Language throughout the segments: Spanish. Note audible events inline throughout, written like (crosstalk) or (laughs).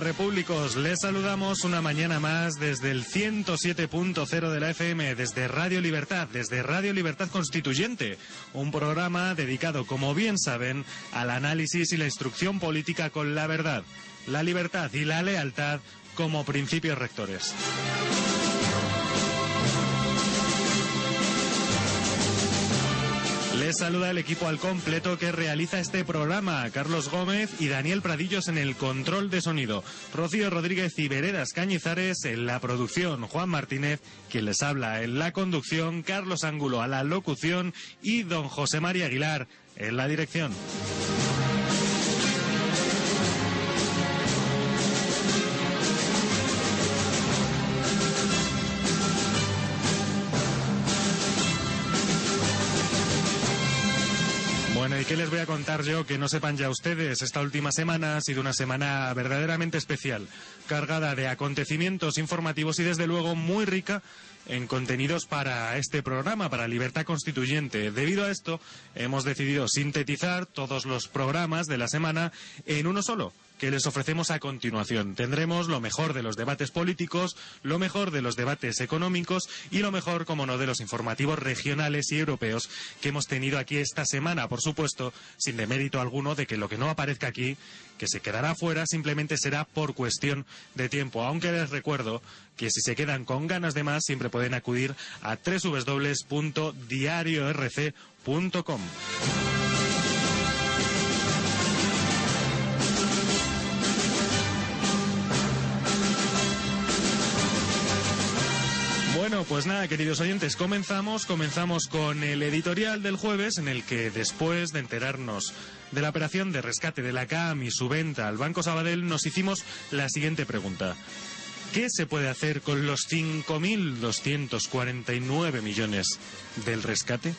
repúblicos. Les saludamos una mañana más desde el 107.0 de la FM, desde Radio Libertad, desde Radio Libertad Constituyente, un programa dedicado, como bien saben, al análisis y la instrucción política con la verdad, la libertad y la lealtad como principios rectores. Saluda el equipo al completo que realiza este programa. Carlos Gómez y Daniel Pradillos en el control de sonido. Rocío Rodríguez y Veredas Cañizares en la producción. Juan Martínez, quien les habla en la conducción. Carlos Ángulo a la locución y don José María Aguilar en la dirección. Qué les voy a contar yo que no sepan ya ustedes? Esta última semana ha sido una semana verdaderamente especial, cargada de acontecimientos informativos y desde luego muy rica en contenidos para este programa, para Libertad Constituyente. Debido a esto, hemos decidido sintetizar todos los programas de la semana en uno solo que les ofrecemos a continuación. Tendremos lo mejor de los debates políticos, lo mejor de los debates económicos y lo mejor, como no, de los informativos regionales y europeos que hemos tenido aquí esta semana. Por supuesto, sin demérito alguno de que lo que no aparezca aquí, que se quedará fuera, simplemente será por cuestión de tiempo. Aunque les recuerdo que si se quedan con ganas de más, siempre pueden acudir a www.diariorc.com. Bueno, pues nada, queridos oyentes, comenzamos, comenzamos con el editorial del jueves en el que después de enterarnos de la operación de rescate de la CAM y su venta al Banco Sabadell nos hicimos la siguiente pregunta. ¿Qué se puede hacer con los 5.249 millones del rescate?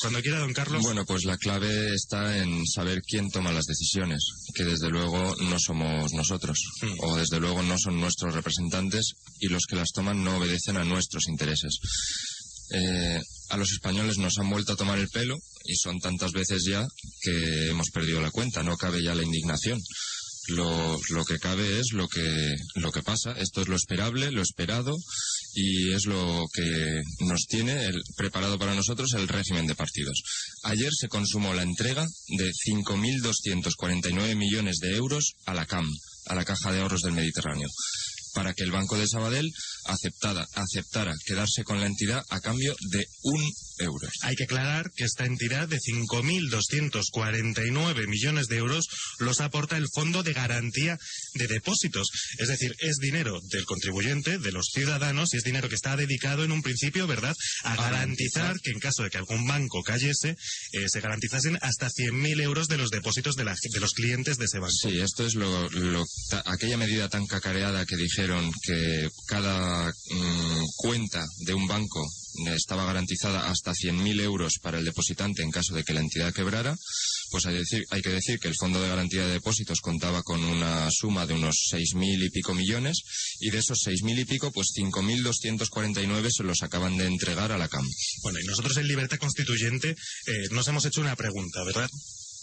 Cuando quiera, don Carlos. Bueno, pues la clave está en saber quién toma las decisiones, que desde luego no somos nosotros, Mm. o desde luego no son nuestros representantes y los que las toman no obedecen a nuestros intereses. Eh, a los españoles nos han vuelto a tomar el pelo y son tantas veces ya que hemos perdido la cuenta, no cabe ya la indignación. Lo, lo que cabe es lo que, lo que pasa. Esto es lo esperable, lo esperado y es lo que nos tiene el- preparado para nosotros el régimen de partidos. Ayer se consumó la entrega de 5.249 millones de euros a la CAM, a la Caja de Ahorros del Mediterráneo, para que el Banco de Sabadell aceptara, aceptara quedarse con la entidad a cambio de un Hay que aclarar que esta entidad de 5.249 millones de euros los aporta el Fondo de Garantía de Depósitos. Es decir, es dinero del contribuyente, de los ciudadanos, y es dinero que está dedicado en un principio, ¿verdad?, a garantizar garantizar. que en caso de que algún banco cayese, eh, se garantizasen hasta 100.000 euros de los depósitos de, la- de los clientes de ese banco. Sí, esto es lo, lo- ta- aquella medida tan cacareada que dijeron que cada mm, cuenta de un banco estaba garantizada hasta 100.000 euros para el depositante en caso de que la entidad quebrara, pues hay, decir- hay que decir que el Fondo de Garantía de Depósitos contaba con una suma de unos 6.000 y pico millones y de esos 6.000 y pico, pues 5.249 se los acaban de entregar a la CAM. Bueno, y nosotros en Libertad Constituyente eh, nos hemos hecho una pregunta, ¿verdad?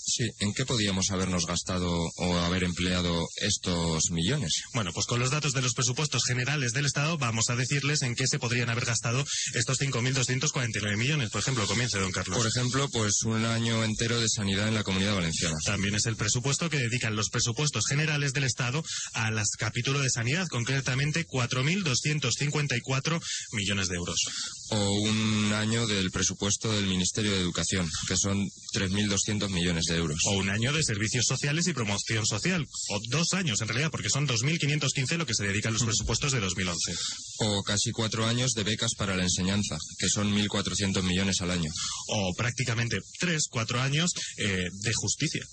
Sí, ¿en qué podíamos habernos gastado o haber empleado estos millones? Bueno, pues con los datos de los presupuestos generales del Estado vamos a decirles en qué se podrían haber gastado estos 5.249 millones. Por ejemplo, comience, don Carlos. Por ejemplo, pues un año entero de sanidad en la comunidad valenciana. También es el presupuesto que dedican los presupuestos generales del Estado a las capítulo de sanidad, concretamente 4.254 millones de euros. O un año del presupuesto del Ministerio de Educación, que son 3.200 millones de euros. O un año de servicios sociales y promoción social. O dos años, en realidad, porque son 2.515 lo que se dedican los presupuestos de 2011. O casi cuatro años de becas para la enseñanza, que son 1.400 millones al año. O prácticamente tres, cuatro años eh, de justicia.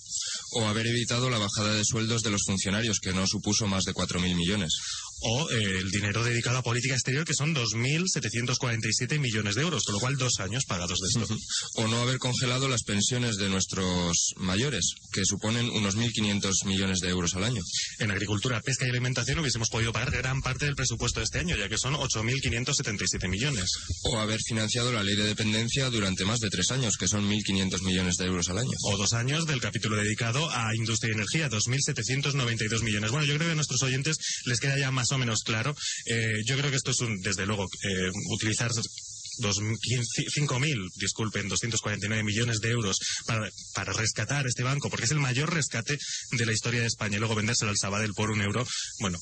O haber evitado la bajada de sueldos de los funcionarios, que no supuso más de 4.000 millones. O eh, el dinero dedicado a política exterior, que son 2.747 millones de euros, con lo cual dos años pagados de esto. O no haber congelado las pensiones de nuestros mayores, que suponen unos 1.500 millones de euros al año. En agricultura, pesca y alimentación hubiésemos podido pagar gran parte del presupuesto de este año, ya que son 8.577 millones. O haber financiado la ley de dependencia durante más de tres años, que son 1.500 millones de euros al año. O dos años del capítulo dedicado a industria y energía, 2.792 millones. Bueno, yo creo que a nuestros oyentes les queda ya más o menos claro. Eh, yo creo que esto es un, desde luego, eh, utilizar 5.000, disculpen, 249 millones de euros para, para, rescatar este banco, porque es el mayor rescate de la historia de España, y luego vendérselo al Sabadell por un euro, bueno.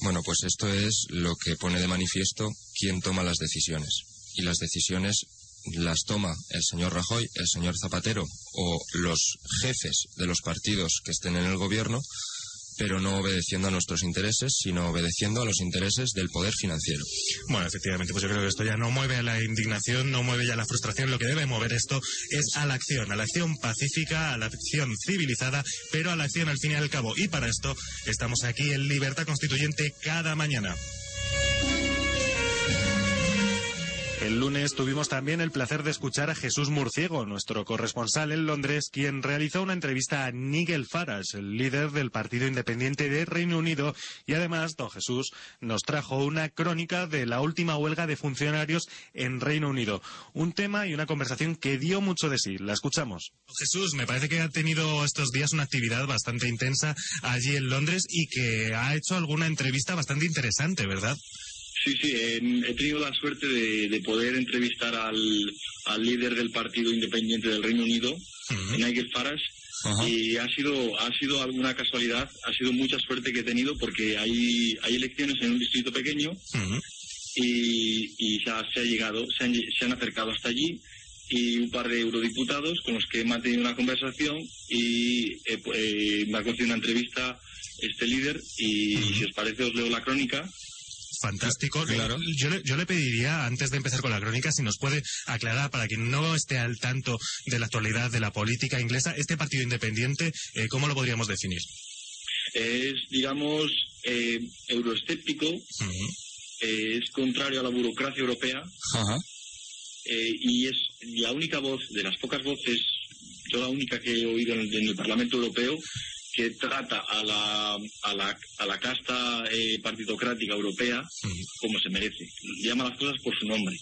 Bueno, pues esto es lo que pone de manifiesto quién toma las decisiones. Y las decisiones las toma el señor Rajoy, el señor Zapatero o los jefes de los partidos que estén en el gobierno pero no obedeciendo a nuestros intereses, sino obedeciendo a los intereses del poder financiero. Bueno, efectivamente, pues yo creo que esto ya no mueve a la indignación, no mueve ya la frustración, lo que debe mover esto es a la acción, a la acción pacífica, a la acción civilizada, pero a la acción al fin y al cabo. Y para esto estamos aquí en Libertad Constituyente cada mañana. El lunes tuvimos también el placer de escuchar a Jesús Murciego, nuestro corresponsal en Londres, quien realizó una entrevista a Nigel Farage, el líder del Partido Independiente de Reino Unido, y además, don Jesús nos trajo una crónica de la última huelga de funcionarios en Reino Unido. Un tema y una conversación que dio mucho de sí. La escuchamos. Jesús, me parece que ha tenido estos días una actividad bastante intensa allí en Londres y que ha hecho alguna entrevista bastante interesante, ¿verdad? Sí, sí, he tenido la suerte de, poder entrevistar al, líder del Partido Independiente del Reino Unido, Nigel Farage, y ha sido ha sido alguna casualidad, ha sido mucha suerte que he tenido porque hay, hay elecciones en un distrito pequeño y, se, ha, llegado, se han, se han acercado hasta allí y un par de eurodiputados con los que he mantenido una conversación y eh, me ha concedido una entrevista este líder y si os parece os leo la crónica fantástico. Yo, le, yo, le, pediría, antes de empezar con la crónica, si nos puede aclarar, para quien no esté al tanto de la actualidad de la política inglesa, este partido independiente, eh, ¿cómo lo podríamos definir? Es, digamos, eh, euroescéptico, eh, es contrario a la burocracia europea. Y es la única voz, de las pocas voces, yo la única que he oído en el Parlamento Europeo, que trata a la, a la, a la casta eh, partitocrática europea como se merece. Llama las cosas por su nombre.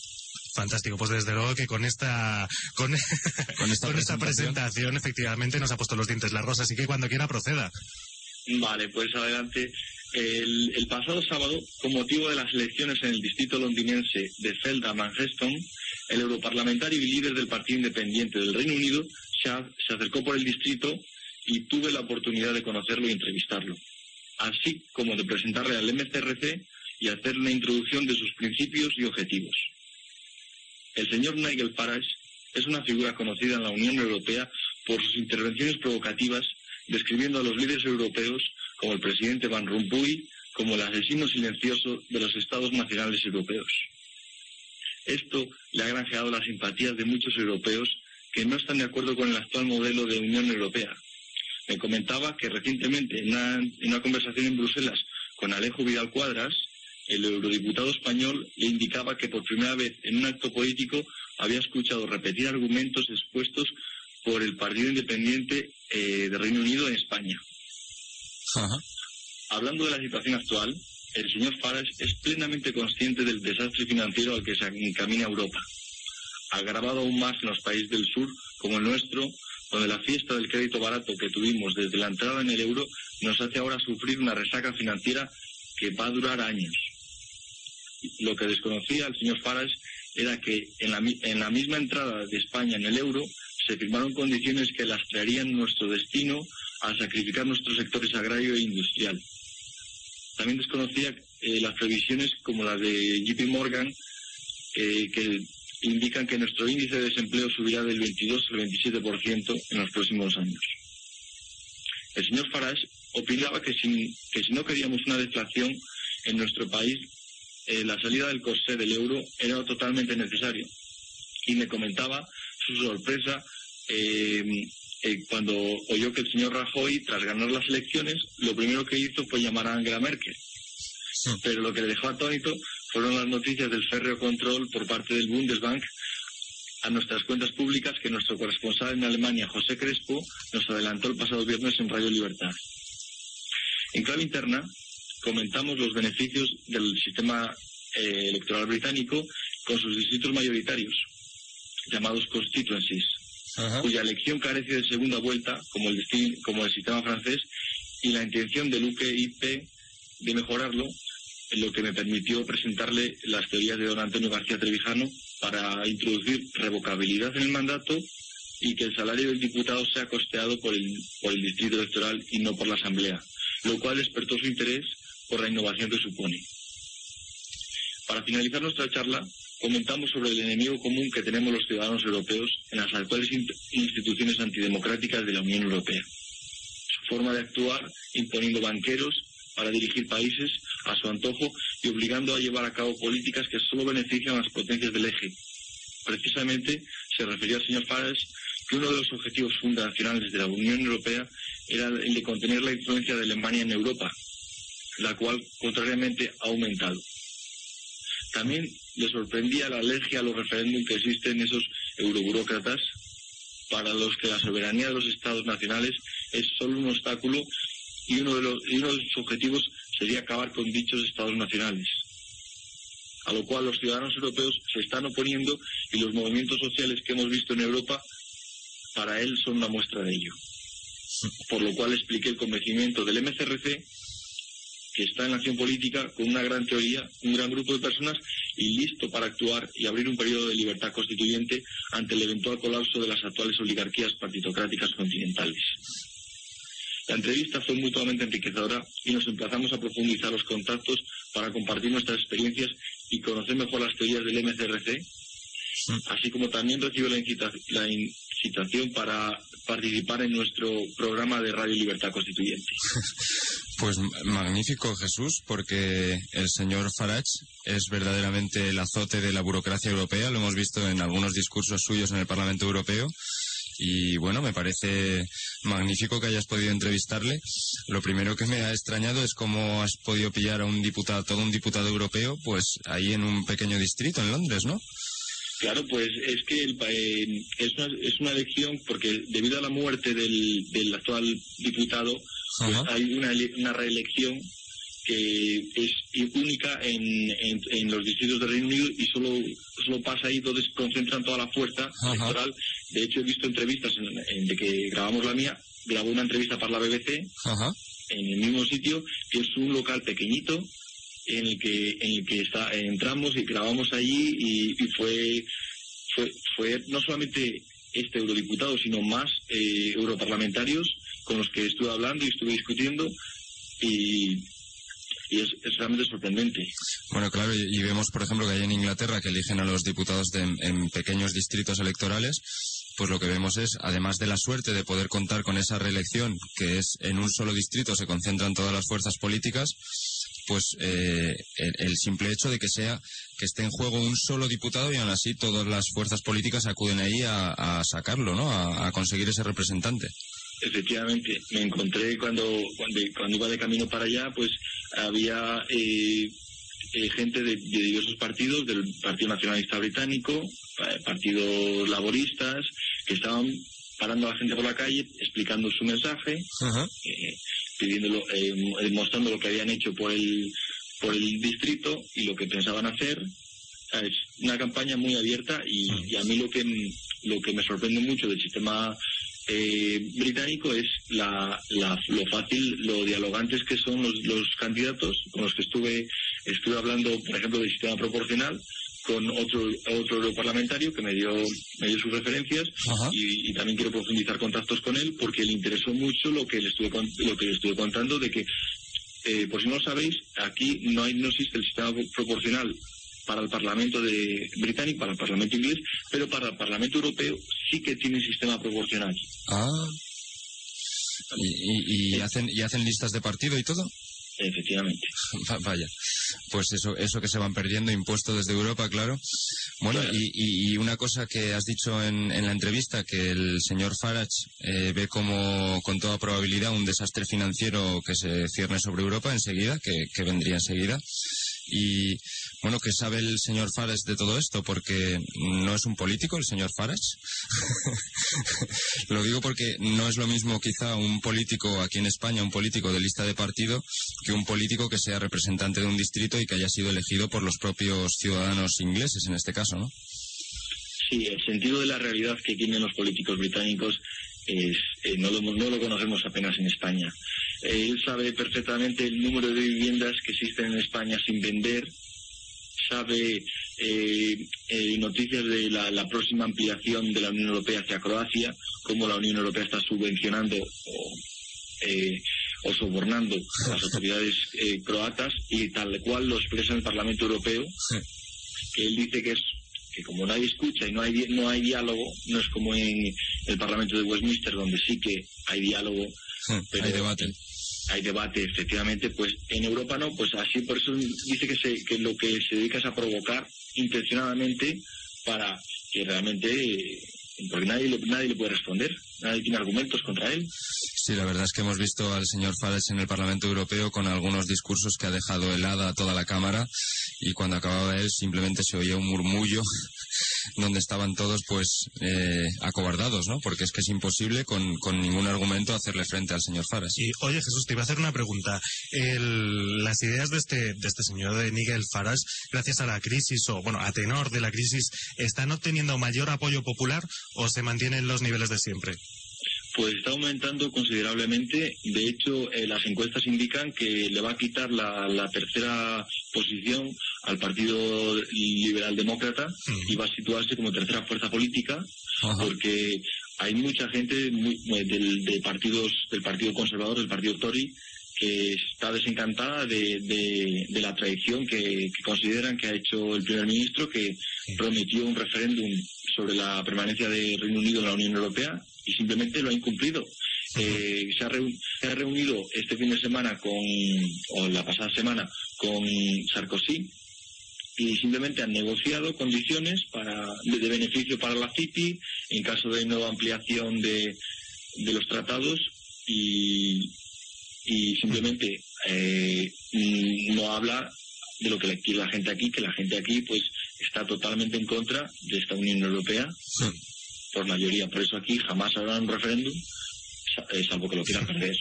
Fantástico, pues desde luego que con esta con, (laughs) esta, presentación? efectivamente nos ha puesto los dientes largos, así que cuando quiera proceda. Vale, pues adelante. El, el, pasado sábado, con motivo de las elecciones en el distrito londinense de Felda Manchester, el europarlamentario y líder del Partido Independiente del Reino Unido se, se acercó por el distrito y tuve la oportunidad de conocerlo y entrevistarlo, así como de presentarle al MCRC y hacer una introducción de sus principios y objetivos. El señor Nigel Farage es una figura conocida en la Unión Europea por sus intervenciones provocativas, describiendo a los líderes europeos como el presidente Van Rompuy como el asesino silencioso de los estados nacionales europeos. Esto le ha granjeado las simpatías de muchos europeos que no están de acuerdo con el actual modelo de Unión Europea, me comentaba que recientemente en una, conversación en Bruselas con Alejo Vidal Cuadras, el eurodiputado español le indicaba que por primera vez en un acto político había escuchado repetir argumentos expuestos por el Partido Independiente eh, de Reino Unido en España. Hablando de la situación actual, el señor Farage es plenamente consciente del desastre financiero al que se encamina Europa, agravado aún más en los países del sur como el nuestro, donde la fiesta del crédito barato que tuvimos desde la entrada en el euro nos hace ahora sufrir una resaca financiera que va a durar años. Lo que desconocía el señor Farage era que en la, en la misma entrada de España en el euro se firmaron condiciones que traerían nuestro destino a sacrificar nuestros sectores agrario e industrial. También desconocía eh, las previsiones como las de JP Morgan, eh, que indican que nuestro índice de desempleo subirá del 22 al 27% en los próximos años. El señor Farage opinaba que si, que si no queríamos una deflación en nuestro país, eh, la salida del coste del euro era totalmente necesario. Y me comentaba su sorpresa eh, eh, cuando oyó que el señor Rajoy, tras ganar las elecciones, lo primero que hizo fue llamar a Angela Merkel. Pero lo que le dejó atónito fueron las noticias del férreo control por parte del Bundesbank a nuestras cuentas públicas que nuestro corresponsal en Alemania, José Crespo, nos adelantó el pasado viernes en Radio Libertad. En clave interna, comentamos los beneficios del sistema eh, electoral británico con sus distritos mayoritarios, llamados constituencies, cuya elección carece de segunda vuelta, como el, como el sistema francés, y la intención del UKIP de mejorarlo, lo que me permitió presentarle las teorías de don Antonio García Trevijano para introducir revocabilidad en el mandato y que el salario del diputado sea costeado por el, por el distrito electoral y no por la Asamblea, lo cual despertó su interés por la innovación que supone. Para finalizar nuestra charla, comentamos sobre el enemigo común que tenemos los ciudadanos europeos en las actuales instituciones antidemocráticas de la Unión Europea. Su forma de actuar imponiendo banqueros para dirigir países a su antojo y obligando a llevar a cabo políticas que solo benefician a las potencias del eje. Precisamente se refirió al señor Farage que uno de los objetivos fundacionales de la Unión Europea era el de contener la influencia de Alemania en Europa, la cual, contrariamente, ha aumentado. También le sorprendía la alergia a los referéndums que existen en esos euroburócratas, para los que la soberanía de los Estados nacionales es solo un obstáculo y uno de, los, y uno de sus objetivos sería acabar con dichos Estados nacionales. A lo cual los ciudadanos europeos se están oponiendo y los movimientos sociales que hemos visto en Europa para él son una muestra de ello. (laughs) Por lo cual expliqué el convencimiento del MCRC que está en la acción política con una gran teoría, un gran grupo de personas y listo para actuar y abrir un periodo de libertad constituyente ante el eventual colapso de las actuales oligarquías partitocráticas continentales. La entrevista fue mutuamente enriquecedora y nos emplazamos a profundizar los contactos para compartir nuestras experiencias y conocer mejor las teorías del MCRC, así como también recibo la, la, situación para participar en nuestro programa de Radio Libertad Constituyente. (laughs) Pues magnífico, Jesús, porque el señor Farage es verdaderamente el azote de la burocracia europea. Lo hemos visto en algunos discursos suyos en el Parlamento Europeo. Y bueno, me parece magnífico que hayas podido entrevistarle. Lo primero que me ha extrañado es cómo has podido pillar a un diputado, todo un diputado europeo, pues ahí en un pequeño distrito en Londres, ¿no? Claro, pues es que el, eh, es, una, es una elección porque debido a la muerte del, del actual diputado, pues hay una, una reelección que es única en, en, los distritos del Reino Unido y solo, solo pasa ahí donde se concentran toda la fuerza electoral. De hecho, he visto entrevistas en, de que grabamos la mía, grabó una entrevista para la BBC en el mismo sitio, que es un local pequeñito en el que en el que está, entramos y grabamos allí y, fue, fue fue no solamente este eurodiputado sino más eh, europarlamentarios con los que estuve hablando y estuve discutiendo. Y, es, realmente sorprendente. Bueno, claro, y, vemos, por ejemplo, que hay en Inglaterra que eligen a los diputados en pequeños distritos electorales, pues lo que vemos es, además de la suerte de poder contar con esa reelección, que es en un solo distrito se concentran todas las fuerzas políticas, pues eh, el, simple hecho de que sea que esté en juego un solo diputado y aún así todas las fuerzas políticas acuden ahí a, sacarlo, ¿no? A, conseguir ese representante. Efectivamente, me encontré cuando, cuando, iba de camino para allá, pues había eh, eh, gente de, diversos partidos, del Partido Nacionalista Británico, partidos laboristas, que estaban parando a la gente por la calle, explicando su mensaje, pidiéndolo, eh, mostrando lo que habían hecho por el, por el distrito y lo que pensaban hacer. Es una campaña muy abierta y, a mí lo que, lo que me sorprende mucho del sistema eh, británico es la, lo fácil, lo dialogantes que son los, los candidatos con los que estuve, estuve hablando, por ejemplo, del sistema proporcional con otro otro europarlamentario que me dio me dio sus referencias y, también quiero profundizar contactos con él porque le interesó mucho lo que le estuve lo que le estuve contando de que eh, por si no lo sabéis aquí no hay no existe el sistema proporcional para el Parlamento de británico para el Parlamento inglés pero para el Parlamento europeo sí que tiene sistema proporcional ah y, y hacen y hacen listas de partido y todo Efectivamente. (laughs) Vaya, pues eso, eso que se van perdiendo, impuestos desde Europa, claro. Bueno, Y, una cosa que has dicho en, la entrevista, que el señor Farage eh, ve como, con toda probabilidad, un desastre financiero que se cierne sobre Europa enseguida, que, vendría enseguida. Y bueno, ¿qué sabe el señor Fares de todo esto? Porque no es un político el señor Fares. (laughs) lo digo porque no es lo mismo quizá un político aquí en España, un político de lista de partido, que un político que sea representante de un distrito y que haya sido elegido por los propios ciudadanos ingleses en este caso, ¿no? Sí, el sentido de la realidad que tienen los políticos británicos eh, no, lo, no, lo, conocemos apenas en España. Él sabe perfectamente el número de viviendas que existen en España sin vender, sabe eh, eh, noticias de la, la, próxima ampliación de la Unión Europea hacia Croacia, cómo la Unión Europea está subvencionando o, eh, o sobornando a las (laughs) autoridades croatas y tal cual lo expresa en el Parlamento Europeo, que él dice que es que como nadie escucha y no hay no hay diálogo, no es como en el Parlamento de Westminster donde sí que hay diálogo, pero hay debate hay debate, efectivamente, pues en Europa no, pues así por eso dice que, se, que lo que se dedica es a provocar intencionadamente para que realmente, porque nadie, nadie le puede responder, nadie tiene argumentos contra él. Sí, la verdad es que hemos visto al señor Farage en el Parlamento Europeo con algunos discursos que ha dejado helada a toda la Cámara y cuando acababa él simplemente se oía un murmullo donde estaban todos pues eh, acobardados, ¿no? Porque es que es imposible con, con, ningún argumento hacerle frente al señor Farage. Y oye Jesús, te iba a hacer una pregunta. El, las ideas de este, de este señor de Nigel Farage, gracias a la crisis o bueno, a tenor de la crisis, ¿están obteniendo mayor apoyo popular o se mantienen los niveles de siempre? Pues está aumentando considerablemente. De hecho, eh, las encuestas indican que le va a quitar la, la tercera posición al Partido Liberal Demócrata y va a situarse como tercera fuerza política, porque hay mucha gente muy, del, de partidos, del Partido Conservador, del Partido Tory, que está desencantada de, de, de la traición que, que, consideran que ha hecho el primer ministro, que prometió un referéndum sobre la permanencia de Reino Unido en la Unión Europea y simplemente lo ha incumplido. Eh, se, ha se, ha reunido este fin de semana con, o la pasada semana, con Sarkozy y simplemente han negociado condiciones para, de, de beneficio para la City en caso de nueva ampliación de, de los tratados y, y simplemente eh, no habla de lo que le quiere la gente aquí, que la gente aquí pues está totalmente en contra de esta Unión Europea por mayoría. Por eso aquí jamás habrá un referéndum, salvo que lo quieran perder.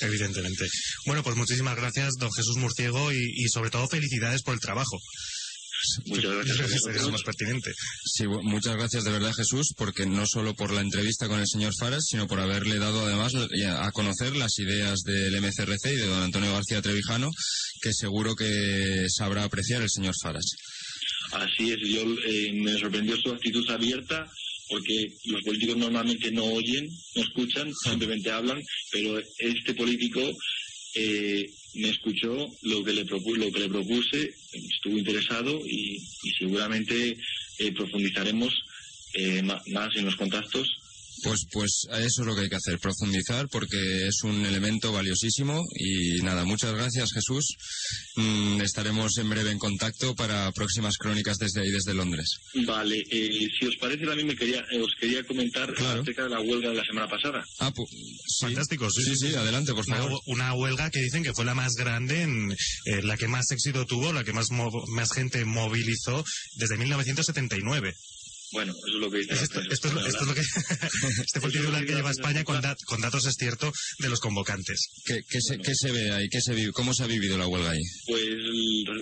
Evidentemente. Bueno, pues muchísimas gracias, don Jesús Murciego, y, y sobre todo felicidades por el trabajo. Muchas gracias. Es más pertinente. Sí, muchas gracias de verdad Jesús, porque no solo por la entrevista con el señor Faras, sino por haberle dado además a conocer las ideas del MCRC y de don Antonio García Trevijano, que seguro que sabrá apreciar el señor Faras. Así es, yo eh, me sorprendió su actitud abierta porque los políticos normalmente no oyen, no escuchan, simplemente hablan, pero este político eh, me escuchó lo que le, lo que le propuse, estuvo interesado y, y seguramente eh, profundizaremos eh, más en los contactos pues, pues eso es lo que hay que hacer, profundizar, porque es un elemento valiosísimo. Y nada, muchas gracias, Jesús. Mm, estaremos en breve en contacto para próximas crónicas desde ahí, desde Londres. Vale, eh, si os parece, también me quería, eh, os quería comentar claro. acerca de la huelga de la semana pasada. Ah, pues, sí. Fantástico, sí sí, sí, sí, adelante, por favor. Una, una, huelga que dicen que fue la más grande, en, eh, la que más éxito tuvo, la que más, más gente movilizó desde 1979. Bueno, eso es lo que dice. Esto, esto, es lo, esto, es lo, que. (laughs) este fue el titular que lleva España con, dat, con, datos, es cierto, de los convocantes. ¿Qué, qué, se, ¿qué se, ve ahí? ¿Qué se vive, ¿Cómo se ha vivido la huelga ahí? Pues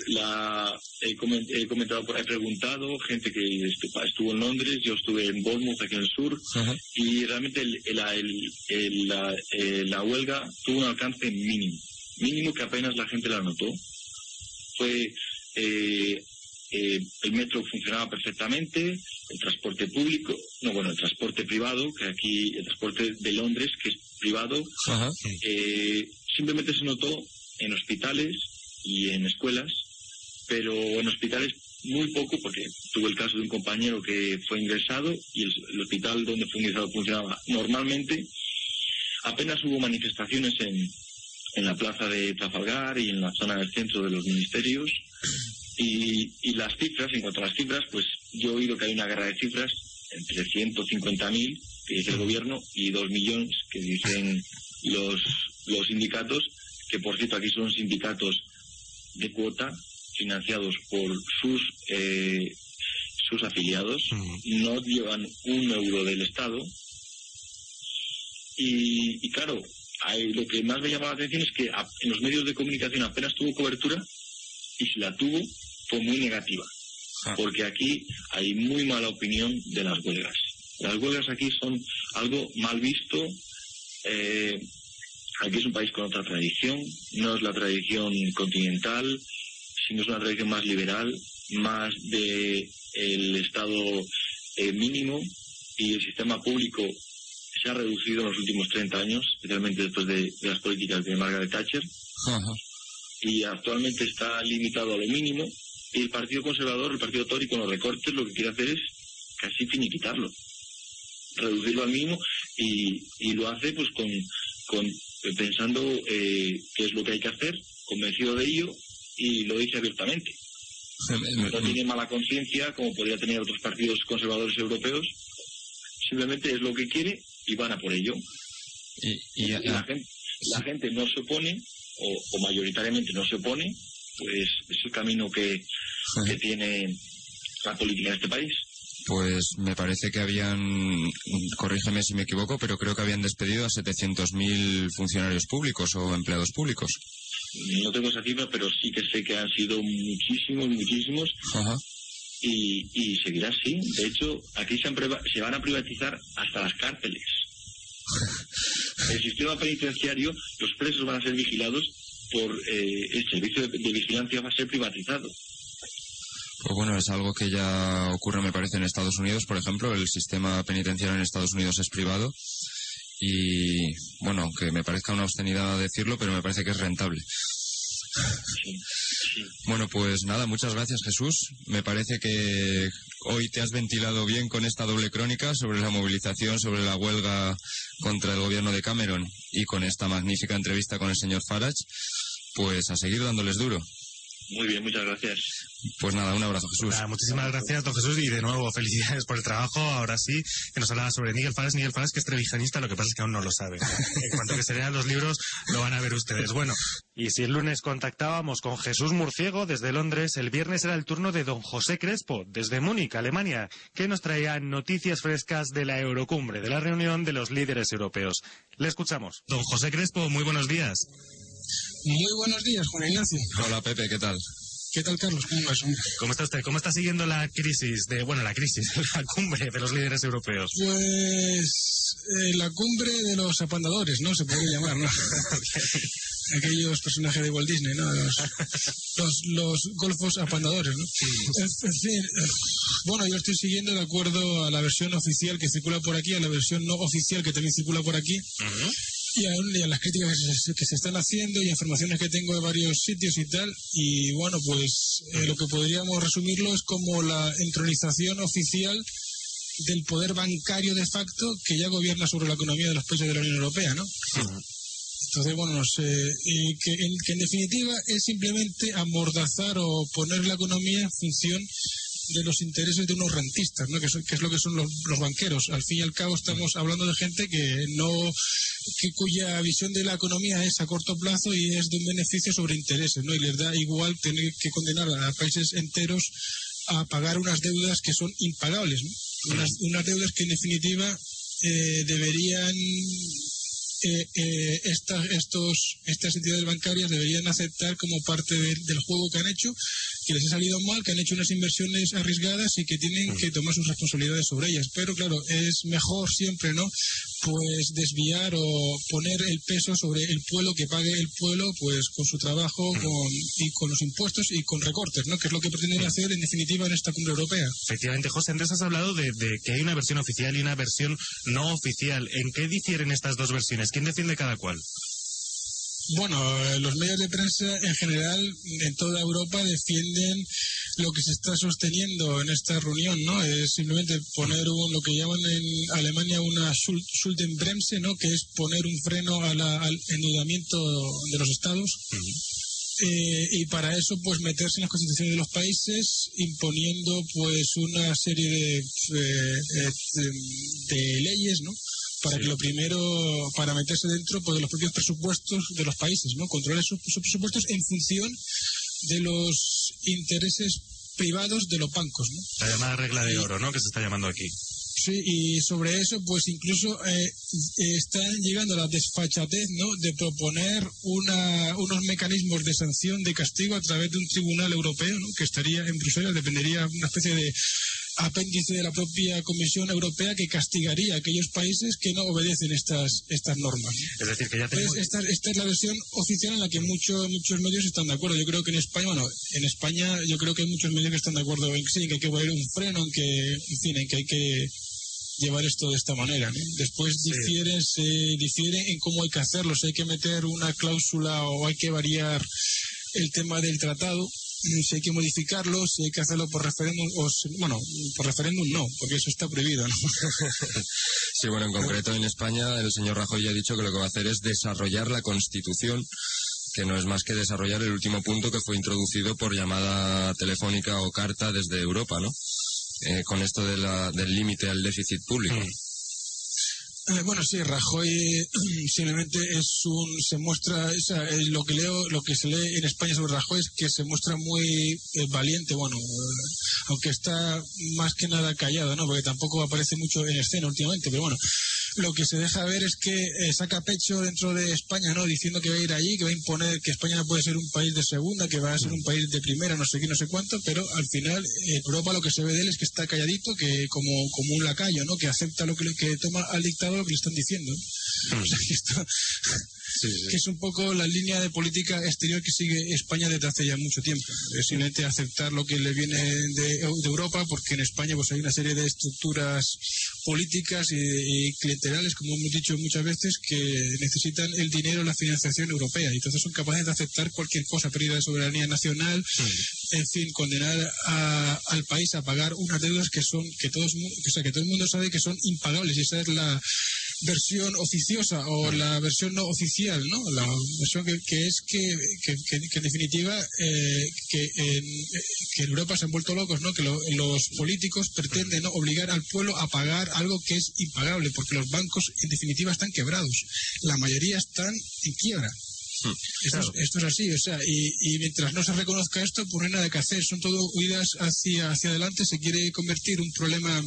la, he, he comentado, he preguntado, gente que estuvo en Londres, yo estuve en Bournemouth, aquí en el sur, uh -huh. y realmente el, el, el, la, la huelga tuvo un alcance mínimo. Mínimo que apenas la gente la notó. Fue. Eh, eh, el metro funcionaba perfectamente, el transporte público, no, bueno, el transporte privado, que aquí el transporte de Londres, que es privado, Ajá. Eh, simplemente se notó en hospitales y en escuelas, pero en hospitales muy poco, porque tuve el caso de un compañero que fue ingresado y el, el hospital donde fue ingresado funcionaba normalmente. Apenas hubo manifestaciones en, en la plaza de Trafalgar y en la zona del centro de los ministerios. Y, y, las cifras, en cuanto a las cifras, pues yo he oído que hay una guerra de cifras entre 150.000 que dice el gobierno y 2 millones que dicen los, los sindicatos, que por cierto aquí son sindicatos de cuota, financiados por sus eh, sus afiliados, no llevan un euro del Estado. Y, claro, lo que más me llama la atención es que en los medios de comunicación apenas tuvo cobertura y si la tuvo fue muy negativa. Ah. Porque aquí hay muy mala opinión de las huelgas. Las huelgas aquí son algo mal visto. Eh, aquí es un país con otra tradición, no es la tradición continental, sino es una tradición más liberal, más de el Estado eh, mínimo y el sistema público se ha reducido en los últimos 30 años, especialmente después de, las políticas de Margaret Thatcher. Y actualmente está limitado a lo mínimo. Y el Partido Conservador, el Partido Tory, con los recortes, lo que quiere hacer es casi finiquitarlo, reducirlo al mínimo y, lo hace pues con, con pensando eh, qué es lo que hay que hacer, convencido de ello y lo dice abiertamente. No tiene mala conciencia como podría tener otros partidos conservadores europeos. Simplemente es lo que quiere y van a por ello. Y, la, gente, no se opone, o, mayoritariamente no se opone, pues es el camino que, que tiene la política en este país. Pues me parece que habían, corrígeme si me equivoco, pero creo que habían despedido a 700.000 funcionarios públicos o empleados públicos. No tengo esa cifra, pero sí que sé que han sido muchísimos, muchísimos. Y, y seguirá así. De hecho, aquí se, se van a privatizar hasta las cárceles. (laughs) el sistema penitenciario, los presos van a ser vigilados por eh, el servicio de, vigilancia va a ser privatizado. Pues bueno, es algo que ya ocurre, me parece, en Estados Unidos, por ejemplo. El sistema penitenciario en Estados Unidos es privado y bueno, aunque me parezca una obscenidad decirlo, pero me parece que es rentable. Bueno, pues nada, muchas gracias Jesús. Me parece que hoy te has ventilado bien con esta doble crónica sobre la movilización, sobre la huelga contra el gobierno de Cameron y con esta magnífica entrevista con el señor Farage. Pues a seguir dándoles duro. Muy bien, muchas gracias. Pues nada, un abrazo, Jesús. muchísimas gracias, don Jesús, y de nuevo felicidades por el trabajo. Ahora sí, que nos hablaba sobre Miguel Fares. Miguel Fares, que es trevijanista, lo que pasa es que aún no lo sabe. En cuanto que se lean los libros, lo van a ver ustedes. Bueno, y si el lunes contactábamos con Jesús Murciego desde Londres, el viernes era el turno de don José Crespo, desde Múnich, Alemania, que nos traía noticias frescas de la Eurocumbre, de la reunión de los líderes europeos. Le escuchamos. Don José Crespo, muy buenos días. Muy buenos días, Juan Ignacio. Hola, Pepe, ¿qué tal? ¿Qué tal, Carlos? ¿Cómo está usted? ¿Cómo está siguiendo la crisis de, bueno, la crisis, (laughs) la cumbre de los líderes europeos? Pues eh, la cumbre de los apandadores, ¿no? Se podría llamar, ¿no? (laughs) Aquellos personajes de Walt Disney, ¿no? Los, los, golfos apandadores, ¿no? En, fin, eh, bueno, yo estoy siguiendo de acuerdo a la versión oficial que circula por aquí, a la versión no oficial que también circula por aquí y a, las críticas que se, están haciendo y informaciones que tengo de varios sitios y tal. Y bueno, pues eh, lo que podríamos resumirlo es como la entronización oficial del poder bancario de facto que ya gobierna sobre la economía de los países de la Unión Europea, ¿no? Entonces, bueno, no sé, que, en, que en definitiva es simplemente amordazar o poner la economía en función de los intereses de unos rentistas, ¿no? que, es lo que son los, banqueros. Al fin y al cabo estamos hablando de gente que no que cuya visión de la economía es a corto plazo y es de un beneficio sobre intereses, ¿no? Y les da igual tener que condenar a países enteros a pagar unas deudas que son impagables, unas, deudas que en definitiva eh, deberían eh, eh, estos, estas entidades bancarias deberían aceptar como parte del juego que han hecho que les ha salido mal, que han hecho unas inversiones arriesgadas y que tienen que tomar sus responsabilidades sobre ellas. Pero claro, es mejor siempre, ¿no? Pues desviar o poner el peso sobre el pueblo que pague el pueblo, pues con su trabajo con, y con los impuestos y con recortes, ¿no? Que es lo que pretenden hacer en definitiva en esta cumbre europea. Efectivamente, José, antes has hablado de, de que hay una versión oficial y una versión no oficial. ¿En qué difieren estas dos versiones? ¿Quién defiende cada cual? Bueno, eh, los medios de prensa en general en toda Europa defienden lo que se está sosteniendo en esta reunión, ¿no? Es simplemente poner un, lo que llaman en Alemania una Schuldenbremse, ¿no? Que es poner un freno al endeudamiento de los estados. Eh, y para eso, pues meterse en las constituciones de los países, imponiendo, pues, una serie de, eh, de leyes, ¿no? Para que lo primero, para meterse dentro pues, de los propios presupuestos de los países, ¿no? Controlar sus, presupuestos en función de los intereses privados de los bancos. ¿no? La llamada regla de oro, ¿no? Que se está llamando aquí. Sí, y sobre eso, pues incluso eh, están llegando a la desfachatez, ¿no? De proponer una, unos mecanismos de sanción, de castigo a través de un tribunal europeo, ¿no? Que estaría en Bruselas, dependería una especie de apéndice de la propia Comisión Europea que castigaría a aquellos países que no obedecen estas estas normas. Es decir, que ya Pues tenemos... esta, esta es la versión oficial en la que muchos muchos medios están de acuerdo. Yo creo que en España, bueno, en España yo creo que hay muchos medios que están de acuerdo en que sí, que hay que poner un freno, en que, en fin, en que hay que llevar esto de esta manera. ¿no? Después difieren, se difiere en cómo hay que hacerlo, si hay que meter una cláusula o hay que variar el tema del tratado, si hay que modificarlo, si hay que hacerlo por referéndum, o si- bueno, por referéndum no, porque eso está prohibido, ¿no? (laughs) Sí, bueno, en concreto en España el señor Rajoy ya ha dicho que lo que va a hacer es desarrollar la Constitución, que no es más que desarrollar el último punto que fue introducido por llamada telefónica o carta desde Europa, ¿no? Eh, con esto de la- del límite al déficit público. Eh, bueno, sí, Rajoy eh, (clears throat) simplemente es un, se muestra, eh, lo que leo, lo que se lee en España sobre Rajoy es que se muestra muy valiente, bueno, aunque está más que nada callado, ¿no? Porque tampoco aparece mucho en escena últimamente, pero bueno, lo que se deja ver es que saca pecho dentro de España, ¿no? Diciendo que va a ir allí, que va a imponer que España no puede ser un país de segunda, que va a ser un país de primera, no sé qué, no sé cuánto, pero al final Europa lo que se ve de él es que está calladito, que como, como un lacayo, ¿no? Que acepta lo que, que toma al dictador lo que le están diciendo. ¿No? O sea, que, esto- que es un poco la línea de política exterior que sigue España desde hace ya mucho tiempo. Es simplemente aceptar lo que le viene de, de Europa, porque en España pues hay una serie de estructuras políticas y, y clientelales, como hemos dicho muchas veces, que necesitan el dinero, la financiación europea. Y entonces son capaces de aceptar cualquier cosa, pérdida de soberanía nacional, en fin, condenar a- al país a pagar unas deudas que son que todos o sea, que todo el mundo sabe que son impagables y esa es la versión oficiosa o la versión no oficial, ¿no? La versión que, que es que, que, en definitiva eh, que, en, eh, que en Europa se han vuelto locos, ¿no? Que lo- los políticos pretenden ¿no? obligar al pueblo a pagar algo que es impagable porque los bancos en definitiva están quebrados. La mayoría están en quiebra. Esto, es, esto es así, o sea, y, y mientras no se reconozca esto, pues no hay nada que hacer, son todo huidas hacia, hacia adelante, se quiere convertir un problema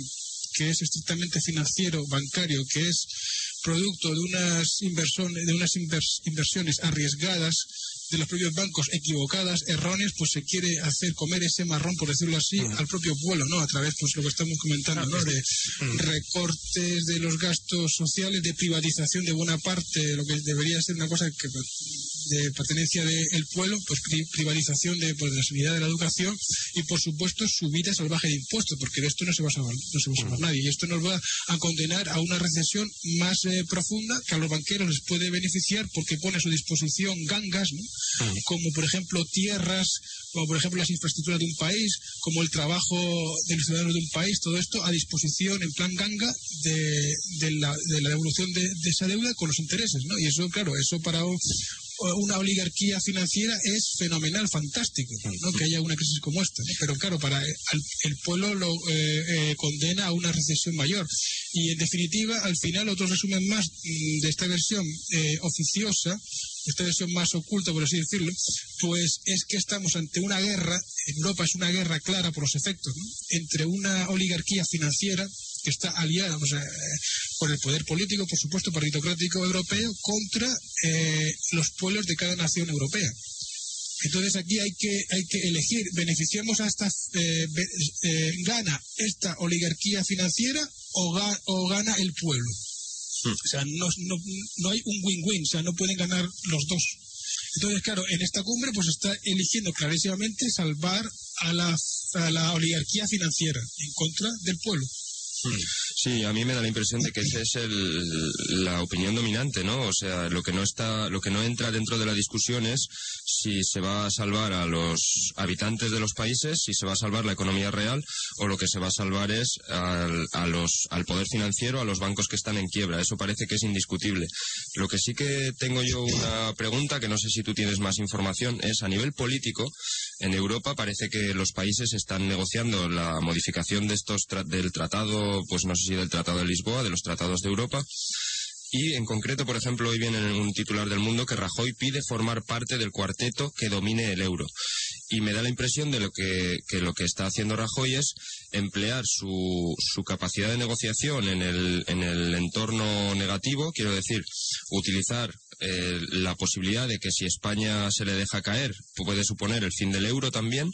que es estrictamente financiero, bancario, que es producto de unas, inversiones de unas invers- inversiones arriesgadas de los propios bancos equivocadas, erróneas, pues se quiere hacer comer ese marrón, por decirlo así, al propio pueblo, ¿no? A través, pues lo que estamos comentando, ¿no? De recortes de los gastos sociales, de privatización de buena parte, de lo que debería ser una cosa que de pertenencia del pueblo, pues pri- privatización de, pues, de la sanidad, de la educación y, por supuesto, subida salvaje de impuestos, porque de esto no se va a salvar, no se va a salvar nadie. Y esto nos va a condenar a una recesión más eh, profunda que a los banqueros les puede beneficiar porque pone a su disposición gangas, ¿no? Como por ejemplo tierras, como por ejemplo las infraestructuras de un país, como el trabajo de los ciudadanos de un país, todo esto a disposición en plan ganga de, de la, de la devolución de, de esa deuda con los intereses, ¿no? Y eso, claro, eso para un- una oligarquía financiera es fenomenal, fantástico, ¿no? Que haya una crisis como esta, ¿no? Pero claro, para el, al- el pueblo lo eh, eh, condena a una recesión mayor. Y en definitiva, al final, otro resumen más mm, de esta versión eh, oficiosa, esta versión más oculta, por así decirlo, pues es que estamos ante una guerra, en Europa es una guerra clara por los efectos, entre una oligarquía financiera que está aliada o sea, eh, con el poder político, por supuesto, partitocrático europeo, contra eh, los pueblos de cada nación europea. Entonces aquí hay que, hay que elegir, beneficiamos a esta, eh, eh, gana esta oligarquía financiera o, ga- o gana el pueblo. O sea, no, no, no hay un win-win, o sea, no pueden ganar los dos. Entonces, claro, en esta cumbre pues está eligiendo clarísimamente salvar a la, a la oligarquía financiera en contra del pueblo. Sí, a mí me da la impresión de que esa es el- la opinión dominante, ¿no? O sea, lo que no está, lo que no entra dentro de la discusión es si se va a salvar a los habitantes de los países, si se va a salvar la economía real, o lo que se va a salvar es al, a los, al poder financiero, a los bancos que están en quiebra. Eso parece que es indiscutible. Lo que sí que tengo yo una pregunta, que no sé si tú tienes más información, es a nivel político, en Europa parece que los países están negociando la modificación de estos tra- del tratado, pues no sé si del tratado de Lisboa, de los tratados de Europa. Y en concreto, por ejemplo, hoy viene en un titular del mundo que Rajoy pide formar parte del cuarteto que domine el euro. y me da la impresión de lo que, que, lo que está haciendo Rajoy es emplear su, su capacidad de negociación en el, en el entorno negativo, quiero decir, utilizar eh, la posibilidad de que si España se le deja caer puede suponer el fin del euro también,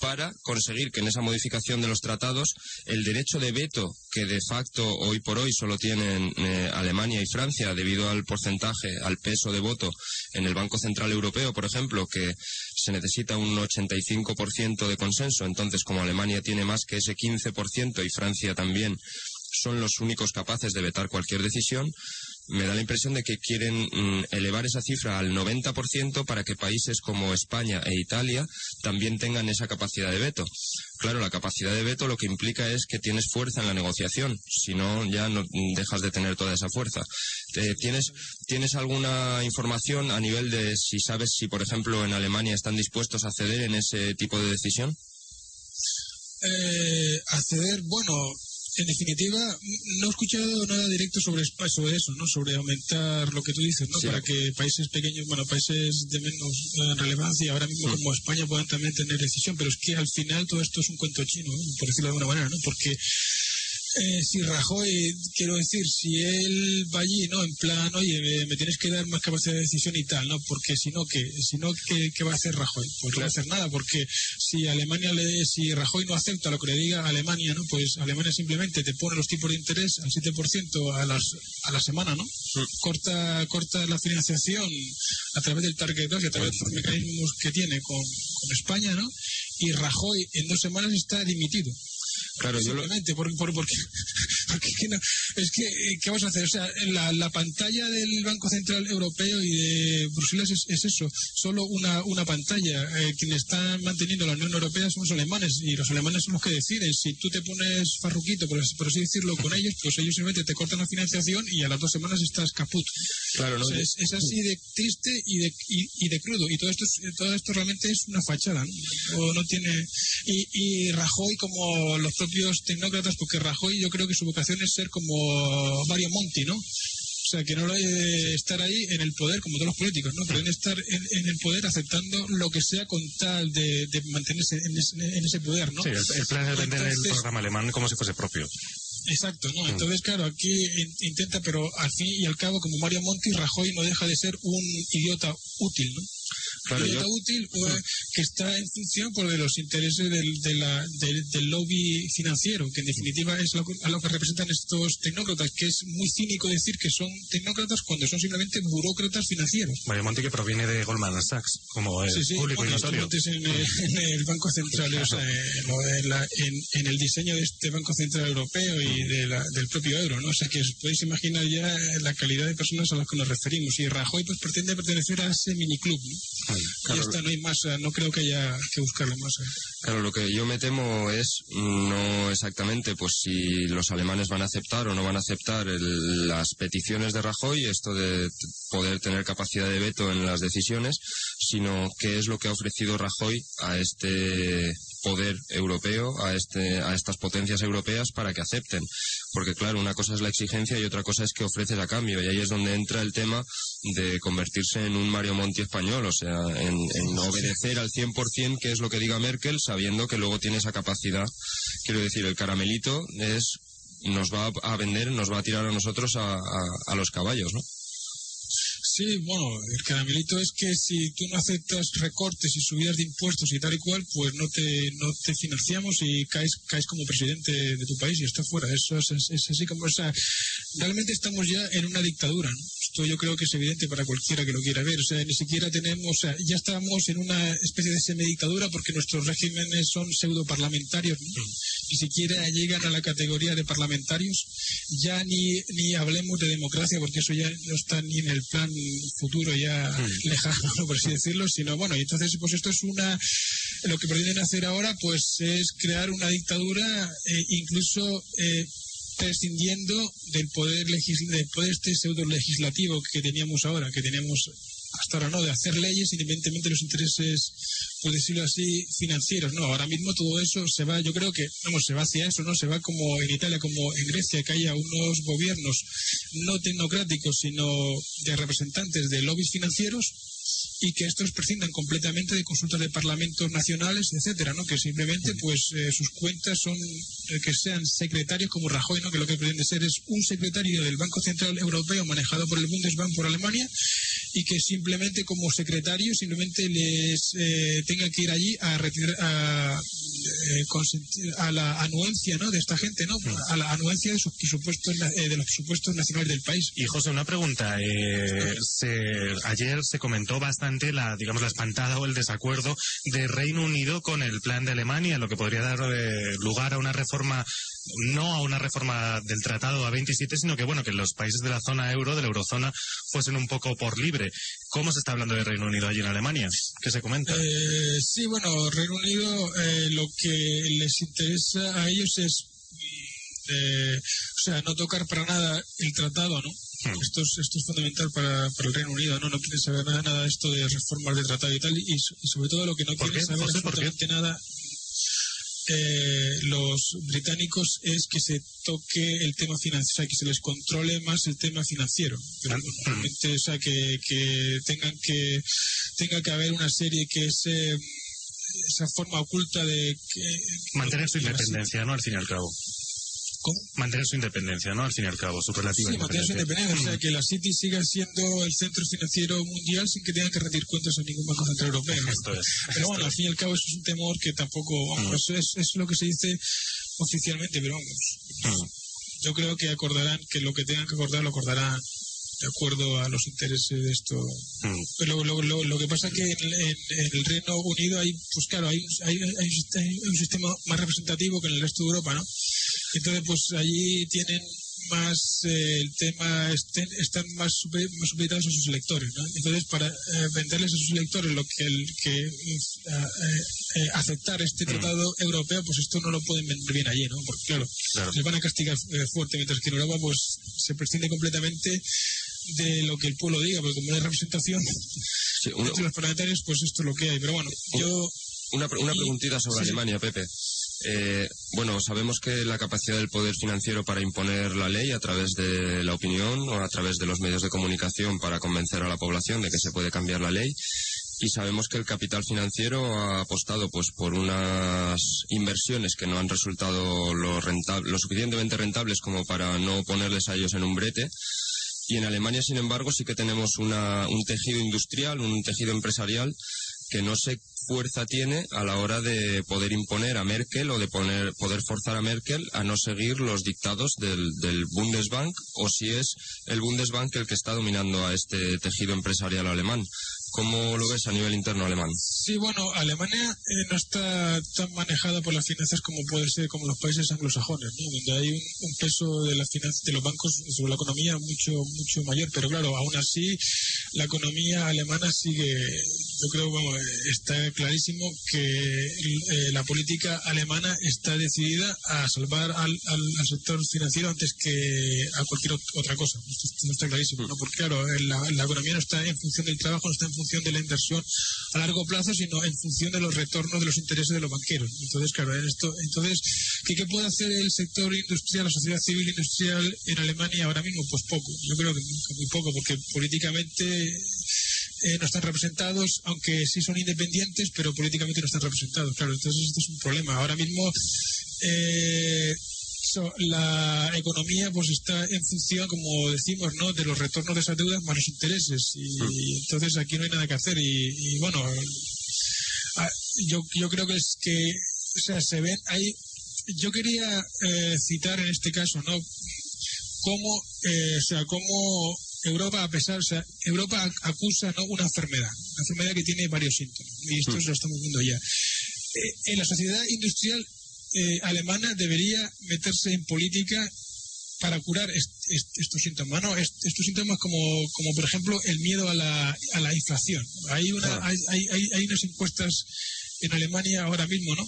para conseguir que en esa modificación de los tratados el derecho de veto que de facto hoy por hoy solo tienen eh, Alemania y Francia debido al porcentaje, al peso de voto en el Banco Central Europeo, por ejemplo, que se necesita un 85% de consenso, entonces como Alemania tiene más que ese 15% y Francia también son los únicos capaces de vetar cualquier decisión, me da la impresión de que quieren mm, elevar esa cifra al 90% para que países como España e Italia también tengan esa capacidad de veto. Claro, la capacidad de veto lo que implica es que tienes fuerza en la negociación, si no ya no dejas de tener toda esa fuerza. Eh, ¿Tienes, ¿Tienes alguna información a nivel de si sabes si, por ejemplo, en Alemania están dispuestos a ceder en ese tipo de decisión? Eh, acceder, bueno, en definitiva, no he escuchado nada directo sobre, sobre eso, ¿no? Sobre aumentar lo que tú dices, ¿no? Para que países pequeños, bueno, países de menos eh, relevancia, ahora mismo como España, puedan también tener decisión. Pero es que al final todo esto es un cuento chino, por decirlo de alguna manera, ¿no? Porque eh, si Rajoy, quiero decir, si él va allí, ¿no? En plan, oye, me, tienes que dar más capacidad de decisión y tal, ¿no? Porque si no, ¿qué, si no, ¿qué, va a hacer Rajoy? Pues no va a hacer nada, porque si Alemania le, si Rajoy no acepta lo que le diga Alemania, ¿no? Pues Alemania simplemente te pone los tipos de interés al 7% a, las, a la semana, ¿no? Corta, corta la financiación a través del Target 2 y a través de los mecanismos que tiene con, con España, ¿no? Y Rajoy en dos semanas está dimitido. Claro, yo lo... porque, por, porque, (laughs) es que, eh, ¿qué vamos a hacer? O sea, la, la pantalla del Banco Central Europeo y de Bruselas es, eso, solo una, una pantalla. Eh, quienes están manteniendo la Unión Europea son los alemanes y los alemanes son los que deciden. Si tú te pones farruquito, por, así decirlo, con (laughs) ellos, pues ellos simplemente te cortan la financiación y a las dos semanas estás caput. Claro, ¿no? es, así de triste y de, y, de crudo. Y todo esto, todo esto realmente es una fachada, ¿no? O no tiene... Y, y Rajoy, como los propios tecnócratas, porque Rajoy yo creo que su vocación es ser como Mario Monti, ¿no? O sea, que no debe estar ahí en el poder, como todos los políticos, ¿no? Pero deben estar en, el poder aceptando lo que sea con tal de, mantenerse en ese, poder, ¿no? Sí, el, plan es vender el programa alemán como si fuese propio. Exacto, ¿no? Mm. Entonces, claro, aquí intenta, pero al fin y al cabo, como Mario Monti, Rajoy no deja de ser un idiota útil, ¿no? Claro, útil que está en función por de los intereses del, de la, del lobby financiero, que en definitiva es lo, a lo que representan estos tecnócratas, que es muy cínico decir que son tecnócratas cuando son simplemente burócratas financieros. Mario Monti que proviene de Goldman Sachs, como el público y notorio. En, (laughs) en, el Banco Central, o sea, en, en, el diseño de este Banco Central Europeo y de la, del propio euro, ¿no? O sea, que os podéis imaginar ya la calidad de personas a las que nos referimos. Y Rajoy pues pretende pertenecer a ese miniclub, ¿no? Claro, ya está, no hay más, no creo que haya que buscarlo más. Claro, lo que yo me temo es no exactamente pues si los alemanes van a aceptar o no van a aceptar las peticiones de Rajoy, esto de poder tener capacidad de veto en las decisiones, sino qué es lo que ha ofrecido Rajoy a este poder europeo, a, este, a estas potencias europeas para que acepten. Porque claro, una cosa es la exigencia y otra cosa es que ofreces a cambio. Y ahí es donde entra el tema de convertirse en un Mario Monti español, o sea, en, en obedecer al 100% que es lo que diga Merkel, sabiendo que luego tiene esa capacidad. Quiero decir, el caramelito es nos va a vender, nos va a tirar a nosotros a, a los caballos, ¿no? Sí, bueno, el caramelito es que si tú no aceptas recortes y subidas de impuestos y tal y cual, pues no te, no te financiamos y caes, caes como presidente de tu país y está fuera. Eso es, es, así como, o sea, realmente estamos ya en una dictadura. Esto yo creo que es evidente para cualquiera que lo quiera ver. O sea, ni siquiera tenemos, o sea, ya estamos en una especie de semidictadura porque nuestros regímenes son pseudo parlamentarios. Ni siquiera llegan a la categoría de parlamentarios. Ya ni, ni hablemos de democracia porque eso ya no está ni en el plan futuro ya mm. lejano, (laughs) por así decirlo, sino bueno, y entonces pues esto es una, lo que pretenden hacer ahora pues es crear una dictadura eh, incluso eh, prescindiendo del poder legislativo, del poder este pseudo legislativo que teníamos ahora, que teníamos hasta ahora no, de hacer leyes independientemente de los intereses, por decirlo así, financieros. No, ahora mismo todo eso se va, yo creo que, vamos, se va hacia eso, ¿no? Se va como en Italia, como en Grecia, que haya unos gobiernos no tecnocráticos, sino de representantes de lobbies financieros y que estos prescindan completamente de consultas de parlamentos nacionales, etcétera, ¿no? Que simplemente, pues, eh, sus cuentas son eh, que sean secretarios como Rajoy, ¿no? Que lo que pretende ser es un secretario del Banco Central Europeo manejado por el Bundesbank por Alemania y que simplemente como secretario simplemente les eh, tenga que ir allí a retirar a, a la anuencia, ¿no? De esta gente, ¿no? A la anuencia de sus presupuestos de los presupuestos nacionales del país. Y José, una pregunta. ayer se comentó bastante la, digamos, la espantada o el desacuerdo de Reino Unido con el plan de Alemania, lo que podría dar eh, lugar a una reforma, no a una reforma del Tratado a 27, sino que, bueno, que los países de la zona euro, de la eurozona, fuesen un poco por libre. ¿Cómo se está hablando de Reino Unido allí en Alemania? ¿Qué se comenta? Eh, sí, bueno, Reino Unido eh, lo que les interesa a ellos es o sea, no tocar para nada el tratado, ¿no? Esto, es, esto es fundamental para, para, el Reino Unido, ¿no? No quieren saber nada, nada de esto de reformas de tratado y tal, y, sobre todo lo que no quieren saber absolutamente nada eh, los británicos es que se toque el tema financiero, o sea, que se les controle más el tema financiero. Pero, o sea, que, que tengan que tenga que haber una serie que es eh, esa forma oculta de que, mantener su independencia, ¿no? Al fin y al cabo. Mantener su independencia, ¿no? Al fin y al cabo, su relativa sí, mantener su independencia. O sea, que la City siga siendo el centro financiero mundial sin que tenga que rendir cuentas a ningún banco central europeo. Esto es. Pero bueno, al fin y al cabo eso es un temor que tampoco, vamos, mm. es, es, lo que se dice oficialmente, pero vamos. Mm. Yo creo que acordarán, que lo que tengan que acordar lo acordarán de acuerdo a los intereses de esto. Mm. Pero lo, lo, lo, que pasa es que en, el Reino Unido hay, pues claro, hay, hay, hay, un sistema más representativo que en el resto de Europa, ¿no? Entonces, pues allí tienen más eh, el tema, están más, más supeditados a sus electores, ¿no? Entonces, para eh, venderles a sus electores lo que, el, que eh, aceptar este mm. tratado europeo, pues esto no lo pueden vender bien allí, ¿no? Porque, claro, les van a castigar fuerte, mientras que en Europa, pues se prescinde completamente de lo que el pueblo diga, porque como no hay representación (laughs) entre los parlamentarios, pues esto es lo que hay. Pero bueno, yo... Una, una preguntita sobre Alemania, Pepe. Eh, bueno, sabemos que la capacidad del poder financiero para imponer la ley a través de la opinión o a través de los medios de comunicación para convencer a la población de que se puede cambiar la ley. Y sabemos que el capital financiero ha apostado pues por unas inversiones que no han resultado lo, lo suficientemente rentables como para no ponerles a ellos en un brete. Y en Alemania sin embargo sí que tenemos una, un tejido industrial un tejido empresarial que no sé fuerza tiene a la hora de poder imponer a Merkel o de poder forzar a Merkel a no seguir los dictados del Bundesbank o si es el Bundesbank el que está dominando a este tejido empresarial alemán. ¿Cómo lo ves a nivel interno alemán? Sí, bueno, Alemania eh, no está tan manejada por las finanzas como puede ser como los países anglosajones, ¿no? donde hay un, peso de las de los bancos sobre la economía mucho mucho mayor, pero claro, aún así la economía alemana sigue, yo creo, bueno, está clarísimo que eh, la política alemana está decidida a salvar al, al, sector financiero antes que a cualquier otra cosa. Esto, está clarísimo, ¿no? Porque claro, la, la economía no está en función del trabajo, no está en función función de la inversión a largo plazo, sino en función de los retornos de los intereses de los banqueros. Entonces, claro, en esto, entonces, ¿qué, ¿qué, puede hacer el sector industrial, la sociedad civil industrial en Alemania ahora mismo? Pues poco. Yo creo que muy poco, porque políticamente eh, no están representados, aunque sí son independientes, pero políticamente no están representados. Claro, entonces esto es un problema. Ahora mismo eh, la economía pues está en función, como decimos, ¿no? de los retornos de esas deudas más los intereses. Y, mm. entonces aquí no hay nada que hacer. Y, bueno, yo, yo creo que es que, o sea, se ven, hay, yo quería eh, citar en este caso, ¿no? Cómo, eh, o sea, cómo Europa, a pesar, o sea, Europa acusa ¿no? una enfermedad, una enfermedad que tiene varios síntomas, y esto mm. lo estamos viendo ya. Eh, en la sociedad industrial eh, alemana debería meterse en política para curar estos síntomas, ¿no? estos síntomas como, como por ejemplo el miedo a la, a la inflación. Hay, una, hay, hay, hay, unas encuestas en Alemania ahora mismo, ¿no?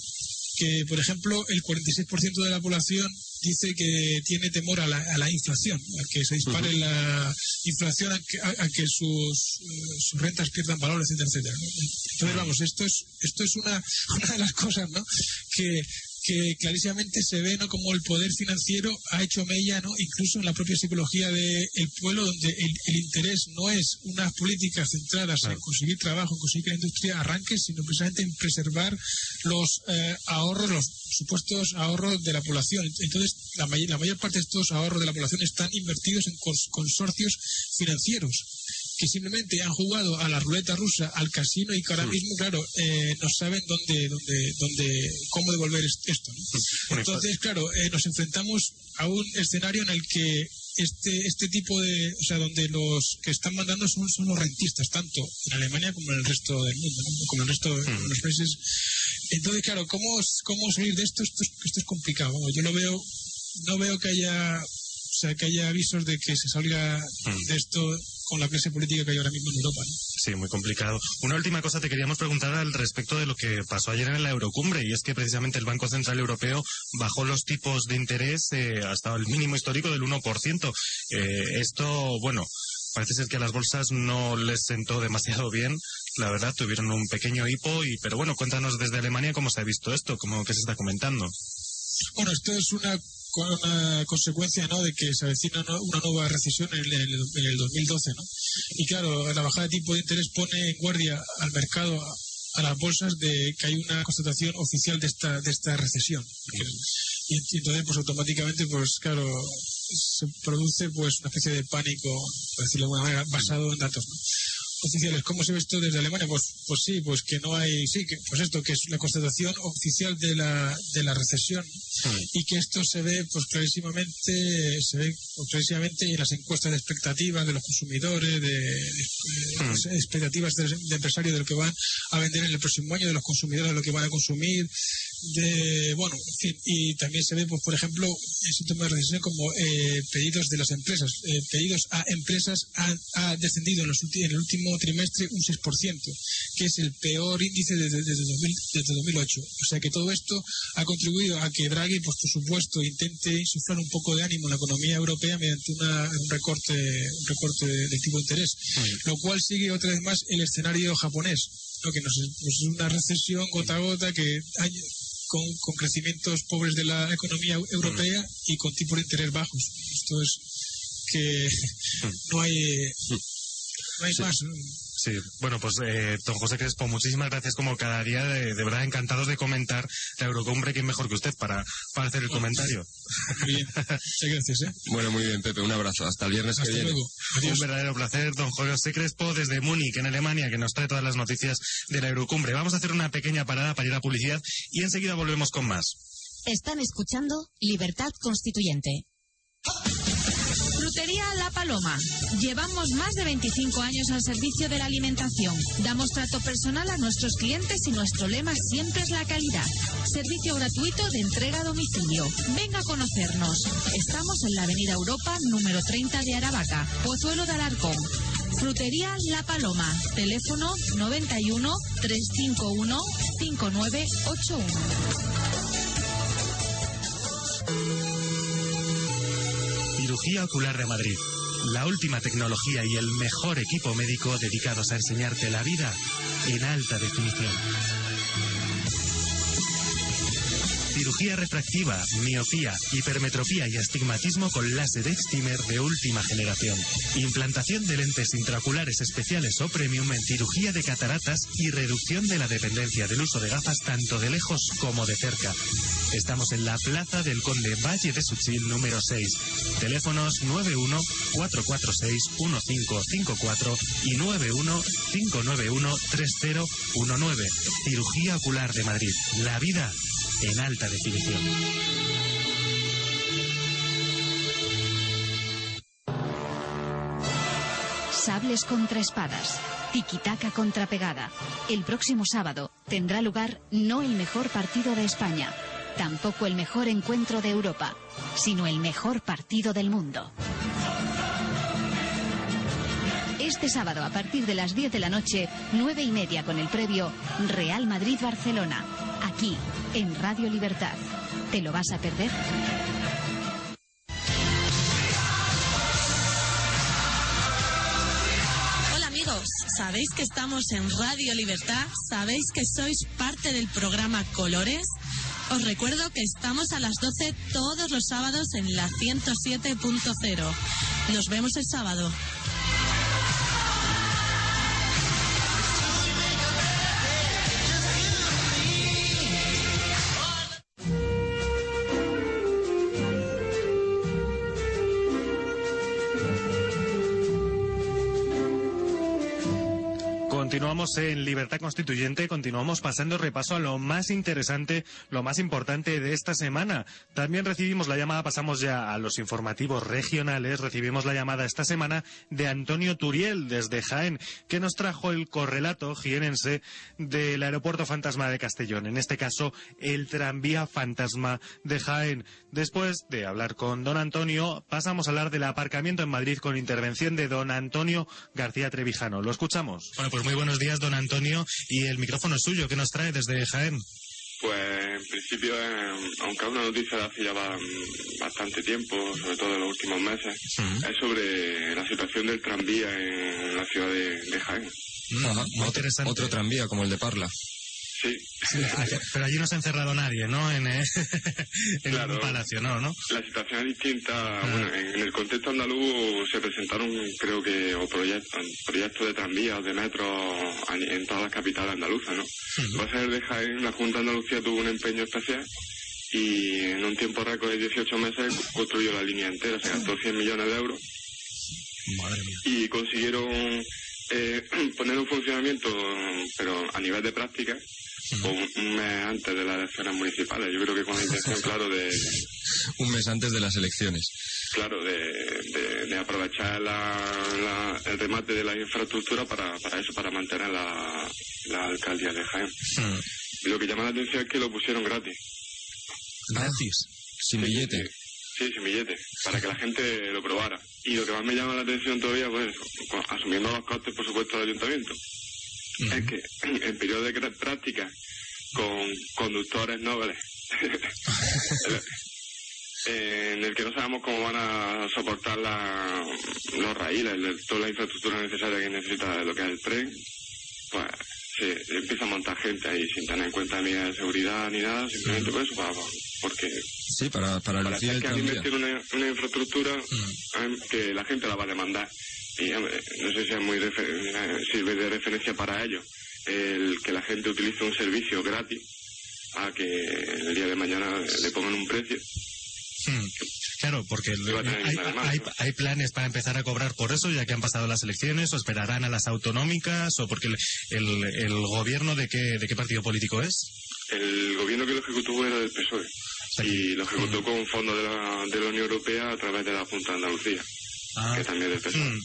Que, por ejemplo, el 46% de la población dice que tiene temor a la, a la inflación, a que se dispare la inflación, a que, a, que sus, eh, sus, rentas pierdan valor, etcétera, etcétera. Entonces, vamos, esto es, esto es una, (laughs) una de las cosas, ¿no? Que, que clarísimamente se ve ¿no? como el poder financiero ha hecho mella, ¿no? incluso en la propia psicología del pueblo, donde el, interés no es unas políticas centradas en conseguir trabajo, en conseguir que la industria arranque, sino precisamente en preservar los eh, ahorros, los supuestos ahorros de la población. Entonces, la, la mayor parte de estos ahorros de la población están invertidos en consorcios financieros que simplemente han jugado a la ruleta rusa, al casino y que ahora mismo, claro, eh, no saben dónde, dónde, dónde, cómo devolver esto. Entonces, claro, eh, nos enfrentamos a un escenario en el que este, este tipo de, o sea, donde los que están mandando son, son los rentistas, tanto en Alemania como en el resto del mundo, como en el resto de los países. Entonces, claro, ¿cómo, cómo salir de esto? Esto es, esto es complicado. Yo lo veo, no veo que haya, o sea, que haya avisos de que se salga de esto con la clase política que hay ahora mismo en Europa. Sí, muy complicado. Una última cosa te queríamos preguntar al respecto de lo que pasó ayer en la Eurocumbre, y es que precisamente el Banco Central Europeo bajó los tipos de interés eh, hasta el mínimo histórico del 1%. Eh, esto, bueno, parece ser que a las bolsas no les sentó demasiado bien. La verdad, tuvieron un pequeño hipo, y, pero bueno, cuéntanos desde Alemania cómo se ha visto esto, cómo que se está comentando. Bueno, esto es una una consecuencia ¿no? de que se avecina una nueva recesión en el, en el 2012. ¿no? Y claro, la bajada de tipo de interés pone en guardia al mercado, a, las bolsas, de que hay una constatación oficial de esta, de esta recesión. Y, entonces, pues automáticamente, pues claro, se produce pues una especie de pánico, por decirlo de alguna manera, basado en datos. ¿no? Oficiales. ¿Cómo se ve esto desde Alemania? Pues, pues sí, pues que no hay, sí, que, pues esto, que es la constatación oficial de la, de la recesión y que esto se ve, pues clarísimamente, se ve pues, clarísimamente en las encuestas de expectativas de los consumidores, de, expectativas de, empresarios de lo que van a vender en el próximo año, de los consumidores de lo que van a consumir, de, bueno, en fin, y también se ve, pues por ejemplo, síntomas de recesión como eh, pedidos de las empresas, eh, pedidos a empresas ha descendido en, los, en el último trimestre un 6%, que es el peor índice desde, desde, 2008. O sea que todo esto ha contribuido a que Draghi, pues por supuesto, intente insuflar un poco de ánimo en la economía europea mediante un recorte, un recorte del tipo de interés, lo cual sigue otra vez más el escenario japonés, lo que nos, pues es una recesión gota a gota que con, con, crecimientos pobres de la economía europea y con tipos de interés bajos. Esto es que no hay no hay más. Sí, bueno, pues eh, don José Crespo, muchísimas gracias como cada día, de, verdad encantados de comentar la Eurocumbre, ¿quién mejor que usted para, para hacer el comentario? Muy bien, muchas gracias. ¿eh? (laughs) Bueno, muy bien, Pepe, un abrazo, hasta el viernes que viene. Luego. Un verdadero placer, don José Crespo, desde Múnich, en Alemania, que nos trae todas las noticias de la Eurocumbre. Vamos a hacer una pequeña parada para ir a publicidad y enseguida volvemos con más. Están escuchando Libertad Constituyente. Frutería La Paloma. Llevamos más de 25 años al servicio de la alimentación. Damos trato personal a nuestros clientes y nuestro lema siempre es la calidad. Servicio gratuito de entrega a domicilio. Venga a conocernos. Estamos en la Avenida Europa, número 30 de Aravaca, Pozuelo de Alarcón. Frutería La Paloma. Teléfono 91 351 5981. Cirugía Ocular de Madrid. La última tecnología y el mejor equipo médico dedicados a enseñarte la vida en alta definición. Cirugía refractiva, miopía, hipermetropía y astigmatismo con láser excimer de última generación. Implantación de lentes intraoculares especiales o premium en cirugía de cataratas y reducción de la dependencia del uso de gafas tanto de lejos como de cerca. Estamos en la Plaza del Conde Valle de Suchil número 6. Teléfonos 91 446 1554 y 91 591 3019. Cirugía ocular de Madrid. La vida en alta definición. Sables contra espadas. Tiquitaca contra pegada. El próximo sábado tendrá lugar no el mejor partido de España, tampoco el mejor encuentro de Europa, sino el mejor partido del mundo. Este sábado a partir de las 10 de la noche, 9 y media con el previo Real Madrid-Barcelona aquí, en Radio Libertad. ¿Te lo vas a perder? Hola amigos, ¿sabéis que estamos en Radio Libertad? ¿Sabéis que sois parte del programa Colores? Os recuerdo que estamos a las 12 todos los sábados en la 107.0. Nos vemos el sábado. En Libertad Constituyente, continuamos pasando repaso a lo más interesante, lo más importante de esta semana. También recibimos la llamada, pasamos ya a los informativos regionales, recibimos la llamada esta semana de Antonio Turiel desde Jaén, que nos trajo el correlato jienense del aeropuerto fantasma de Castellón, en este caso el tranvía fantasma de Jaén. Después de hablar con don Antonio, pasamos a hablar del aparcamiento en Madrid con intervención de don Antonio García Trevijano. Lo escuchamos. Bueno, pues muy buenos días, don Antonio, y el micrófono es suyo, ¿qué nos trae desde Jaén? Pues en principio, eh, aunque es una noticia de hace ya ba- bastante tiempo, sobre todo en los últimos meses, es sobre la situación del tranvía en la ciudad de, de Jaén. Ajá. muy Otro, otro tranvía como el de Parla. Sí, Sí, pero allí no se ha encerrado nadie, ¿no? En, eh, (laughs) en Claro. un palacio, ¿no? ¿no? la situación es distinta. Bueno, en, en el contexto andaluz se presentaron, creo que, o proyectos, proyectos de tranvías, de metro a- en todas las capitales andaluzas, ¿no? Va a ser de Jaén, la Junta de Andalucía tuvo un empeño especial y en un tiempo récord de 18 meses construyó la línea entera, se gastó 100 millones de euros Madre mía. y consiguieron eh, (clears throat) poner en funcionamiento, pero a nivel de práctica, un, un mes antes de las elecciones municipales. Yo creo que con la intención, claro, de, (laughs) Un mes antes de las elecciones. claro, de, de- de aprovechar la- la- el remate de la infraestructura para, para eso, para mantener la, la alcaldía de Jaén. Mm. Lo que llama la atención es que lo pusieron gratis. Gratis. Sin billete. Sí, sí, sin billete, para que la gente lo probara. Y lo que más me llama la atención todavía, pues, asumiendo los costes, por supuesto, del ayuntamiento, es que en periodo de práctica, con conductores nobles, (laughs) en el que no sabemos cómo van a soportar la- los raíles, toda la infraestructura necesaria que necesita lo que es el tren, pues se, empieza a montar gente ahí sin tener en cuenta medidas de seguridad ni nada, simplemente por eso, para- porque Sí, para, para para hacer que tranvía. invertido una, una infraestructura eh, que la gente la va a demandar. Y hombre, no sé si es muy eh, sirve de referencia para ello el que la gente utilice un servicio gratis a que el día de mañana le pongan un precio. Mm. Claro, porque hay, hay- hay planes para empezar a cobrar por eso, ya que han pasado las elecciones, o esperarán a las autonómicas, o porque el, el, el gobierno de qué, de qué partido político es. El gobierno que lo ejecutó era del PSOE y lo ejecutó con fondos de la, de la Unión Europea a través de la Junta de Andalucía, Ah. que también es del PSOE. Mm.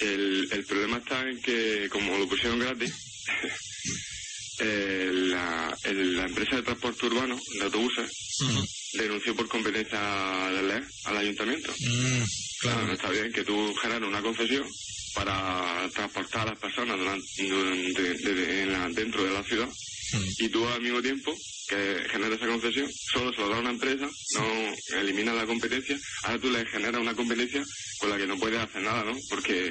El, el problema está en que, como lo pusieron gratis, (laughs) eh, la, el- la empresa de transporte urbano de autobuses denunció por competencia de ley al ayuntamiento. Mm, Claro, no está bien que tú generes una concesión para transportar a las personas durante- durante- de- de- en la- dentro de la ciudad y tú al mismo tiempo que generas esa concesión solo se lo da a una empresa, no elimina la competencia, ahora tú le generas una competencia con la que no puedes hacer nada, ¿no? Porque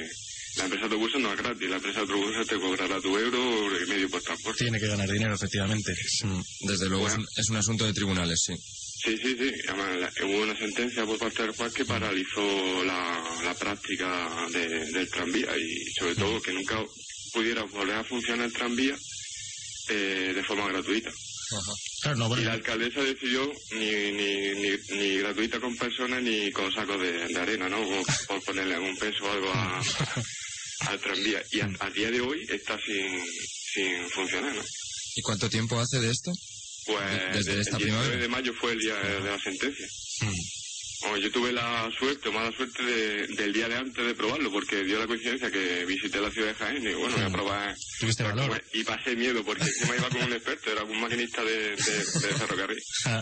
la empresa de autobuses no es gratis, la empresa de autobuses te cobrará tu euro y medio por transporte. Tiene que ganar dinero, efectivamente. Mm, Desde luego es un, es un asunto de tribunales, sí. Sí, sí, sí. Además, la- hubo una sentencia por parte del juez que paralizó la, la práctica de- del tranvía y sobre todo que nunca pudiera volver a funcionar el tranvía eh, de forma gratuita. Claro, no, Y la alcaldesa decidió ni, ni, ni, ni gratuita con personas ni con sacos de, de arena, ¿no? Como por ponerle algún peso o algo a- (laughs) al tranvía. Y a, a día de hoy está sin, sin funcionar, ¿no? ¿Y cuánto tiempo hace de esto? Pues Desde el esta 19 primavera. de mayo fue el día de la sentencia. Bueno, yo tuve la suerte o mala suerte de- del día de antes de probarlo, porque dio la coincidencia que visité la ciudad de Jaén y bueno, voy a probar. Tuviste valor. Y pasé miedo, porque encima iba con un experto, era un maquinista de, de, de ferrocarril. (laughs)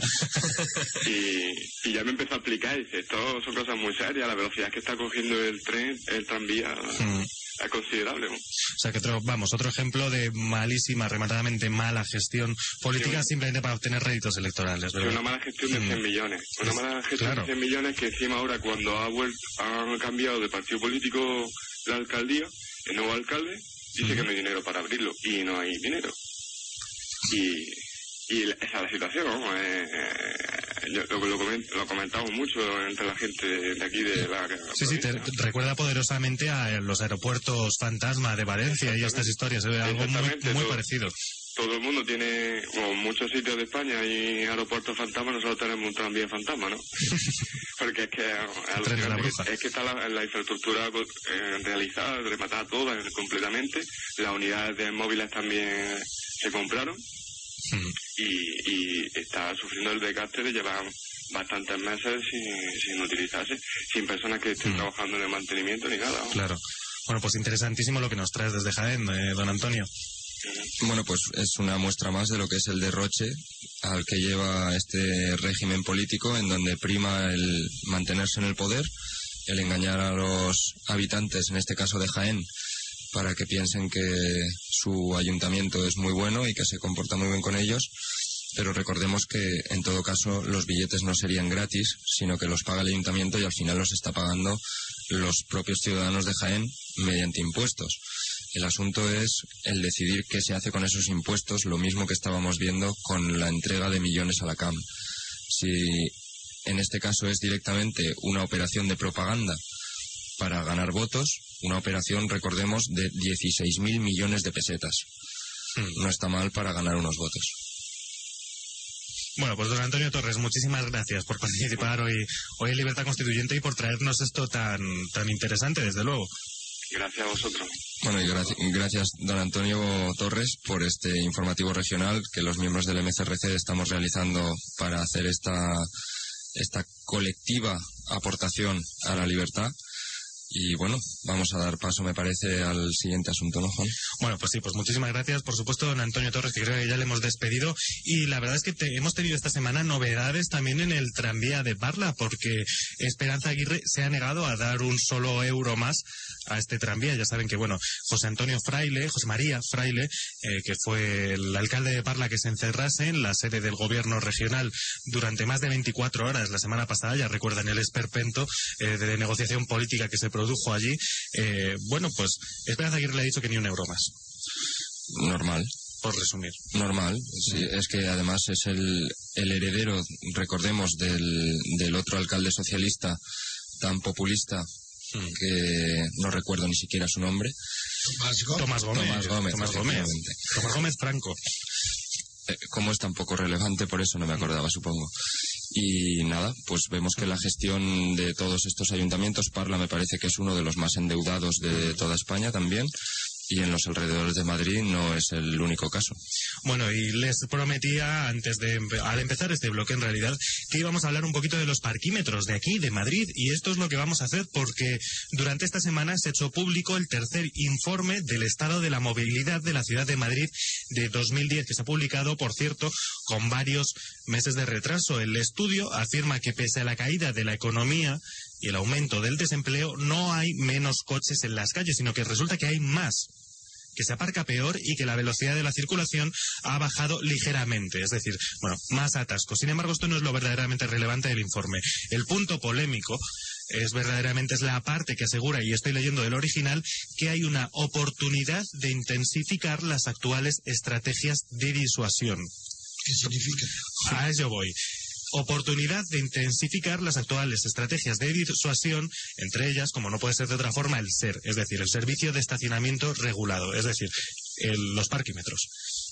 Y, y ya me empezó a explicar, y dice, esto son cosas muy serias, la velocidad que está cogiendo el tren, el tranvía, mm. Es considerable. O sea, que otro, vamos, otro ejemplo de malísima, rematadamente mala gestión política Sí. simplemente para obtener réditos electorales, ¿verdad? una mala gestión de 100 millones. Una mala gestión Claro. de 100 millones que encima ahora cuando ha vuelto, han cambiado de partido político la alcaldía, el nuevo alcalde dice que no hay dinero para abrirlo y no hay dinero. Y, y esa es la situación, ¿no? Eh, eh, yo lo, lo, coment- lo comentamos mucho entre la gente de aquí de la Sí, sí, te recuerda poderosamente a los aeropuertos fantasma de Valencia y estas historias, eh, algo muy, muy todo. parecido. Todo el mundo tiene, o muchos sitios de España hay aeropuertos fantasma, nosotros tenemos un tranvía fantasma, ¿no? (laughs) Porque es que es es que está la, la infraestructura pues, eh, realizada, rematada toda eh, completamente, las unidades de móviles también se compraron Mm. Y, y está sufriendo el desgaste de llevar bastantes meses sin, sin utilizarse, sin personas que estén Mm. trabajando en el mantenimiento ni nada. ¿no? Claro. Bueno, pues interesantísimo lo que nos traes desde Jaén, eh, don Antonio. Bueno, pues es una muestra más de lo que es el derroche al que lleva este régimen político en donde prima el mantenerse en el poder, el engañar a los habitantes, en este caso de Jaén, para que piensen que su ayuntamiento es muy bueno y que se comporta muy bien con ellos. Pero recordemos que en todo caso los billetes no serían gratis, sino que los paga el ayuntamiento y al final los está pagando los propios ciudadanos de Jaén mediante impuestos. El asunto es el decidir qué se hace con esos impuestos, lo mismo que estábamos viendo con la entrega de millones a la CAM. Si en este caso es directamente una operación de propaganda para ganar votos, una operación, recordemos, de 16.000 millones de pesetas. No está mal para ganar unos votos. Bueno, pues don Antonio Torres, muchísimas gracias por participar hoy, hoy en Libertad Constituyente y por traernos esto tan, tan interesante, desde luego. Gracias a vosotros. Bueno, y graci- gracias, don Antonio Torres, por este informativo regional que los miembros del MCRC estamos realizando para hacer esta, esta colectiva aportación a la libertad. Y bueno, vamos a dar paso, me parece, al siguiente asunto, ¿no, Juan? Bueno, pues sí, pues muchísimas gracias, por supuesto, don Antonio Torres, que creo que ya le hemos despedido. Y la verdad es que te- hemos tenido esta semana novedades también en el tranvía de Parla, porque Esperanza Aguirre se ha negado a dar un solo euro más a este tranvía. Ya saben que, bueno, José Antonio Fraile, José María Fraile, eh, que fue el alcalde de Parla que se encerrase en la sede del gobierno regional durante más de 24 horas la semana pasada, ya recuerdan el esperpento eh, de negociación política que se produjo allí. Eh, bueno, pues Esperanza Aguirre le ha dicho que ni un euro más Normal. por resumir. Normal, sí, es que además es el, el heredero, recordemos, del, del otro alcalde socialista tan populista que no recuerdo ni siquiera su nombre. Tomás Gómez. Tomás Gómez. Tomás Gómez, Tomás Gómez. Tomás Gómez Franco. Eh, como es tan poco relevante, por eso no me acordaba, supongo. Y nada, pues vemos que la gestión de todos estos ayuntamientos, Parla me parece que es uno de los más endeudados de toda España también, y en los alrededores de Madrid no es el único caso. Bueno, y les prometía antes de al empezar este bloque en realidad que íbamos a hablar un poquito de los parquímetros de aquí, de Madrid, y esto es lo que vamos a hacer porque durante esta semana se ha hecho público el tercer informe del estado de la movilidad de la ciudad de Madrid de 2010, que se ha publicado, por cierto, con varios meses de retraso. El estudio afirma que pese a la caída de la economía y el aumento del desempleo, no hay menos coches en las calles, sino que resulta que hay más que se aparca peor y que la velocidad de la circulación ha bajado ligeramente, es decir, bueno, más atascos. Sin embargo, esto no es lo verdaderamente relevante del informe. El punto polémico es verdaderamente es la parte que asegura, y estoy leyendo del original, que hay una oportunidad de intensificar las actuales estrategias de disuasión. ¿Qué significa? A eso voy. Oportunidad de intensificar las actuales estrategias de disuasión, entre ellas, como no puede ser de otra forma, el SER, es decir, el servicio de estacionamiento regulado, es decir, el- los parquímetros.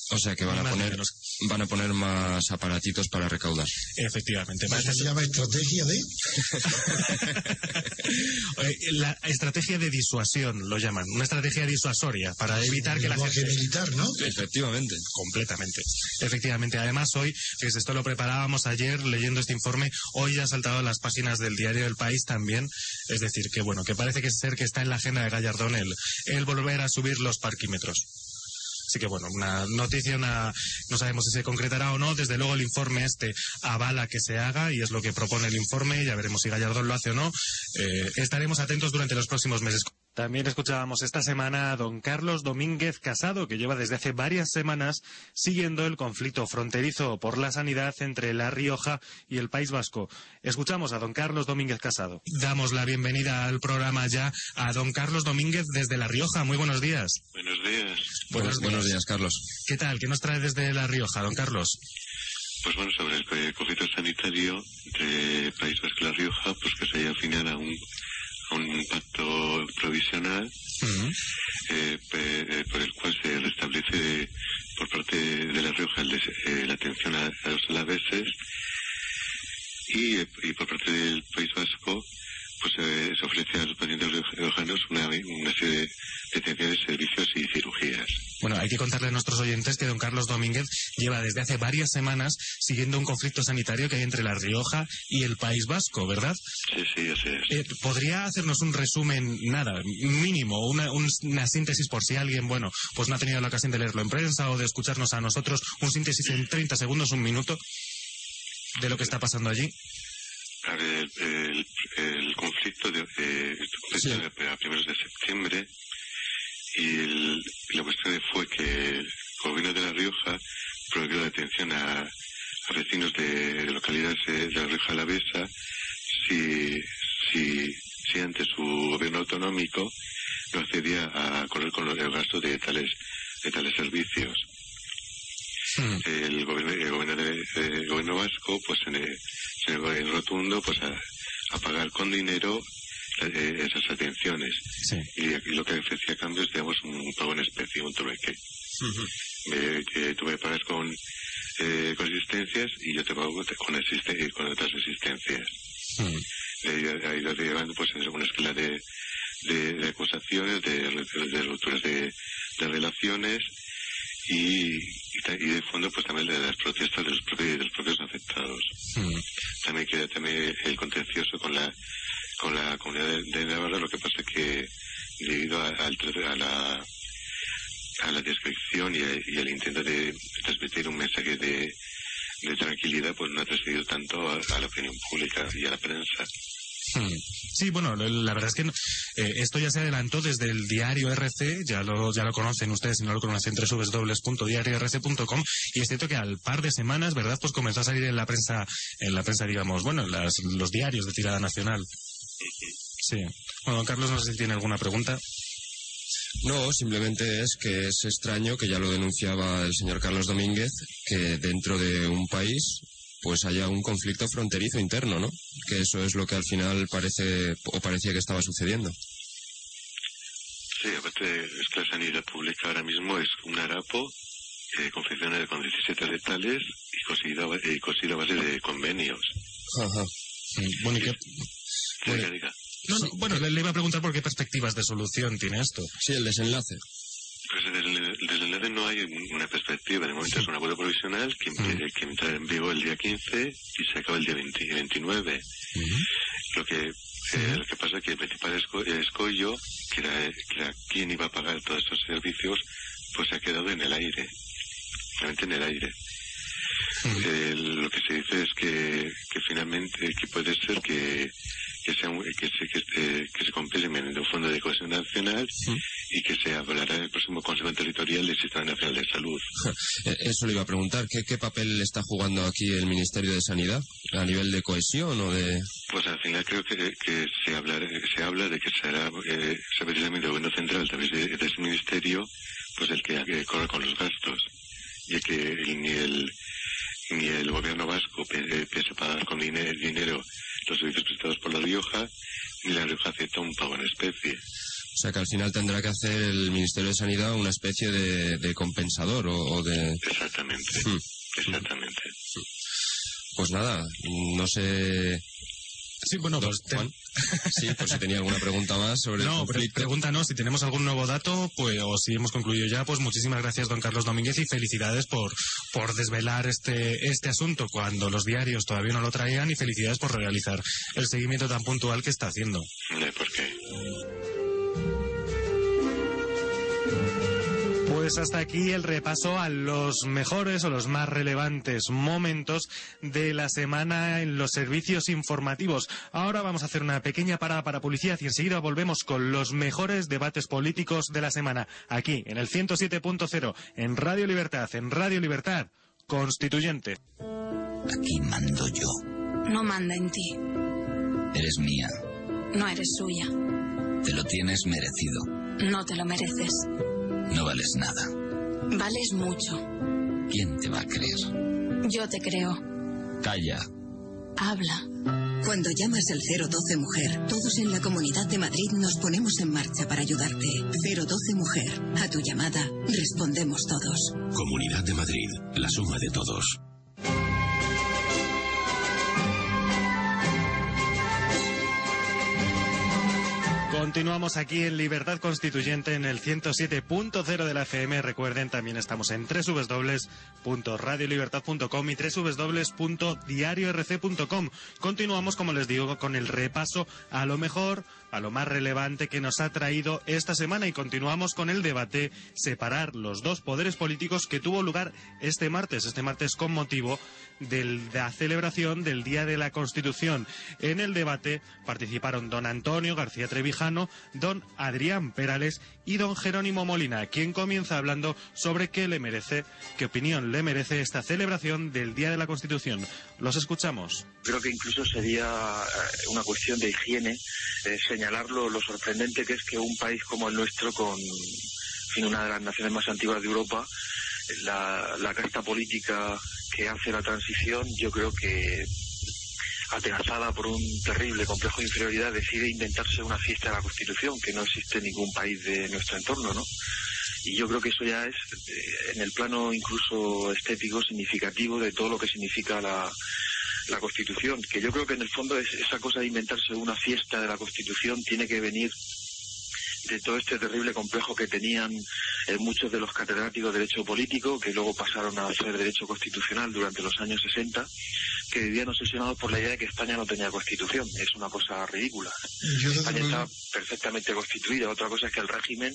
O sea que van a más poner, menos. van a poner más aparatitos para recaudar. Efectivamente. Eso se llama estrategia de... (laughs) La estrategia de disuasión lo llaman, una estrategia disuasoria para evitar que la lenguaje gente militar, ¿no? Efectivamente. completamente. Efectivamente, además hoy, fíjese, esto lo preparábamos ayer leyendo este informe, hoy ya ha saltado a las páginas del diario del país también, es decir, que bueno, que parece que ser que está en la agenda de Gallardón el, el volver a subir los parquímetros. Así que bueno, una noticia, una, no sabemos si se concretará o no. Desde luego el informe este avala que se haga y es lo que propone el informe. Ya veremos si Gallardón lo hace o no. Eh, estaremos atentos durante los próximos meses. También escuchábamos esta semana a don Carlos Domínguez Casado, que lleva desde hace varias semanas siguiendo el conflicto fronterizo por la sanidad entre La Rioja y el País Vasco. Escuchamos a don Carlos Domínguez Casado. Damos la bienvenida al programa ya a don Carlos Domínguez desde La Rioja. Muy buenos días. Buenos días. Buenos, buenos días, Carlos. ¿Qué tal? ¿Qué nos trae desde La Rioja, don Carlos? pues bueno, sobre el conflicto sanitario entre País Vasco y La Rioja, pues que se haya al final a un, a un pacto provisional eh, eh, por el cual se restablece por parte de La Rioja eh, la atención a, los alaveses y, y por parte del País Vasco pues eh, se ofrece a los pacientes riojanos una, una serie de detenciones, servicios y cirugías. Bueno, hay que contarle a nuestros oyentes que don Carlos Domínguez lleva desde hace varias semanas siguiendo un conflicto sanitario que hay entre La Rioja y el País Vasco, ¿verdad? Sí, sí, así es. Eh, ¿Podría hacernos un resumen, nada, mínimo, una, una síntesis por si alguien, bueno, pues no ha tenido la ocasión de leerlo en prensa o de escucharnos a nosotros, un síntesis en 30 segundos, un minuto, de lo que está pasando allí? El, el, conflicto de, a primeros de septiembre y la cuestión fue que el gobierno de La Rioja prohibió la detención a, vecinos de, localidades de La Rioja Alavesa si, si, si antes su gobierno autonómico no accedía a correr con los gastos de tales, de tales servicios. Hmm. El, gobierno, el, gobierno el gobierno vasco pues en el, en rotundo pues a, pagar con dinero eh, esas atenciones. Y, lo que ofrecía a cambio es, digamos, un pago en especie, un trueque. que tú me pagas con, eh, con asistencias y yo te pago con, con otras asistencias. ha ido llevando pues una escala de, de, acusaciones, de, de, rupturas de, de relaciones y, y, de fondo pues también de las protestas de los propios, de los propios afectados. Mm. También queda también el contencioso con la con la comunidad de, Navarra, lo que pasa que debido a, a la a la descripción y, y, al intento de transmitir un mensaje de, de tranquilidad, pues no ha transmitido tanto a la opinión pública y a la prensa. Sí, bueno, la verdad es que eh, esto ya se adelantó desde el diario RC, ya lo, ya lo conocen ustedes si no lo conocen, www.diariorc.com, y es cierto que al par de semanas, ¿verdad? Pues comenzó a salir en la prensa, en la prensa, digamos, bueno, en los diarios de tirada nacional. Sí. Bueno, Carlos, no sé si tiene alguna pregunta. No, simplemente es que es extraño que ya lo denunciaba el señor Carlos Domínguez, que dentro de un país pues haya un conflicto fronterizo interno, ¿no? Que eso es lo que al final parece o parecía que estaba sucediendo. Sí, aparte es que la sanidad pública ahora mismo es un harapo eh, confeccionado con 17 letales y cosido, y cosido a base de convenios. Ajá. Bueno, ¿y qué? No, no, bueno, le, le, iba a preguntar por qué perspectivas de solución tiene esto. Sí, el desenlace. Pues el no hay una perspectiva. De momento es un acuerdo provisional que, mm. que entra en vivo el día 15 y se acaba el día 29. Lo que eh, lo que pasa es que el principal escollo, que era, que era quien iba a pagar todos estos servicios, pues se ha quedado en el aire. Realmente en el aire. Eh, lo que se dice es que, que finalmente que puede ser que que, sea, que, se, que, este, que se en un fondo de cohesión nacional y que se hablará en el próximo Consejo Territorial del Sistema Nacional de Salud. Eh, eso le iba a preguntar, ¿qué, ¿qué papel está jugando aquí el Ministerio de Sanidad a nivel de cohesión o de...? Pues al final creo que, que se, habla, se habla de que será eh, precisamente el Gobierno Central a través de, ese ministerio pues el que, que corre con los gastos y que ni el ni el gobierno vasco pese a pagar con dinero los servicios prestados por La Rioja, ni La Rioja acepta un pago en especie. O sea que al final tendrá que hacer el Ministerio de Sanidad una especie de, compensador o, de... Exactamente, hmm. exactamente. Pues nada, no sé Sí, bueno, pues Sí, por si tenía alguna pregunta más sobre no, el conflicto. pregúntanos si tenemos algún nuevo dato, pues o si hemos concluido ya, pues muchísimas gracias don Carlos Domínguez y felicidades por por desvelar este este asunto cuando los diarios todavía no lo traían y felicidades por realizar el seguimiento tan puntual que está haciendo. ¿Por qué? Pues hasta aquí el repaso a los mejores o los más relevantes momentos de la semana en los servicios informativos. Ahora vamos a hacer una pequeña parada para publicidad y enseguida volvemos con los mejores debates políticos de la semana, aquí en el 107.0, en Radio Libertad, en Radio Libertad Constituyente. Aquí mando yo. No manda en ti. Eres mía. No eres suya. Te lo tienes merecido. No te lo mereces. No vales nada. Vales mucho. ¿Quién te va a creer? Yo te creo. Calla. Habla. Cuando llamas al 012 Mujer, todos en la Comunidad de Madrid nos ponemos en marcha para ayudarte. 012 Mujer, a tu llamada respondemos todos. Comunidad de Madrid, la suma de todos. Continuamos aquí en Libertad Constituyente en el 107.0 de la FM. Recuerden, también estamos en www.radiolibertad.com y www.diariorc.com. Continuamos, como les digo, con el repaso a lo mejor, a lo más relevante que nos ha traído esta semana y continuamos con el debate separar los dos poderes políticos que tuvo lugar este martes, este martes con motivo de la celebración del Día de la Constitución. En el debate participaron don Antonio García Trevijano, don Adrián Perales y don Jerónimo Molina, quien comienza hablando sobre qué le merece, qué opinión le merece esta celebración del Día de la Constitución. Los escuchamos. Creo que incluso sería eh, una cuestión de higiene eh, señalarlo lo sorprendente que es que un país como el nuestro, con en una de las naciones más antiguas de Europa, la, la casta política que hace la transición, yo creo que atenazada por un terrible complejo de inferioridad, decide inventarse una fiesta de la Constitución, que no existe en ningún país de nuestro entorno, ¿no? Y yo creo que eso ya es, eh, en el plano incluso estético, significativo de todo lo que significa la, la Constitución, que yo creo que en el fondo es esa cosa de inventarse una fiesta de la Constitución tiene que venir de todo este terrible complejo que tenían eh, muchos de los catedráticos de Derecho Político, que luego pasaron a hacer Derecho Constitucional durante los años 60, que vivían obsesionados por la idea de que España no tenía Constitución. Es una cosa ridícula. España está perfectamente constituida. Otra cosa es que el régimen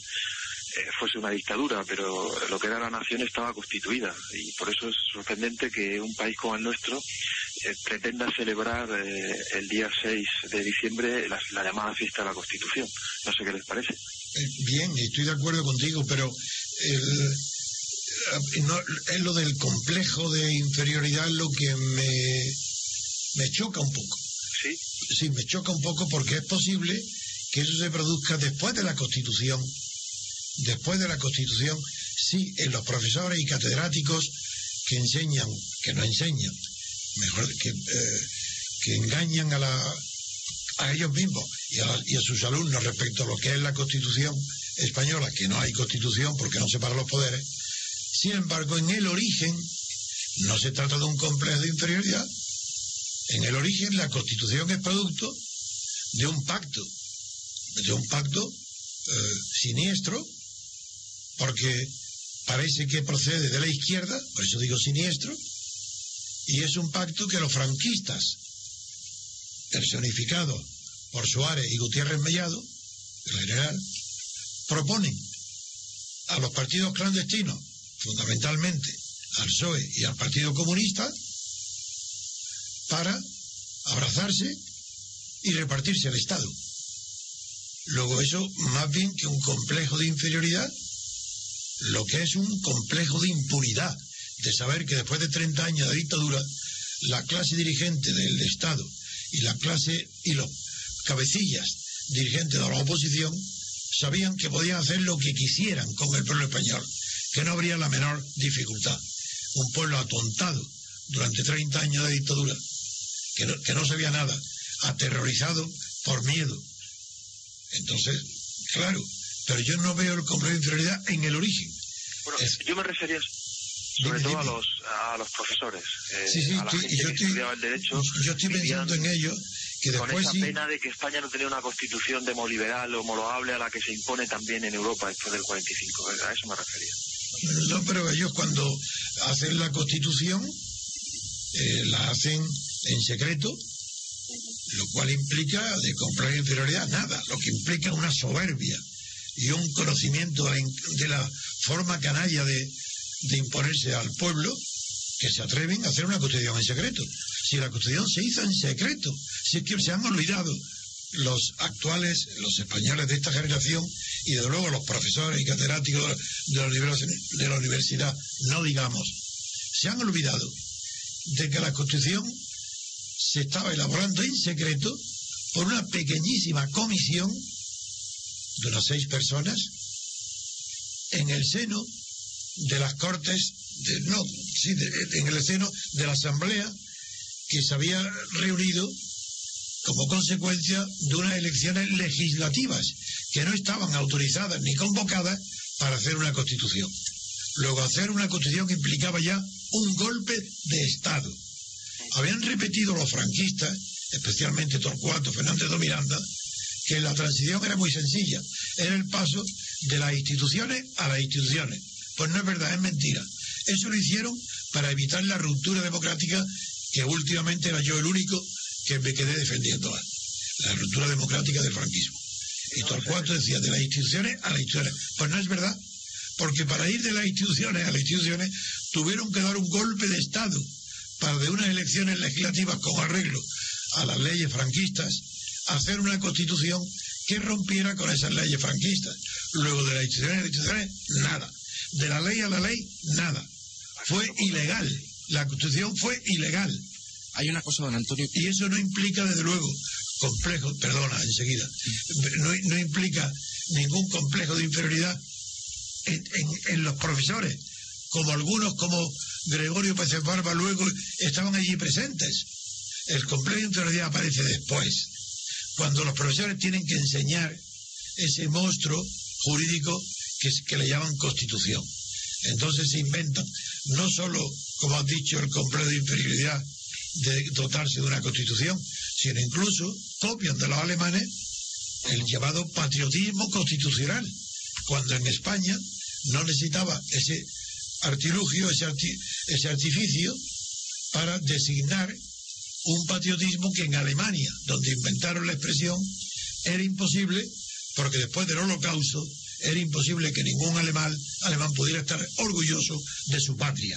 eh, fuese una dictadura, pero lo que era la nación estaba constituida. Y por eso es sorprendente que un país como el nuestro eh, pretenda celebrar eh, el día 6 de diciembre la, la, llamada fiesta de la Constitución. No sé qué les parece. Bien, estoy de acuerdo contigo, pero el, no, es lo del complejo de inferioridad lo que me, me choca un poco. Sí. Sí, me choca un poco porque es posible que eso se produzca después de la Constitución. Después de la Constitución, sí, en los profesores y catedráticos que enseñan, que no enseñan, mejor que, eh, que engañan a, la, a ellos mismos y a, y a, sus alumnos respecto a lo que es la Constitución española, que no hay Constitución porque no separan los poderes. Sin embargo, en el origen no se trata de un complejo de inferioridad. En el origen la Constitución es producto de un pacto, de un pacto eh, siniestro, porque parece que procede de la izquierda, por eso digo siniestro, y es un pacto que los franquistas, personificados por Suárez y Gutiérrez Mellado, el general, proponen a los partidos clandestinos, fundamentalmente al PSOE y al Partido Comunista, para abrazarse y repartirse el Estado. Luego eso, más bien que un complejo de inferioridad, lo que es un complejo de impunidad, de saber que después de 30 años de dictadura, la clase dirigente del Estado y la clase y los cabecillas dirigentes de la oposición sabían que podían hacer lo que quisieran con el pueblo español, que no habría la menor dificultad. Un pueblo atontado durante 30 años de dictadura, que no, que no sabía nada, aterrorizado por miedo. Entonces, claro, pero yo no veo el complejo de inferioridad en el origen. Bueno, es, yo me refería sobre dime, todo dime. a los a los profesores eh, sí, sí, a la tú, gente yo que estoy, estudiaba el derecho yo estoy pensando en ello que con después esa sí pena de que España no tenía una constitución demoliberal homologable a la que se impone también en Europa después del 45 a eso me refería no pero ellos cuando hacen la constitución eh, la hacen en secreto lo cual implica de comprar inferioridad nada lo que implica una soberbia y un conocimiento de la, forma canalla de, de imponerse al pueblo que se atreven a hacer una constitución en secreto. Si la constitución se hizo en secreto, si es que se han olvidado los actuales, los españoles de esta generación y de luego los profesores y catedráticos de la, de la universidad, no digamos, se han olvidado de que la constitución se estaba elaborando en secreto por una pequeñísima comisión de unas seis personas en el seno de las Cortes de- no, sí, de- en el seno de la Asamblea que se había reunido como consecuencia de unas elecciones legislativas que no estaban autorizadas ni convocadas para hacer una constitución. Luego, hacer una constitución implicaba ya un golpe de Estado. Habían repetido los franquistas, especialmente Torcuato Fernández de Miranda, que la transición era muy sencilla, era el paso de las instituciones a las instituciones. Pues no es verdad, es mentira. Eso lo hicieron para evitar la ruptura democrática que últimamente era yo el único que me quedé defendiéndola. La ruptura democrática del franquismo. Y Torcuato decía de las instituciones a las instituciones. Pues no es verdad, porque para ir de las instituciones a las instituciones tuvieron que dar un golpe de Estado para de unas elecciones legislativas con arreglo a las leyes franquistas hacer una constitución que rompiera con esas leyes franquistas. Luego de las instituciones a las instituciones, nada. De la ley a la ley, nada. Fue ilegal. La constitución fue ilegal. Hay una cosa, don Antonio. Y eso no implica, desde luego, complejo, perdona, enseguida, no, no implica ningún complejo de inferioridad en, en- en los profesores, como algunos, como Gregorio Pérez Barba, luego estaban allí presentes. El complejo de inferioridad aparece después, cuando los profesores tienen que enseñar ese monstruo jurídico que, le llaman constitución. Entonces se inventan, no solo, como has dicho, el complejo de inferioridad de dotarse de una constitución, sino incluso copian de los alemanes el llamado patriotismo constitucional, cuando en España no necesitaba ese artilugio, ese, arti- ese artificio para designar un patriotismo que en Alemania, donde inventaron la expresión, era imposible, porque después del holocausto era imposible que ningún alemán, alemán pudiera estar orgulloso de su patria.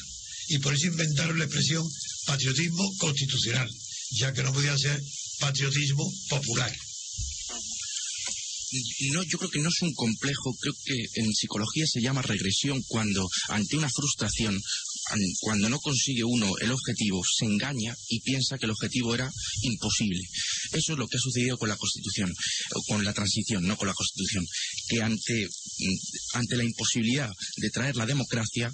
Y por eso inventaron la expresión patriotismo constitucional, ya que no podía ser patriotismo popular. No, yo creo que no es un complejo, creo que en psicología se llama regresión cuando ante una frustración, cuando no consigue uno el objetivo, se engaña y piensa que el objetivo era imposible. Eso es lo que ha sucedido con la Constitución, o con la transición, no con la Constitución, que ante, mm, ante la imposibilidad de traer la democracia...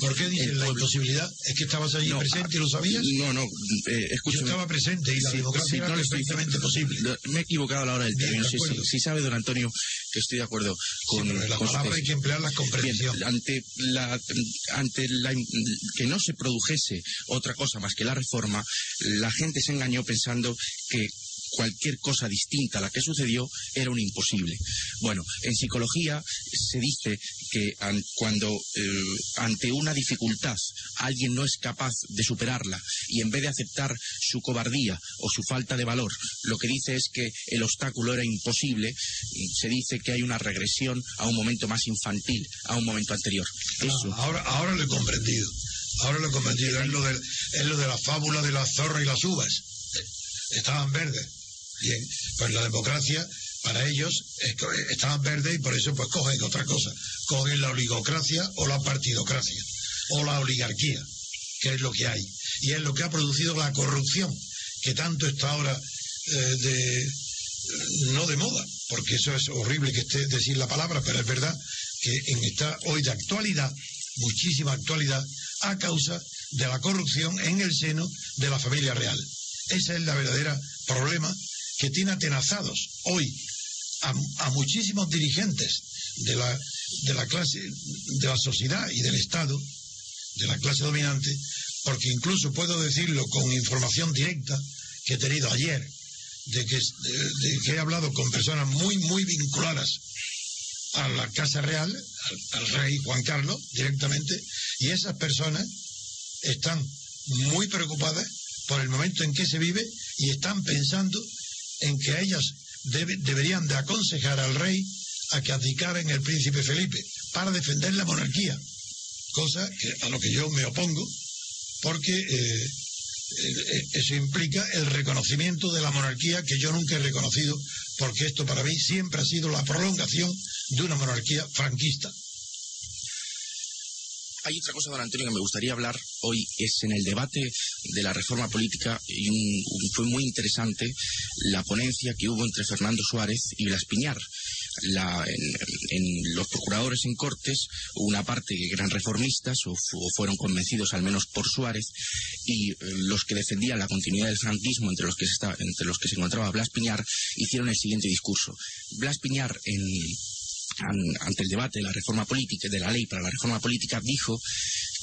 ¿Por qué dices el la imposibilidad? ¿Es que estabas allí No, presente y lo sabías? No, no, eh, escúchame. Yo estaba presente y la democracia era no perfectamente posible. lo- Me he equivocado a la hora del término. Sí, sí, sí sabe, don Antonio, que estoy de acuerdo con, pero las con tesis. hay que emplearlas con precisión. ante la, ante la, que no se produjese otra cosa más que la reforma, la gente se engañó pensando que cualquier cosa distinta a la que sucedió era un imposible. Bueno, en psicología se dice que an- cuando eh, ante una dificultad alguien no es capaz de superarla y en vez de aceptar su cobardía o su falta de valor, lo que dice es que el obstáculo era imposible, se dice que hay una regresión a un momento más infantil, a un momento anterior. Eso. Ah, ahora, ahora lo he comprendido. Ahora lo he comprendido. Es lo, de, es lo de la fábula de la zorra y las uvas. Estaban verdes. Bien, pues la democracia para ellos que estaban verdes y por eso pues cogen otra cosa. Cogen la oligocracia o la partidocracia o la oligarquía, que es lo que hay. Y es lo que ha producido la corrupción, que tanto está ahora eh, de no de moda, porque eso es horrible que esté decir la palabra, pero es verdad que en esta hoy de actualidad, muchísima actualidad, a causa de la corrupción en el seno de la familia real. Ese es el verdadero problema que tiene atenazados hoy a, a muchísimos dirigentes de la, de la clase, de la sociedad y del Estado, de la clase dominante, porque incluso puedo decirlo con información directa que he tenido ayer, de que, he hablado con personas muy, muy vinculadas a la Casa Real, al, al rey Juan Carlos, directamente, y esas personas están muy preocupadas por el momento en que se vive y están pensando en que ellas debe- deberían de aconsejar al rey a que abdicara en el príncipe Felipe para defender la monarquía, cosa que, a lo que yo me opongo, porque eh, eh, eso implica el reconocimiento de la monarquía que yo nunca he reconocido, porque esto para mí siempre ha sido la prolongación de una monarquía franquista. Hay otra cosa, don Antonio, que me gustaría hablar hoy, es en el debate de la reforma política, y un- un- fue muy interesante la ponencia que hubo entre Fernando Suárez y Blas Piñar. la, en, en los procuradores en Cortes, una parte que eran reformistas o, o fueron convencidos al menos por Suárez, y eh, los que defendían la continuidad del franquismo, entre los que se, estaba- entre los que se encontraba Blas Piñar, hicieron el siguiente discurso. Blas Piñar, en, ante el debate de la reforma política, de la ley para la reforma política, dijo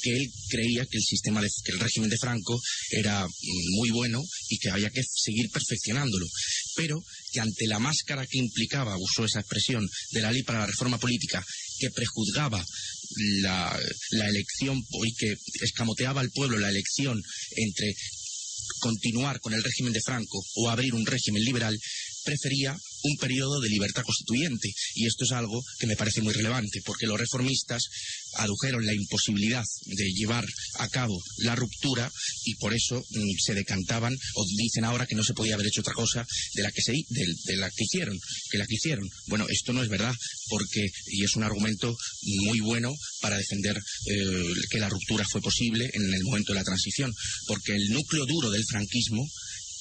que él creía que el sistema de, que el régimen de Franco era mm, muy bueno y que había que seguir perfeccionándolo, pero que ante la máscara que implicaba, usó esa expresión, de la ley para la reforma política, que prejuzgaba la, la elección y que escamoteaba al pueblo la elección entre continuar con el régimen de Franco o abrir un régimen liberal, prefería un periodo de libertad constituyente. Y esto es algo que me parece muy relevante, porque los reformistas adujeron la imposibilidad de llevar a cabo la ruptura y por eso mm, se decantaban o dicen ahora que no se podía haber hecho otra cosa de la que se de la que hicieron, que la que hicieron. Bueno, esto no es verdad, porque y es un argumento muy bueno para defender eh, que la ruptura fue posible en el momento de la transición, porque el núcleo duro del franquismo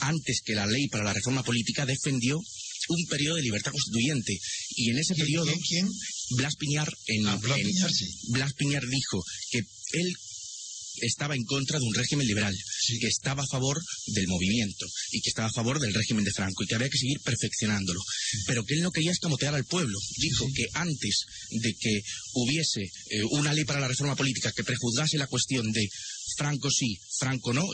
antes que la ley para la reforma política defendió un periodo de libertad constituyente. Y en ese periodo Blas Piñar en, Blas en- Piñar, sí. Blas Piñar dijo que él estaba en contra de un régimen liberal, que estaba a favor del movimiento y que estaba a favor del régimen de Franco y que había que seguir perfeccionándolo, pero que él no quería escamotear al pueblo. Dijo que antes de que hubiese eh, una ley para la reforma política que prejuzgase la cuestión de Franco sí, Franco no,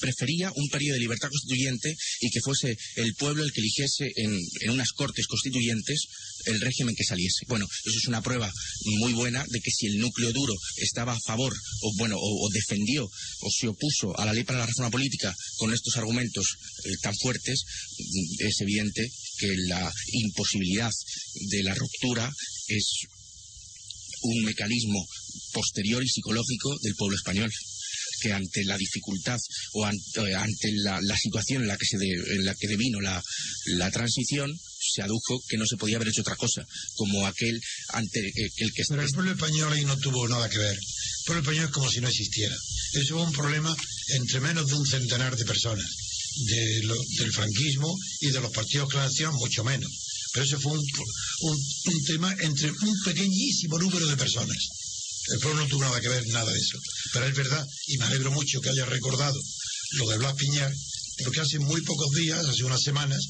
prefería un periodo de libertad constituyente y que fuese el pueblo el que eligiese en, unas cortes constituyentes el régimen que saliese. Bueno, eso es una prueba muy buena de que si el núcleo duro estaba a favor o bueno o, o defendió o se opuso a la ley para la reforma política con estos argumentos eh, tan fuertes, mm, es evidente que la imposibilidad de la ruptura es un mecanismo posterior y psicológico del pueblo español que ante la dificultad o ante, eh, ante la, la situación en la que se de- en la que devino la, la transición se adujo que no se podía haber hecho otra cosa como aquel ante eh, el que Pero el pueblo español ahí no tuvo nada que ver. El pueblo español es como si no existiera. Eso fue un problema entre menos de un centenar de personas. De lo- del franquismo y de los partidos que la nación, mucho menos. Pero eso fue un, un- un tema entre un pequeñísimo número de personas. El pueblo no tuvo nada que ver, nada de eso. Pero es verdad, y me alegro mucho que haya recordado lo de Blas Piñar, porque hace muy pocos días, hace unas semanas,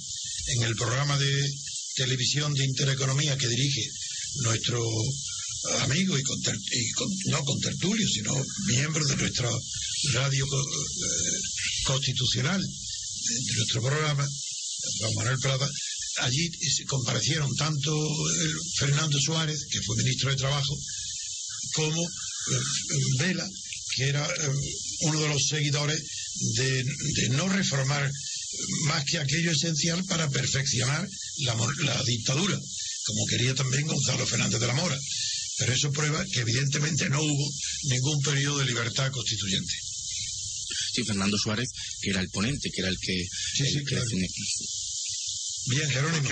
en el programa de televisión de Intereconomía que dirige nuestro amigo y, conter- y con- no con tertulio, sino miembro de nuestra radio eh, constitucional, de, nuestro programa, Juan Manuel Plata, allí comparecieron tanto eh, Fernando Suárez, que fue ministro de Trabajo, como eh, Vela, que era eh, uno de los seguidores de, de no reformar más que aquello esencial para perfeccionar la, la dictadura, como quería también Gonzalo Fernández de la Mora. Pero eso prueba que evidentemente no hubo ningún periodo de libertad constituyente. sí Fernando Suárez que era el ponente que era el que, el que defendía- Bien, Jerónimo.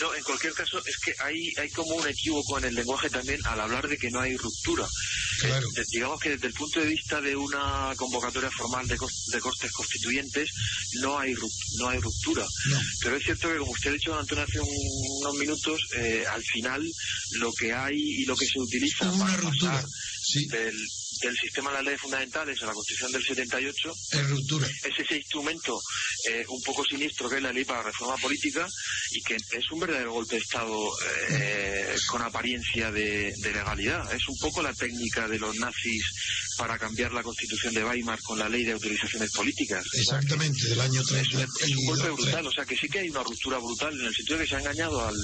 No, en cualquier caso, es que hay, hay como un equívoco en el lenguaje también al hablar de que no hay ruptura. Claro. Eh, digamos que desde el punto de vista de una convocatoria formal de, cos- de cortes constituyentes, no hay, no hay ruptura. Pero es cierto que, como usted ha dicho, Antonio, hace un- unos minutos, eh, al final lo que hay y lo que se utiliza para pasar del, del sistema de las leyes fundamentales a la Constitución del 78 Es ruptura. es ese instrumento eh, un poco siniestro que es la ley para la reforma política y que es un verdadero golpe de Estado eh, con apariencia de, de legalidad. Es un poco la técnica de los nazis para cambiar la constitución de Weimar con la ley de autorizaciones políticas. Exactamente, del año Es, un- 30. es un golpe brutal, o sea que sí que hay una ruptura brutal en el sentido de que se ha engañado al,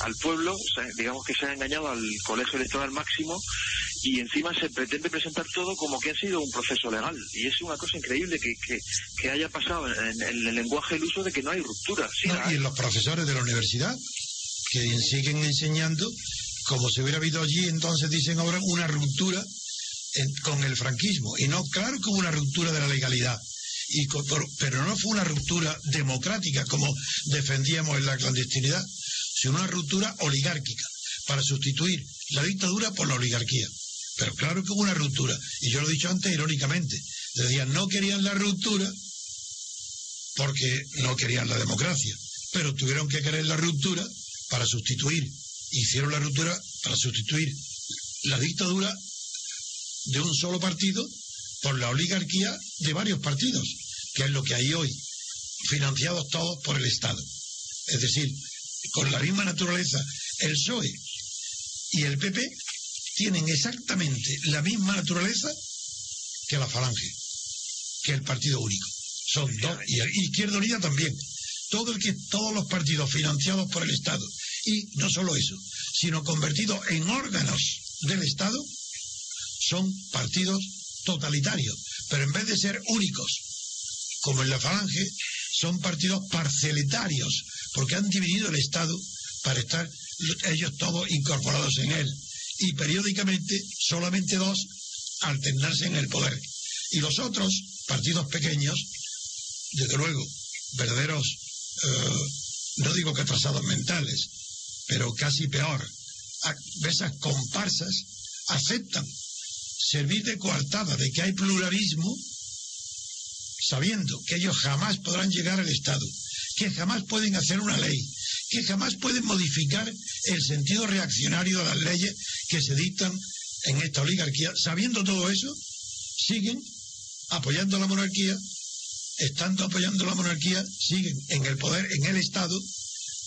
al pueblo, digamos que se ha engañado al colegio electoral máximo y encima se pretende presentar todo como que ha sido un proceso legal. Y es una cosa increíble que, que, que haya pasado en, en el lenguaje el uso de que no hay ruptura. Sí, No, y los profesores de la universidad que siguen enseñando como si hubiera habido allí, entonces dicen ahora una ruptura en- con el franquismo. Y no, claro que hubo una ruptura de la legalidad. Y pero no fue una ruptura democrática como defendíamos en la clandestinidad, sino una ruptura oligárquica para sustituir la dictadura por la oligarquía. Pero claro que hubo una ruptura. Y yo lo he dicho antes irónicamente. Decían, no querían la ruptura porque no querían la democracia, pero tuvieron que querer la ruptura para sustituir hicieron la ruptura para sustituir la dictadura de un solo partido por la oligarquía de varios partidos, que es lo que hay hoy, financiados todos por el Estado. Es decir, con la misma naturaleza, el PSOE y el PP tienen exactamente la misma naturaleza que la Falange, que el Partido Único. Son dos, y el Izquierda Unida también. Todo el que, todos los partidos financiados por el Estado, y no solo eso, sino convertidos en órganos del Estado, son partidos totalitarios, pero en vez de ser únicos, como en la Falange, son partidos parcelitarios, porque han dividido el Estado para estar ellos todos incorporados en él. Y periódicamente solamente dos alternarse en el poder. Y los otros, partidos pequeños, desde luego, verdaderos, eh, no digo que atrasados mentales, pero casi peor, esas comparsas aceptan servir de coartada de que hay pluralismo, sabiendo que ellos jamás podrán llegar al Estado, que jamás pueden hacer una ley, que jamás pueden modificar el sentido reaccionario de las leyes que se dictan en esta oligarquía. Sabiendo todo eso, siguen apoyando la monarquía, estando apoyando la monarquía, siguen en el poder, en el Estado,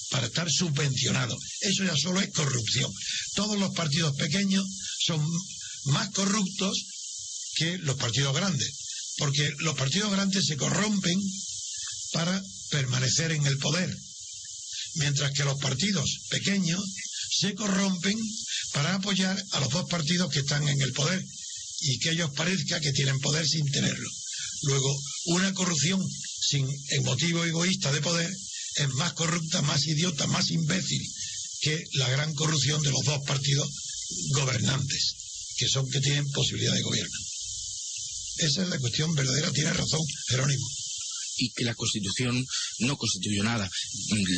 para estar subvencionados. Eso ya solo es corrupción. Todos los partidos pequeños son más corruptos que los partidos grandes, porque los partidos grandes se corrompen para permanecer en el poder, mientras que los partidos pequeños se corrompen para apoyar a los dos partidos que están en el poder y que ellos parezca que tienen poder sin tenerlo. Luego, una corrupción sin el motivo egoísta de poder es más corrupta, más idiota, más imbécil que la gran corrupción de los dos partidos gobernantes, que son que tienen posibilidad de gobierno. Esa es la cuestión verdadera, tiene razón Jerónimo y que la Constitución no constituyó nada.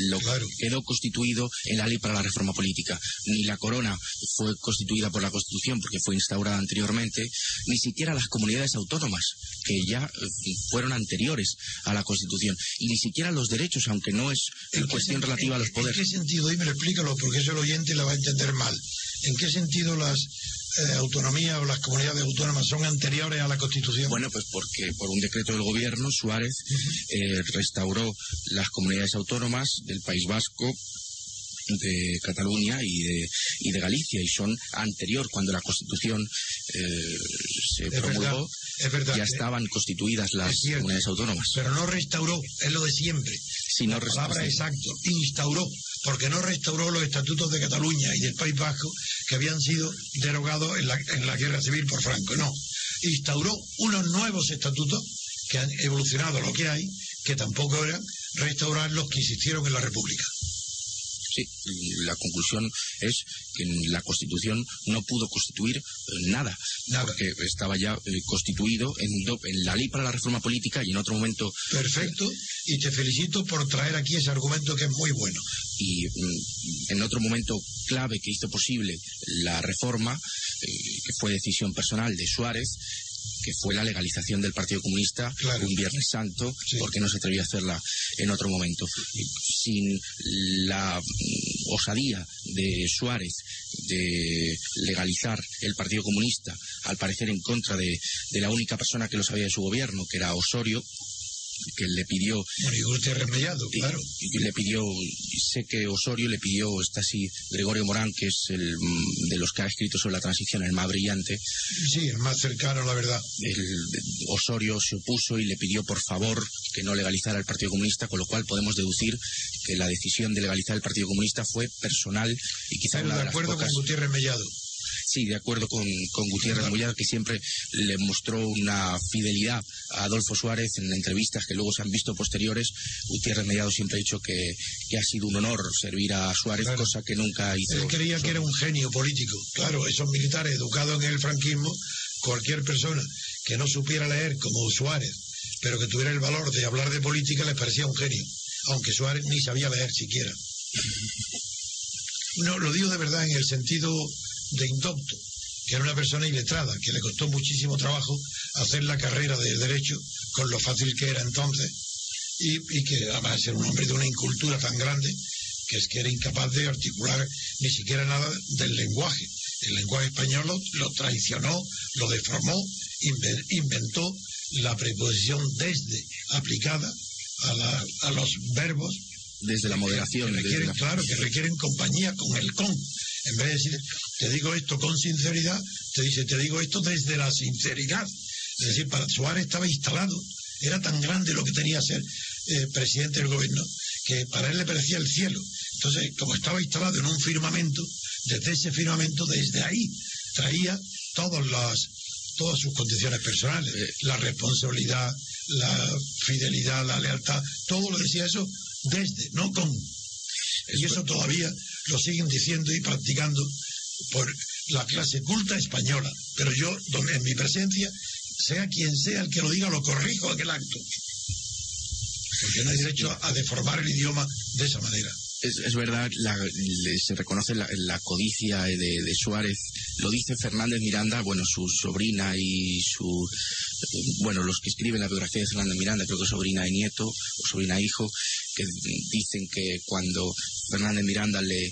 Lo quedó constituido en la ley para la reforma política. Ni la corona fue constituida por la Constitución porque fue instaurada anteriormente, ni siquiera las comunidades autónomas, que ya eh, fueron anteriores a la Constitución, y ni siquiera los derechos, aunque no es una cuestión relativa a los poderes. ¿En qué sentido? Dímelo, explícalo, porque eso el oyente la va a entender mal. ¿En qué sentido las eh, autonomía o las comunidades autónomas son anteriores a la Constitución? Bueno, pues porque por un decreto del gobierno Suárez eh, restauró las comunidades autónomas del País Vasco, de Cataluña y de, y de Galicia y son anterior cuando la Constitución eh, se promulgó ya estaban constituidas las comunidades autónomas. pero no restauró es lo de siempre. Si no la palabra exacto instauró porque no restauró los estatutos de Cataluña y del País Vasco que habían sido derogados en la, en la guerra civil por Franco no. Instauró unos nuevos estatutos que han evolucionado lo que hay que tampoco eran restaurar los que existieron en la República Sí, la conclusión es que la Constitución no pudo constituir eh, nada, porque estaba ya eh, constituido en, en, la ley para la reforma política y en otro momento. Perfecto, y te felicito por traer aquí ese argumento que es muy bueno. Y mm, en otro momento clave que hizo posible la reforma, eh, que fue decisión personal de Suárez, que fue la legalización del Partido Comunista un Viernes Santo, porque no se atrevía a hacerla en otro momento. Sin la mm, osadía de Suárez de legalizar el Partido Comunista, al parecer en contra de, de la única persona que lo sabía de su gobierno, que era Osorio, que le pidió. Mellado, claro. Y le pidió, sé que Osorio le pidió, está así, Gregorio Morán, que es el de los que ha escrito sobre la transición, el más brillante. Sí, el más cercano, la verdad. El, Osorio se opuso y le pidió, por favor, que no legalizara el Partido Comunista, con lo cual podemos deducir que la decisión de legalizar el Partido Comunista fue personal y quizá Pero de, de acuerdo con Gutiérrez Mellado. Sí, de acuerdo con, con Gutiérrez Mollado, que siempre le mostró una fidelidad a Adolfo Suárez en entrevistas que luego se han visto posteriores. Gutiérrez Mellado siempre ha dicho que, que ha sido un honor servir a Suárez, cosa que nunca hizo. Él creía que era un genio político. Claro, esos militares educados en el franquismo, cualquier persona que no supiera leer como Suárez, pero que tuviera el valor de hablar de política, les parecía un genio, aunque Suárez ni sabía leer siquiera. (laughs) No, lo digo de verdad en el sentido de indocto, que era una persona iletrada, que le costó muchísimo trabajo hacer la carrera de derecho con lo fácil que era entonces, y, y que además era un hombre de una incultura tan grande que es que era incapaz de articular ni siquiera nada del lenguaje. El lenguaje español lo, lo traicionó, lo deformó, inven- inventó la preposición desde aplicada a, la- a los verbos Desde la moderación. que desde requieren, la- claro, que requieren compañía con el con. En vez de decir, te digo esto con sinceridad, te dice, te digo esto desde la sinceridad. Es decir, para Suárez estaba instalado. Era tan grande lo que tenía ser eh, presidente del gobierno que para él le parecía el cielo. Entonces, como estaba instalado en un firmamento, desde ese firmamento, desde ahí, traía todas las todas sus condiciones personales, la responsabilidad, la fidelidad, la lealtad, todo lo decía eso desde, no con. Y eso todavía lo siguen diciendo y practicando por la clase culta española. Pero yo, en mi presencia, sea quien sea el que lo diga, lo corrijo aquel acto. Porque no hay derecho a, deformar el idioma de esa manera. Es, verdad, la- se reconoce la, la codicia de, de Suárez. Lo dice Fernández Miranda, bueno, su sobrina y su. Bueno, los que escriben la biografía de Fernández Miranda, creo que sobrina y nieto, o sobrina e hijo, que dicen que cuando Fernández Miranda le,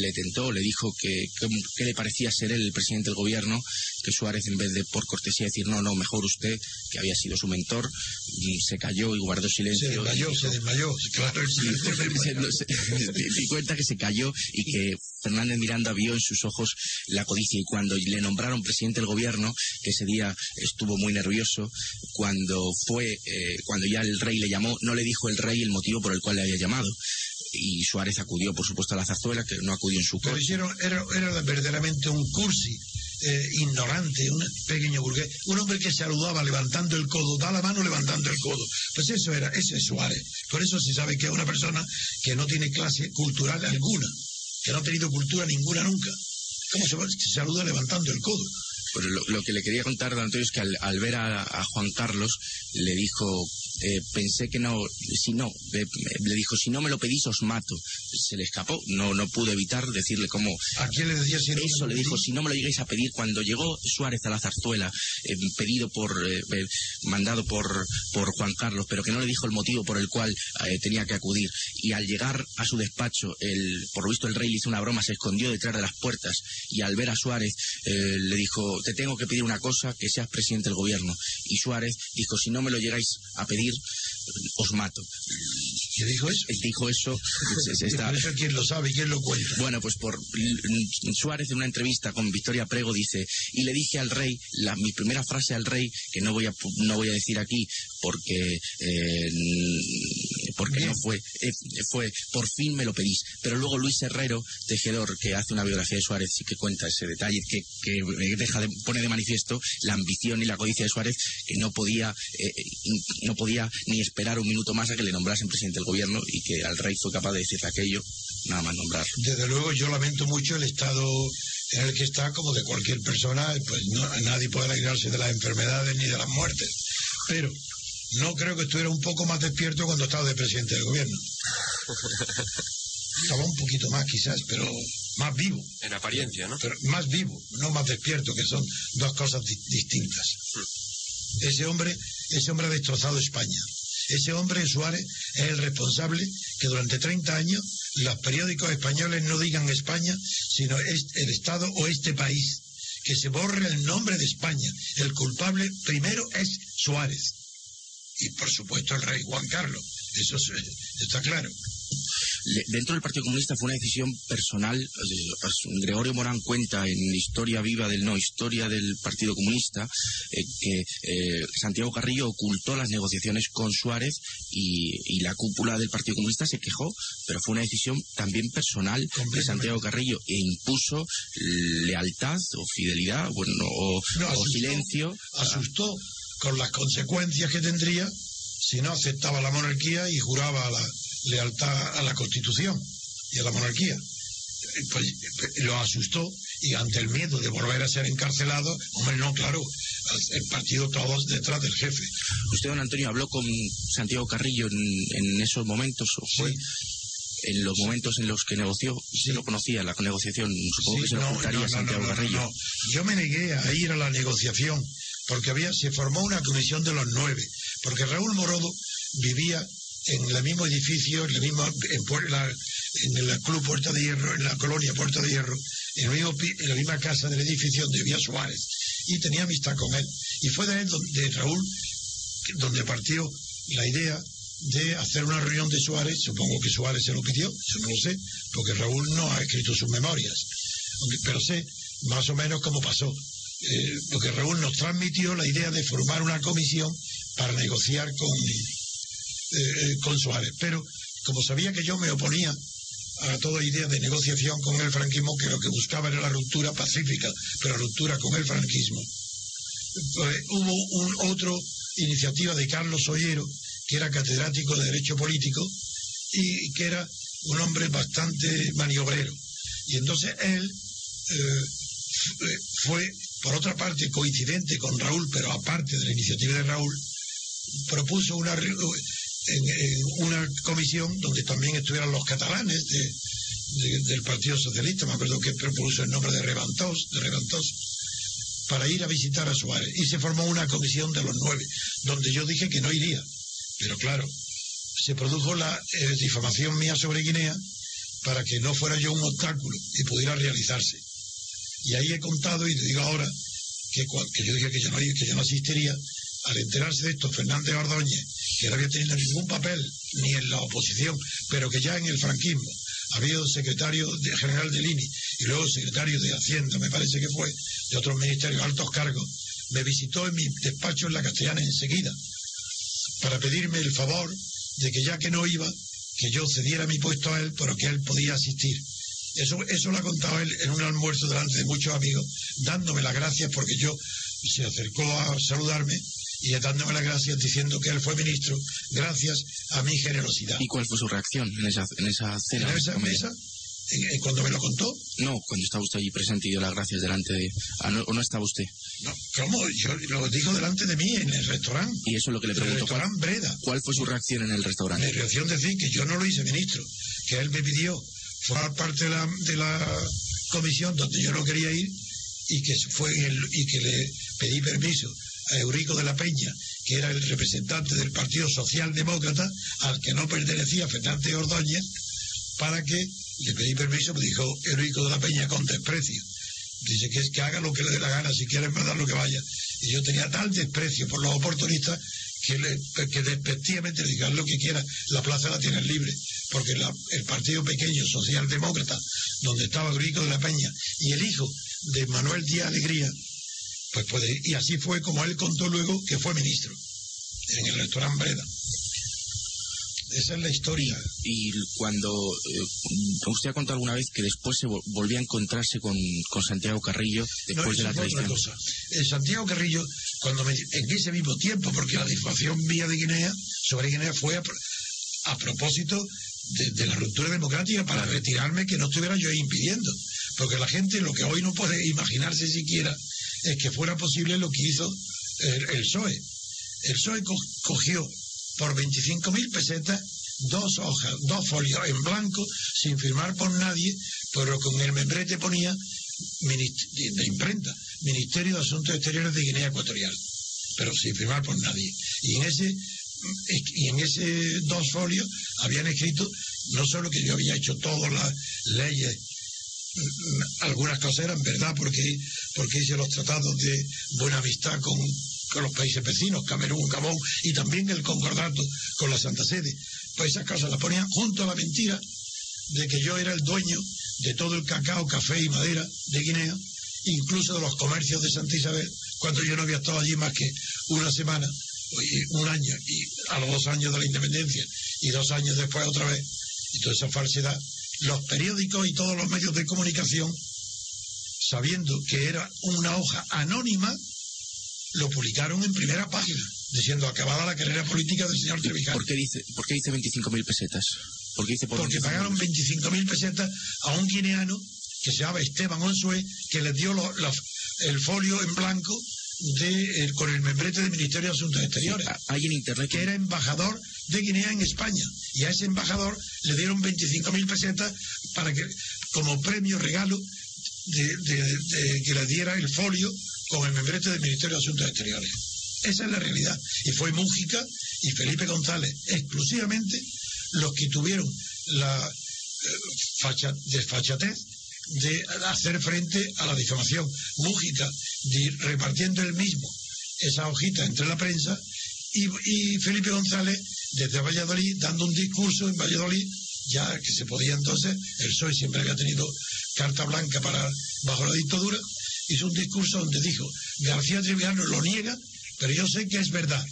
le tentó, le dijo que, que, que le parecía ser él el presidente del gobierno, que Suárez, en vez de por cortesía decir no, no, mejor usted, que había sido su mentor, y se cayó y guardó silencio. Se desmayó, y se desmayó, (laughs) claro, (laughs) di cuenta que se cayó y que Fernández Miranda vio en sus ojos la codicia y cuando le nombraron presidente del gobierno, que ese día estuvo muy nervioso, cuando fue, eh, cuando ya el rey le llamó, no le dijo el rey el motivo por el cual le había llamado. Y Suárez acudió, por supuesto, a la zarzuela, que no acudió en su Pero hicieron, era, era verdaderamente un cursi, eh, ignorante, un pequeño burgués, un hombre que saludaba levantando el codo, da la mano levantando el codo. Pues eso era, ese es Suárez. Por eso se sabe que es una persona que no tiene clase cultural alguna, que no ha tenido cultura ninguna nunca. ¿Cómo se, va- se saluda levantando el codo? Pero lo, lo que le quería contar, don Antonio, es que al, al ver a Juan Carlos, le dijo, eh, pensé que no, si no, eh, le dijo, si no me lo pedís os mato. Se le escapó, no, no pude evitar decirle cómo... ¿A quién le decía si no Eso, le dijo, si no me lo llegáis a pedir, cuando llegó Suárez a la zarzuela, eh, pedido por, eh, eh, mandado por, por Juan Carlos, pero que no le dijo el motivo por el cual eh, tenía que acudir, y al llegar a su despacho, el, por lo visto el rey le hizo una broma, se escondió detrás de las puertas, y al ver a Suárez, le dijo, te tengo que pedir una cosa, que seas presidente del gobierno. Y Suárez dijo, si no me lo llegáis a pedir, these os mato. ¿Qué dijo eso? Dijo eso, (laughs) quién lo sabe y quién lo cuenta. bueno, pues por Suárez en una entrevista con Victoria Prego dice y le dije al rey la, mi primera frase al rey que no voy a no voy a decir aquí porque eh, porque no fue eh, fue por fin me lo pedís pero luego Luis Herrero tejedor que hace una biografía de Suárez sí que cuenta ese detalle que, que eh, deja de, pone de manifiesto la ambición y la codicia de Suárez que no podía eh, no podía ni esperar un minuto más a que le nombrasen presidente del gobierno y que al rey fue capaz de decirle aquello nada más nombrarlo Desde luego yo lamento mucho el estado en el que está, como de cualquier persona, pues no, nadie puede alegrarse de las enfermedades ni de las muertes. Pero no creo que estuviera un poco más despierto cuando estaba de presidente del gobierno. (laughs) Estaba un poquito más quizás, pero más vivo. En apariencia, ¿no? Pero más vivo, no más despierto, que son dos cosas di- distintas. Ese hombre, ese hombre ha destrozado España. Ese hombre, Suárez, es el responsable que durante 30 años los periódicos españoles no digan España, sino el Estado o este país. Que se borre el nombre de España. El culpable primero es Suárez. Y por supuesto el rey Juan Carlos. Eso está claro. Dentro del Partido Comunista fue una decisión personal. Gregorio Morán cuenta en Historia Viva del No, Historia del Partido Comunista, eh, que eh, Santiago Carrillo ocultó las negociaciones con Suárez y, y la cúpula del Partido Comunista se quejó, pero fue una decisión también personal de Santiago Carrillo e impuso lealtad o fidelidad, bueno, o, No, o silencio. asustó con las consecuencias que tendría si no aceptaba la monarquía y juraba la lealtad a la Constitución y a la monarquía. Eh, Pues, eh, lo asustó y ante el miedo de volver a ser encarcelado, hombre, no, claro, el partido todos detrás del jefe. ¿Usted, don Antonio, habló con Santiago Carrillo en, en esos momentos o fue en los momentos en los que negoció? ¿Se lo conocía la negociación? Supongo Sí, que se lo no, ocultaría no, no, Santiago no, no, Carrillo. Yo me negué a ir a la negociación porque había, se formó una comisión de los nueve, porque Raúl Morodo vivía en el mismo edificio, en, el mismo, en, la- el Club Puerta de Hierro, en la colonia Puerta de Hierro, en, el la misma casa del edificio donde vivía Suárez. Y tenía amistad con él. Y fue de él, de Raúl, donde partió la idea de hacer una reunión de Suárez. Supongo que Suárez se lo pidió, yo no lo sé, porque Raúl no ha escrito sus memorias. Pero sé más o menos cómo pasó. Eh, porque Raúl nos transmitió la idea de formar una comisión para negociar con, eh, con Suárez. Pero como sabía que yo me oponía a toda idea de negociación con el franquismo, que lo que buscaba era la ruptura pacífica, pero ruptura con el franquismo, pues, hubo un otro iniciativa de Carlos Ollero, que era catedrático de Derecho Político y que era un hombre bastante maniobrero. Y entonces él eh, eh, fue, por otra parte, coincidente con Raúl, pero aparte de la iniciativa de Raúl, propuso una, en, una comisión donde también estuvieran los catalanes de- de- del Partido Socialista, me acuerdo que propuso el nombre de Reventós, de para ir a visitar a Suárez. Y se formó una comisión de los nueve, donde yo dije que no iría. Pero claro, se produjo la eh, difamación mía sobre Guinea para que no fuera yo un obstáculo y pudiera realizarse. Y ahí he contado y te digo ahora que yo dije que yo, no, que yo no asistiría. Al enterarse de esto, Fernández Ordóñez, que no había tenido ningún papel ni en la oposición, pero que ya en el franquismo había sido secretario general del INI y luego secretario de Hacienda, me parece que fue, de otros ministerios, altos cargos, me visitó en mi despacho en la Castellana enseguida para pedirme el favor de que ya que no iba, que yo cediera mi puesto a él, pero que él podía asistir. Eso, eso lo ha contado él en un almuerzo delante de muchos amigos, dándome las gracias porque yo se acercó a saludarme y dándome las gracias diciendo que él fue ministro gracias a mi generosidad. ¿Y cuál fue su reacción en esa, en esa cena? En esa mesa, en- cuando me lo contó, No, cuando estaba usted allí presente y dio las gracias delante de... Ah, no, ¿O no estaba usted? no, ¿cómo? Yo lo dijo delante de mí en el restaurante. Y eso es lo que le En el pregunto. ¿Cuál, restaurante Breda. cuál fue su reacción en el restaurante? Mi reacción decir que yo no lo hice ministro, que él me pidió formar parte de la, de la comisión donde yo no quería ir y que fue el- y que le pedí permiso a Eurico de la Peña, que era el representante del Partido Socialdemócrata, al que no pertenecía Fernández Ordóñez, para que le pedí permiso, me dijo Eurico de la Peña con desprecio. Dice que es que haga lo que le dé la gana, si quiere mandar lo que vaya. Y yo tenía tal desprecio por los oportunistas que, que despectivamente le haz lo que quiera, la plaza la tienes libre. Porque el partido pequeño socialdemócrata, donde estaba Eurico de la Peña, y el hijo de Manuel Díaz Alegría, pues puede, y así fue como él contó luego que fue ministro en el restaurante Breda. Esa es la historia. Y cuando eh, usted ha contado alguna vez que después se vol- volvió a encontrarse con, con Santiago Carrillo No, después de la fue otra traición. cosa. Eh, Santiago Carrillo, cuando me, en ese mismo tiempo, porque la difamación mía de Guinea, sobre Guinea, fue a propósito de, de la ruptura democrática para retirarme que no estuviera yo impidiendo. Porque la gente lo que hoy no puede imaginarse siquiera es que fuera posible lo que hizo el, el PSOE. El PSOE co- cogió por 25.000 pesetas dos hojas, dos folios en blanco, sin firmar por nadie, pero con el membrete ponía de imprenta, Ministerio de Asuntos Exteriores de Guinea Ecuatorial, pero sin firmar por nadie. Y en ese y en ese dos folios habían escrito no solo que yo había hecho todas las leyes algunas cosas eran verdad porque porque hice los tratados de buena amistad con, con los países vecinos, Camerún, Gabón y también el concordato con la Santa Sede. Pues esas cosas las ponían junto a la mentira de que yo era el dueño de todo el cacao, café y madera de Guinea, incluso de los comercios de Santa Isabel, cuando yo no había estado allí más que una semana, un año, y a los dos años de la independencia, y dos años después otra vez, y toda esa falsedad. Los periódicos y todos los medios de comunicación, sabiendo que era una hoja anónima, lo publicaron en primera página, diciendo acabada la carrera política del señor Trevijano. ¿Por qué dice, por qué dice 25.000 pesetas? ¿Por qué dice por Porque 25.000? pagaron 25.000 pesetas a un guineano que se llama Esteban Onsue, que les dio lo- la- el folio en blanco de, eh, con el membrete del Ministerio de Asuntos Exteriores. Hay en Internet que era embajador de Guinea en España. Y a ese embajador le dieron 25.000 pesetas para que, como premio, regalo, de, que le diera el folio con el membrete del Ministerio de Asuntos Exteriores. Esa es la realidad. Y fue Mújica y Felipe González exclusivamente los que tuvieron la eh, facha- desfachatez de hacer frente a la difamación. Mújica repartiendo él mismo esa hojita entre la prensa y, Felipe González desde Valladolid dando un discurso en Valladolid ya que se podía entonces, el PSOE siempre había tenido carta blanca para bajo la dictadura, hizo un discurso donde dijo, García Triviano lo niega, pero yo sé que es verdad.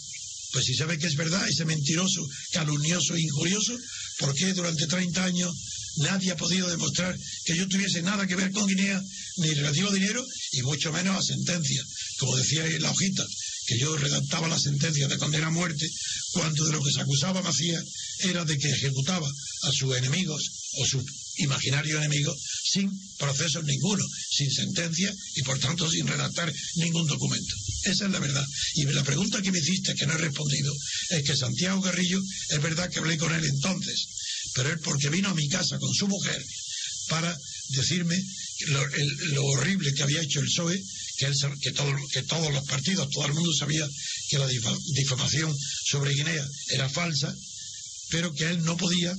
Pues si sabe que es verdad, ese mentiroso, calumnioso e injurioso, ¿por qué durante 30 años nadie ha podido demostrar que yo tuviese nada que ver con Guinea, ni relativo a dinero, y mucho menos a sentencia? Como decía la hojita, que yo redactaba la sentencia de condena a muerte, cuando de lo que se acusaba Macías era de que ejecutaba a sus enemigos o sus imaginarios enemigos sin procesos ninguno, sin sentencia y por tanto sin redactar ningún documento. Esa es la verdad. Y la pregunta que me hiciste, que no he respondido, es que Santiago Garrillo, es verdad que hablé con él entonces, pero él porque vino a mi casa con su mujer para decirme lo, lo horrible que había hecho el PSOE, que, él que, todo- que todos los partidos, todo el mundo sabía que la difa- difamación sobre Guinea era falsa, pero que él no podía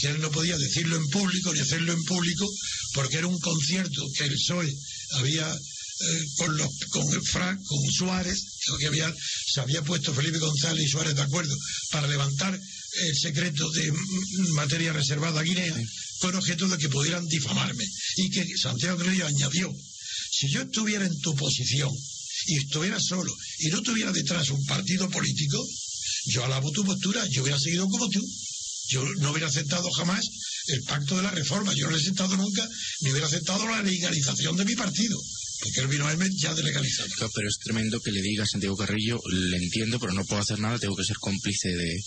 que él no podía decirlo en público ni hacerlo en público porque era un concierto que el PSOE había eh, con los con el Fra- con Suárez que había se había puesto Felipe González y Suárez de acuerdo para levantar el secreto de materia reservada a Guinea con objeto de que pudieran difamarme. Y que Santiago Grillo añadió si yo estuviera en tu posición y estuviera solo y no tuviera detrás un partido político yo alabo tu postura, yo hubiera seguido como tú. Yo no hubiera aceptado jamás el pacto de la reforma, yo no lo he aceptado nunca, ni hubiera aceptado la legalización de mi partido, porque él vino a verme ya de legalizado. Claro, Pero es tremendo que le diga a Santiago Carrillo, le entiendo, pero no puedo hacer nada, tengo que ser cómplice de,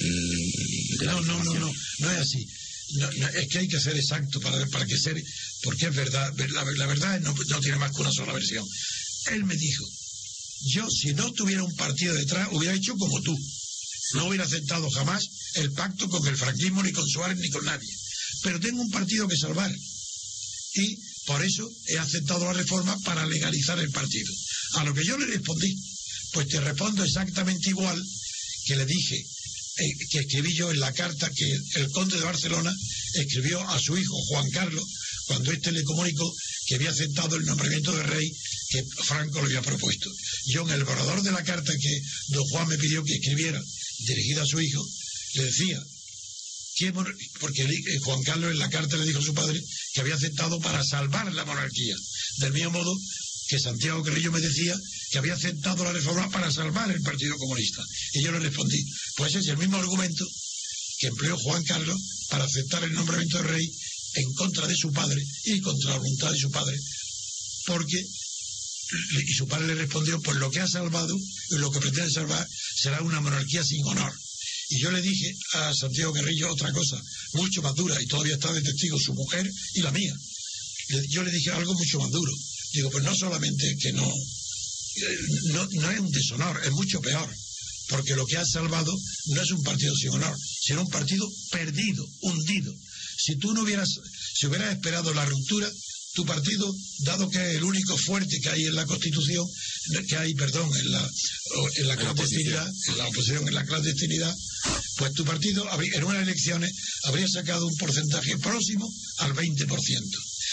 mm, de la No, no, no, no, no es así. No, es que hay que ser exacto para, para que ser, porque es verdad, la, la verdad no, no tiene más que una sola versión. Él me dijo, yo si no tuviera un partido detrás hubiera hecho como tú. No hubiera aceptado jamás el pacto con el franquismo, ni con Suárez, ni con nadie. Pero tengo un partido que salvar. Y por eso he aceptado la reforma para legalizar el partido. A lo que yo le respondí, pues te respondo exactamente igual que le dije, que escribí yo en la carta que el conde de Barcelona escribió a su hijo Juan Carlos cuando éste le comunicó que había aceptado el nombramiento de rey que Franco le había propuesto. Yo en el borrador de la carta que don Juan me pidió que escribiera, dirigida a su hijo, le decía que porque eh, Juan Carlos en la carta le dijo a su padre que había aceptado para salvar la monarquía. Del mismo modo que Santiago Carrillo me decía que había aceptado la reforma para salvar el Partido Comunista. Y yo le respondí, pues ese es el mismo argumento que empleó Juan Carlos para aceptar el nombramiento de rey en contra de su padre y contra la voluntad de su padre, porque y su padre le respondió, pues lo que ha salvado y lo que pretende salvar será una monarquía sin honor. Y yo le dije a Santiago Guerrillo otra cosa, mucho más dura, y todavía está de testigo su mujer y la mía. Yo le dije algo mucho más duro. Digo, pues no solamente que no, no, no es un deshonor, es mucho peor, porque lo que ha salvado no es un partido sin honor, sino un partido perdido, hundido. Si tú no hubieras, si hubieras esperado la ruptura, tu partido, dado que es el único fuerte que hay en la Constitución, que hay, perdón, en la, en la clandestinidad, en la oposición en la clandestinidad, pues tu partido en unas elecciones habría sacado un porcentaje próximo al 20%.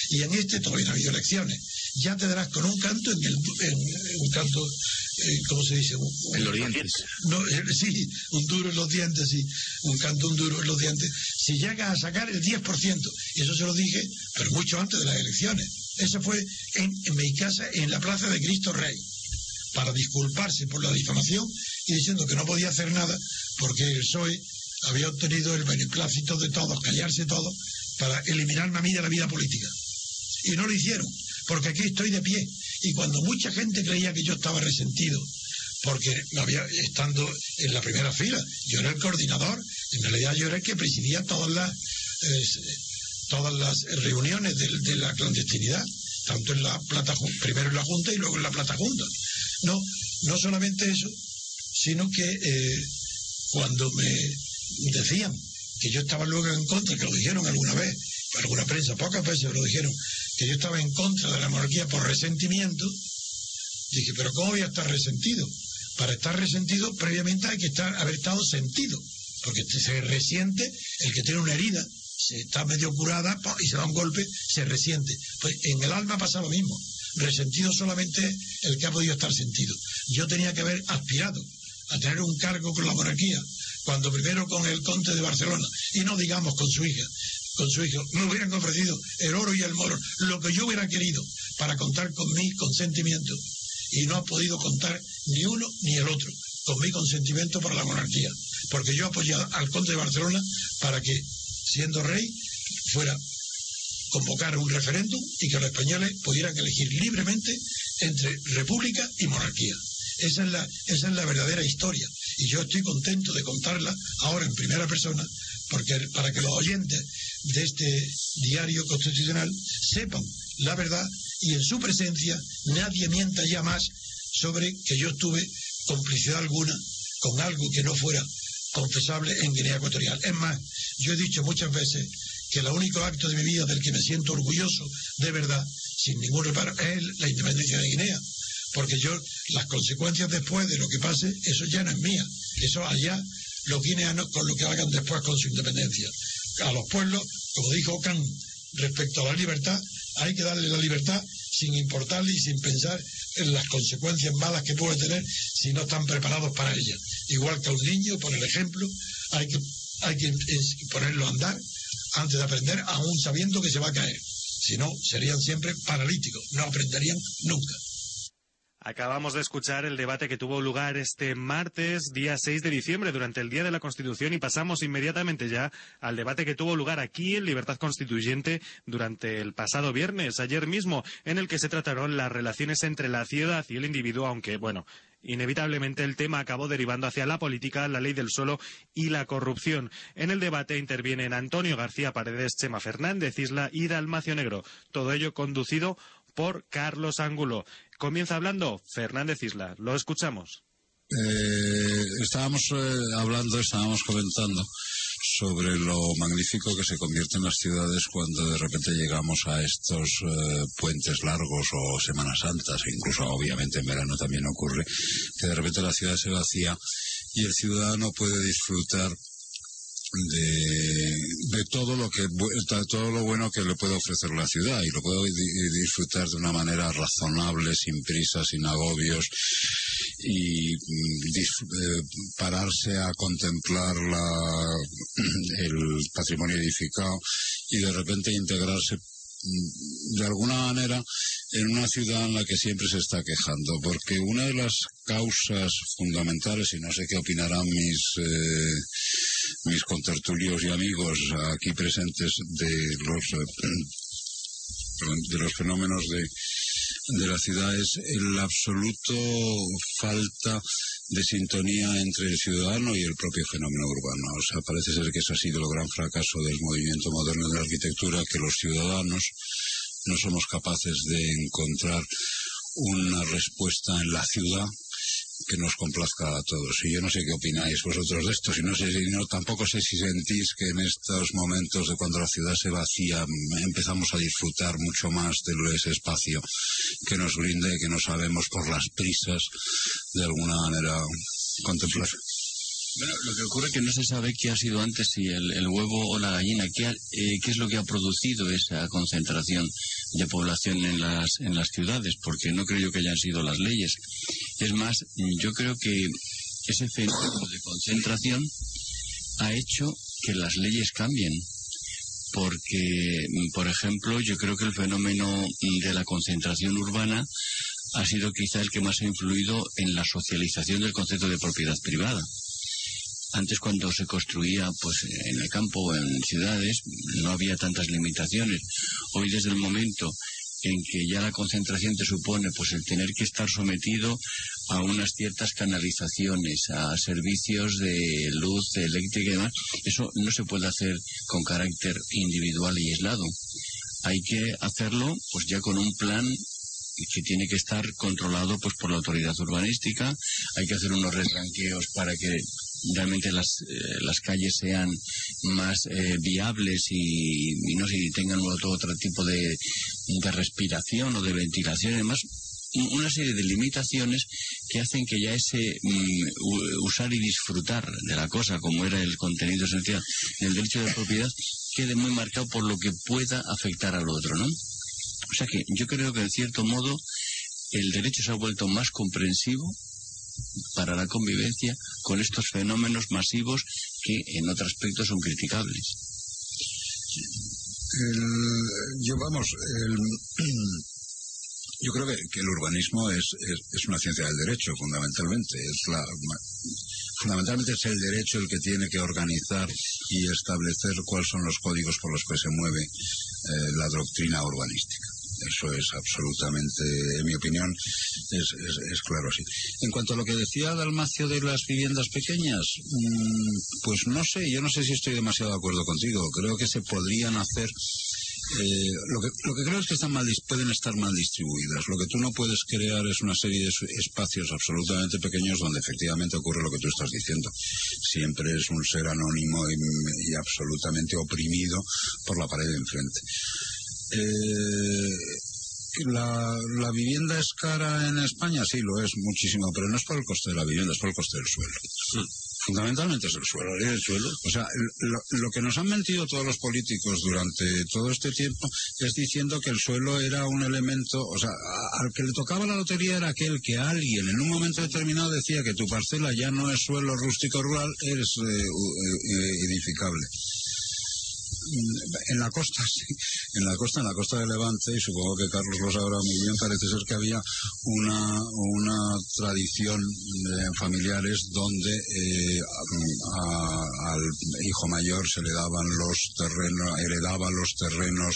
Y en este todavía no ha habido elecciones. Ya te darás con un canto en, el, en, un canto, eh, ¿cómo se dice? Un- un- En los dientes. no, eh, sí, un duro en los dientes, sí, un canto, un duro en los dientes. Si llegas a sacar el 10%, y eso se lo dije, pero mucho antes de las elecciones. Eso fue en, en mi casa, en la Plaza de Cristo Rey, para disculparse por la difamación y diciendo que no podía hacer nada porque el PSOE había obtenido el beneplácito de todos, callarse todos, para eliminarme a mí de la vida política. Y no lo hicieron, porque aquí estoy de pie. Y cuando mucha gente creía que yo estaba resentido, porque no había, estando en la primera fila, yo era el coordinador, en realidad yo era el que presidía todas las, todas las reuniones de, la clandestinidad, tanto en la plata, primero en la Junta y luego en la Plata Junta. No, no solamente eso, sino que eh, cuando me decían que yo estaba luego en contra, que lo dijeron alguna vez, alguna prensa, pocas veces lo dijeron, que yo estaba en contra de la monarquía por resentimiento, dije, pero ¿cómo voy a estar resentido? Para estar resentido, previamente hay que estar, haber estado sentido, porque se resiente el que tiene una herida, se está medio curada y se da un golpe, se resiente. Pues en el alma pasa lo mismo. Resentido solamente el que ha podido estar sentido. Yo tenía que haber aspirado a tener un cargo con la monarquía, cuando primero con el conde de Barcelona, y no digamos con su hija, con su hijo, me hubieran ofrecido el oro y el moro, lo que yo hubiera querido para contar con mi consentimiento, y no ha podido contar ni uno ni el otro con mi consentimiento para la monarquía, porque yo apoyé al conde de Barcelona para que, siendo rey, fuera convocar un referéndum y que los españoles pudieran elegir libremente entre república y monarquía. Esa es, la, esa es la verdadera historia. Y yo estoy contento de contarla ahora en primera persona, porque para que los oyentes de este diario constitucional sepan la verdad y en su presencia nadie mienta ya más sobre que yo tuve complicidad alguna con algo que no fuera confesable en Guinea Ecuatorial. Es más, yo he dicho muchas veces que el único acto de mi vida del que me siento orgulloso de verdad, sin ningún reparo, es la independencia de Guinea. Porque yo, las consecuencias después de lo que pase, eso ya no es mía. Eso allá los guineanos con lo que hagan después con su independencia. A los pueblos, como dijo Kant, respecto a la libertad, hay que darle la libertad sin importarle y sin pensar en las consecuencias malas que puede tener si no están preparados para ellas. Igual que a un niño, por el ejemplo, hay que, hay que ponerlo a andar antes de aprender, aún sabiendo que se va a caer. Si no, serían siempre paralíticos, no aprenderían nunca. Acabamos de escuchar el debate que tuvo lugar este martes, día 6 de diciembre, durante el Día de la Constitución, y pasamos inmediatamente ya al debate que tuvo lugar aquí en Libertad Constituyente durante el pasado viernes, ayer mismo, en el que se trataron las relaciones entre la ciudad y el individuo, aunque, bueno, Inevitablemente el tema acabó derivando hacia la política, la ley del suelo y la corrupción. En el debate intervienen Antonio García Paredes, Chema Fernández Isla y Dalmacio Negro. Todo ello conducido por Carlos Ángulo. Comienza hablando Fernández Isla. Lo escuchamos. Eh, estábamos eh, hablando, estábamos comentando sobre lo magnífico que se convierten las ciudades cuando de repente llegamos a estos eh, puentes largos o Semanas Santas, e incluso obviamente en verano también ocurre, que de repente la ciudad se vacía y el ciudadano puede disfrutar de, de, todo lo que todo lo bueno que le puede ofrecer la ciudad y lo puede disfrutar de una manera razonable sin prisas sin agobios y mm, eh, pararse a contemplar la, (clears throat) el patrimonio edificado y de repente integrarse de alguna manera en una ciudad en la que siempre se está quejando, porque una de las causas fundamentales, y no sé qué opinarán mis, eh, mis contertulios y amigos aquí presentes de los, eh, de los fenómenos de, de la ciudad es el absoluto falta de sintonía entre el ciudadano y el propio fenómeno urbano. O sea, parece ser que ese ha sido el gran fracaso del movimiento moderno de la arquitectura, que los ciudadanos no somos capaces de encontrar una respuesta en la ciudad que nos complazca a todos. Y yo no sé qué opináis vosotros de esto, si no sé, si no, tampoco sé si sentís que en estos momentos de cuando la ciudad se vacía empezamos a disfrutar mucho más de ese espacio que nos brinda y que no sabemos por las prisas de alguna manera contemplar. Bueno, lo que ocurre es que no se sabe qué ha sido antes, si el, huevo o la gallina, qué, eh, qué es lo que ha producido esa concentración de población en las, en las ciudades, porque no creo yo que hayan sido las leyes. Es más, yo creo que ese fenómeno de concentración ha hecho que las leyes cambien. Porque, por ejemplo, yo creo que el fenómeno de la concentración urbana ha sido quizá el que más ha influido en la socialización del concepto de propiedad privada. Antes cuando se construía pues en el campo o en ciudades no había tantas limitaciones. Hoy desde el momento en que ya la concentración te supone pues el tener que estar sometido a unas ciertas canalizaciones, a servicios de luz, eléctrica y demás, eso no se puede hacer con carácter individual y aislado. Hay que hacerlo pues ya con un plan que tiene que estar controlado pues por la autoridad urbanística, hay que hacer unos retranqueos para que realmente las, eh, las calles sean más eh, viables y, no si tengan otro, otro tipo de, de respiración o de ventilación y demás. una serie de limitaciones que hacen que ya ese mm, usar y disfrutar de la cosa, como era el contenido esencial del derecho de propiedad, quede muy marcado por lo que pueda afectar al otro, ¿no? O sea que yo creo que en cierto modo el derecho se ha vuelto más comprensivo para la convivencia con estos fenómenos masivos que en otro aspecto son criticables. El- yo vamos, el- (clears throat) yo creo que, el urbanismo es, es, es una ciencia del derecho, fundamentalmente. Es la, fundamentalmente es el derecho el que tiene que organizar y establecer cuáles son los códigos por los que se mueve eh, la doctrina urbanística. Eso es absolutamente, en mi opinión, es, es, claro así. En cuanto a lo que decía Dalmacio de las viviendas pequeñas, mm, pues no sé, yo no sé si estoy demasiado de acuerdo contigo. Creo que se podrían hacer eh, lo, que, lo que creo es que están mal, pueden estar mal distribuidas. Lo que tú no puedes crear es una serie de espacios absolutamente pequeños donde efectivamente ocurre lo que tú estás diciendo. Siempre es un ser anónimo y absolutamente oprimido por la pared de enfrente. Eh, la, la vivienda es cara en España, sí, lo es muchísimo, pero no es por el coste de la vivienda, es por el coste del suelo. Fundamentalmente es el suelo. El suelo. O sea, lo, lo que nos han mentido todos los políticos durante todo este tiempo es diciendo que el suelo era un elemento, o sea, al que le tocaba la lotería era aquel que alguien en un momento determinado decía que tu parcela ya no es suelo rústico rural, es eh, u- eh, edificable. En la costa, (laughs) sí. En la costa, en la costa de Levante, y supongo que Carlos lo sabrá muy bien, parece ser que había una, una tradición de familiares donde eh, al hijo mayor se le daban los terrenos, heredaba los terrenos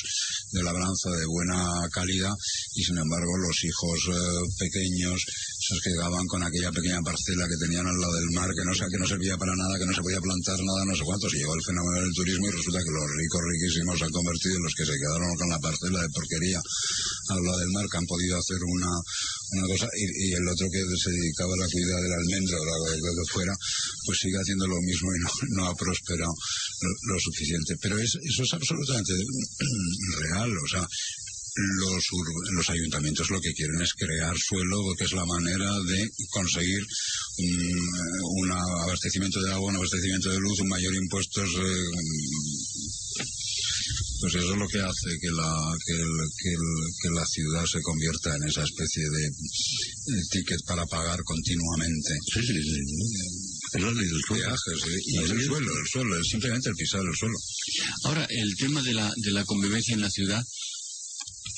de labranza de buena calidad y sin embargo los hijos eh, pequeños se quedaban con aquella pequeña parcela que tenían al lado del mar que no, que no servía para nada, que no se podía plantar nada, no sé cuántos. Y llegó el fenómeno del turismo y resulta que los ricos riquísimos se han convertido en los que se quedaron con la parcela de porquería al lado del mar, que han podido hacer una, una cosa, y, y el otro que se dedicaba a la cuidad del almendro o de lo que fuera, pues sigue haciendo lo mismo y no, (laughs) no ha prosperado lo, suficiente. Pero es, eso es absolutamente (clears throat) real, o sea, los, los ayuntamientos lo que quieren es crear suelo porque es la manera de conseguir un, un abastecimiento de agua, un abastecimiento de luz, un mayor impuestos. eh, pues eso es lo que hace que la, que, el- que el- que la ciudad se convierta en esa especie de, ticket para pagar continuamente. Sí, sí, sí. Viajes, eh, y es el suelo, el suelo, es simplemente el pisar el suelo. Ahora, el tema de la, de la convivencia en la ciudad,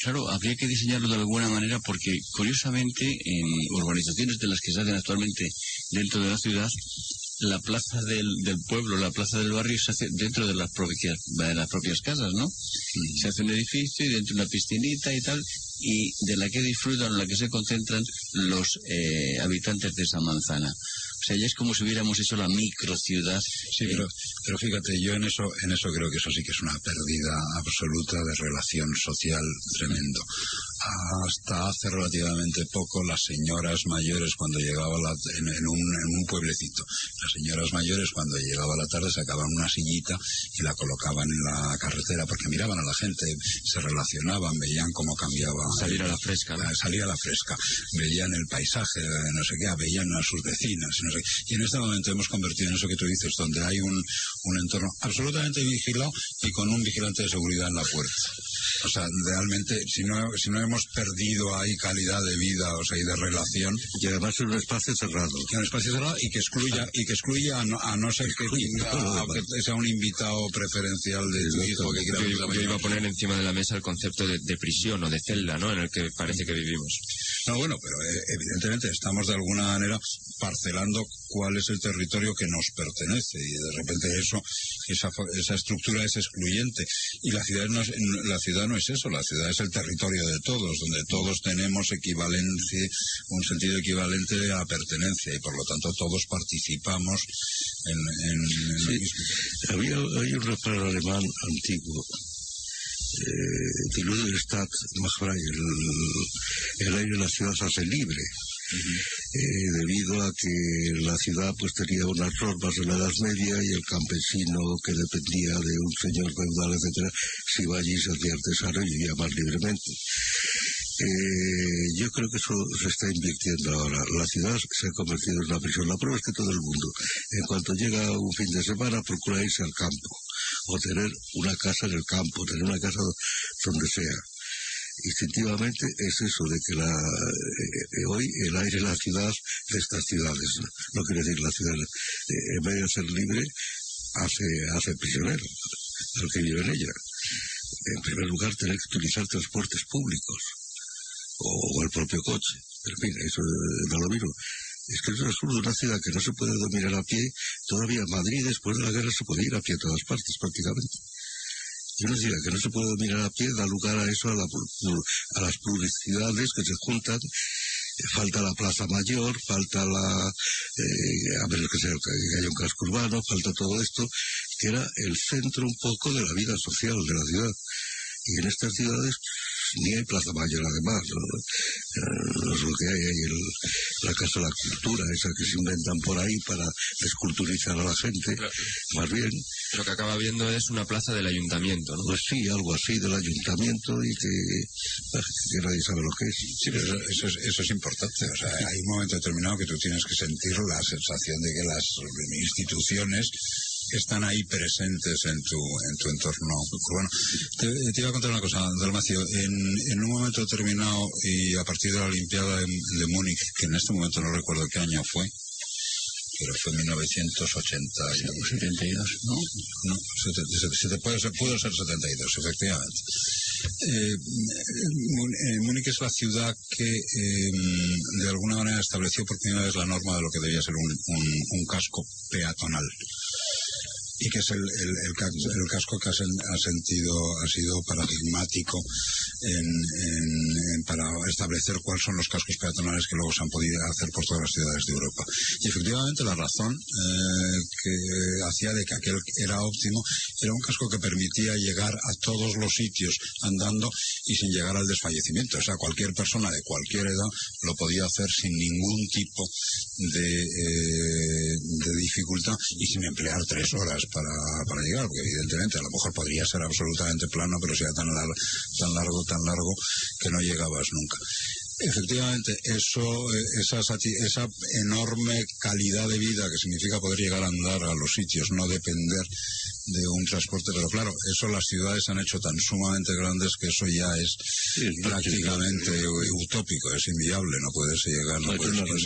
claro, habría que diseñarlo de alguna manera porque, curiosamente, en urbanizaciones de las que se hacen actualmente dentro de la ciudad, la plaza del, del pueblo, la plaza del barrio se hace dentro de las propias, de las propias casas, ¿no? Se hace un edificio y dentro una piscinita y tal, y de la que disfrutan, la que se concentran los eh, habitantes de esa manzana. O sea, ya es como si hubiéramos hecho la microciudad. Sí, pero, pero fíjate, yo en eso, en eso creo que eso sí que es una pérdida absoluta de relación social tremendo. Hasta hace relativamente poco, las señoras mayores, cuando llegaba la, en, en un, en un pueblecito, las señoras mayores, cuando llegaba la tarde, sacaban una sillita y la colocaban en la carretera porque miraban a la gente, se relacionaban, veían cómo cambiaba. Salir a la fresca, ¿no? Ah, Salir a la fresca, veían el paisaje, no sé qué, veían a sus vecinas, no sé qué. Y en este momento hemos convertido en eso que tú dices, donde hay un, un entorno absolutamente vigilado y con un vigilante de seguridad en la puerta. O sea, realmente, si no, si no hemos perdido ahí calidad de vida, o sea, y de relación. Y además es un espacio cerrado. Un espacio cerrado y que excluya, y que excluya a no, a no ser que tenga, que sea un invitado preferencial de tu hijo que quiera Yo, iba- la yo iba a poner encima de la mesa el concepto de, de prisión o de celda, ¿no? En el que parece que vivimos. No, bueno, pero eh, evidentemente estamos de alguna manera parcelando cuál es el territorio que nos pertenece y de repente eso, esa, esa estructura es excluyente. Y la ciudad, no es, la ciudad no es eso, la ciudad es el territorio de todos, donde todos tenemos equivalencia, un sentido equivalente a pertenencia y por lo tanto todos participamos en, en- en lo Sí. mismo. Había, hay un refrán alemán antiguo. Eh, die Ludenstadt macht frei, el, el aire de la ciudad se hace libre. Eh, debido a que la ciudad pues tenía unas normas de la Edad Media y el campesino que dependía de un señor feudal, etcétera, se iba allí, se hacía artesano y vivía más libremente. Eh, yo creo que eso se está invirtiendo ahora. La ciudad se ha convertido en una prisión. La prueba es que todo el mundo, en cuanto llega un fin de semana, procura irse al campo o tener una casa en el campo, tener una casa donde sea. Instintivamente es eso de que la, eh, hoy el aire de la ciudad de estas ciudades, no, no quiere decir la ciudad, eh, en vez de ser libre, hace, hace prisionero al que vive en ella. En primer lugar, tener que utilizar transportes públicos o, el propio coche. Pero mira, eso eh, da lo mismo. Es que es un absurdo, una ciudad que no se puede dominar a pie, todavía Madrid después de la guerra se puede ir a pie a todas partes prácticamente. Una ciudad que no se puede dominar a pie da lugar a eso, a, la, a las publicidades que se juntan falta la Plaza Mayor, falta la, eh, a ver que, sea, que haya un casco urbano, falta todo esto, que era el centro un poco de la vida social de la ciudad. Y en estas ciudades ni hay Plaza Mayor además, ¿no? Eh, es lo que hay, hay el, la Casa de la Cultura, esa que se inventan por ahí para desculturizar a la gente, más bien. Lo que acaba viendo es una plaza del ayuntamiento, ¿no? Pues sí, algo así del ayuntamiento y que, pues, que nadie sabe lo que es. Sí, pero eso, eso, es, eso es importante. O sea, hay un momento determinado que tú tienes que sentir la sensación de que las instituciones están ahí presentes en tu, en tu entorno urbano. Te, te iba a contar una cosa, Dalmacio. En, en un momento determinado y a partir de la Olimpiada de, de Múnich, que en este momento no recuerdo qué año fue, pero fue 1980 y 72, ¿no? No, se te, se te puede ser, pudo ser 72, efectivamente. Eh, eh, Múnich es la ciudad que eh, de alguna manera estableció por primera vez la norma de lo que debía ser un, un, un casco peatonal y que es el, el, casco que ha, sen, ha, sentido, ha sido paradigmático para establecer cuáles son los cascos peatonales que luego se han podido hacer por todas las ciudades de Europa. Y efectivamente la razón eh, que hacía de que aquel era óptimo era un casco que permitía llegar a todos los sitios andando y sin llegar al desfallecimiento. O sea, cualquier persona de cualquier edad lo podía hacer sin ningún tipo de, eh, de dificultad y sin emplear tres horas para, para llegar, porque evidentemente a lo mejor podría ser absolutamente plano, pero sea tan, lar tan largo, tan largo, que no llegabas nunca. Efectivamente, eso, esa, esa enorme calidad de vida que significa poder llegar a andar a los sitios, no depender de un transporte, pero claro, eso las ciudades han hecho tan sumamente grandes que eso ya es sí, prácticamente utópico, es inviable, no puedes llegar, no, no puedes.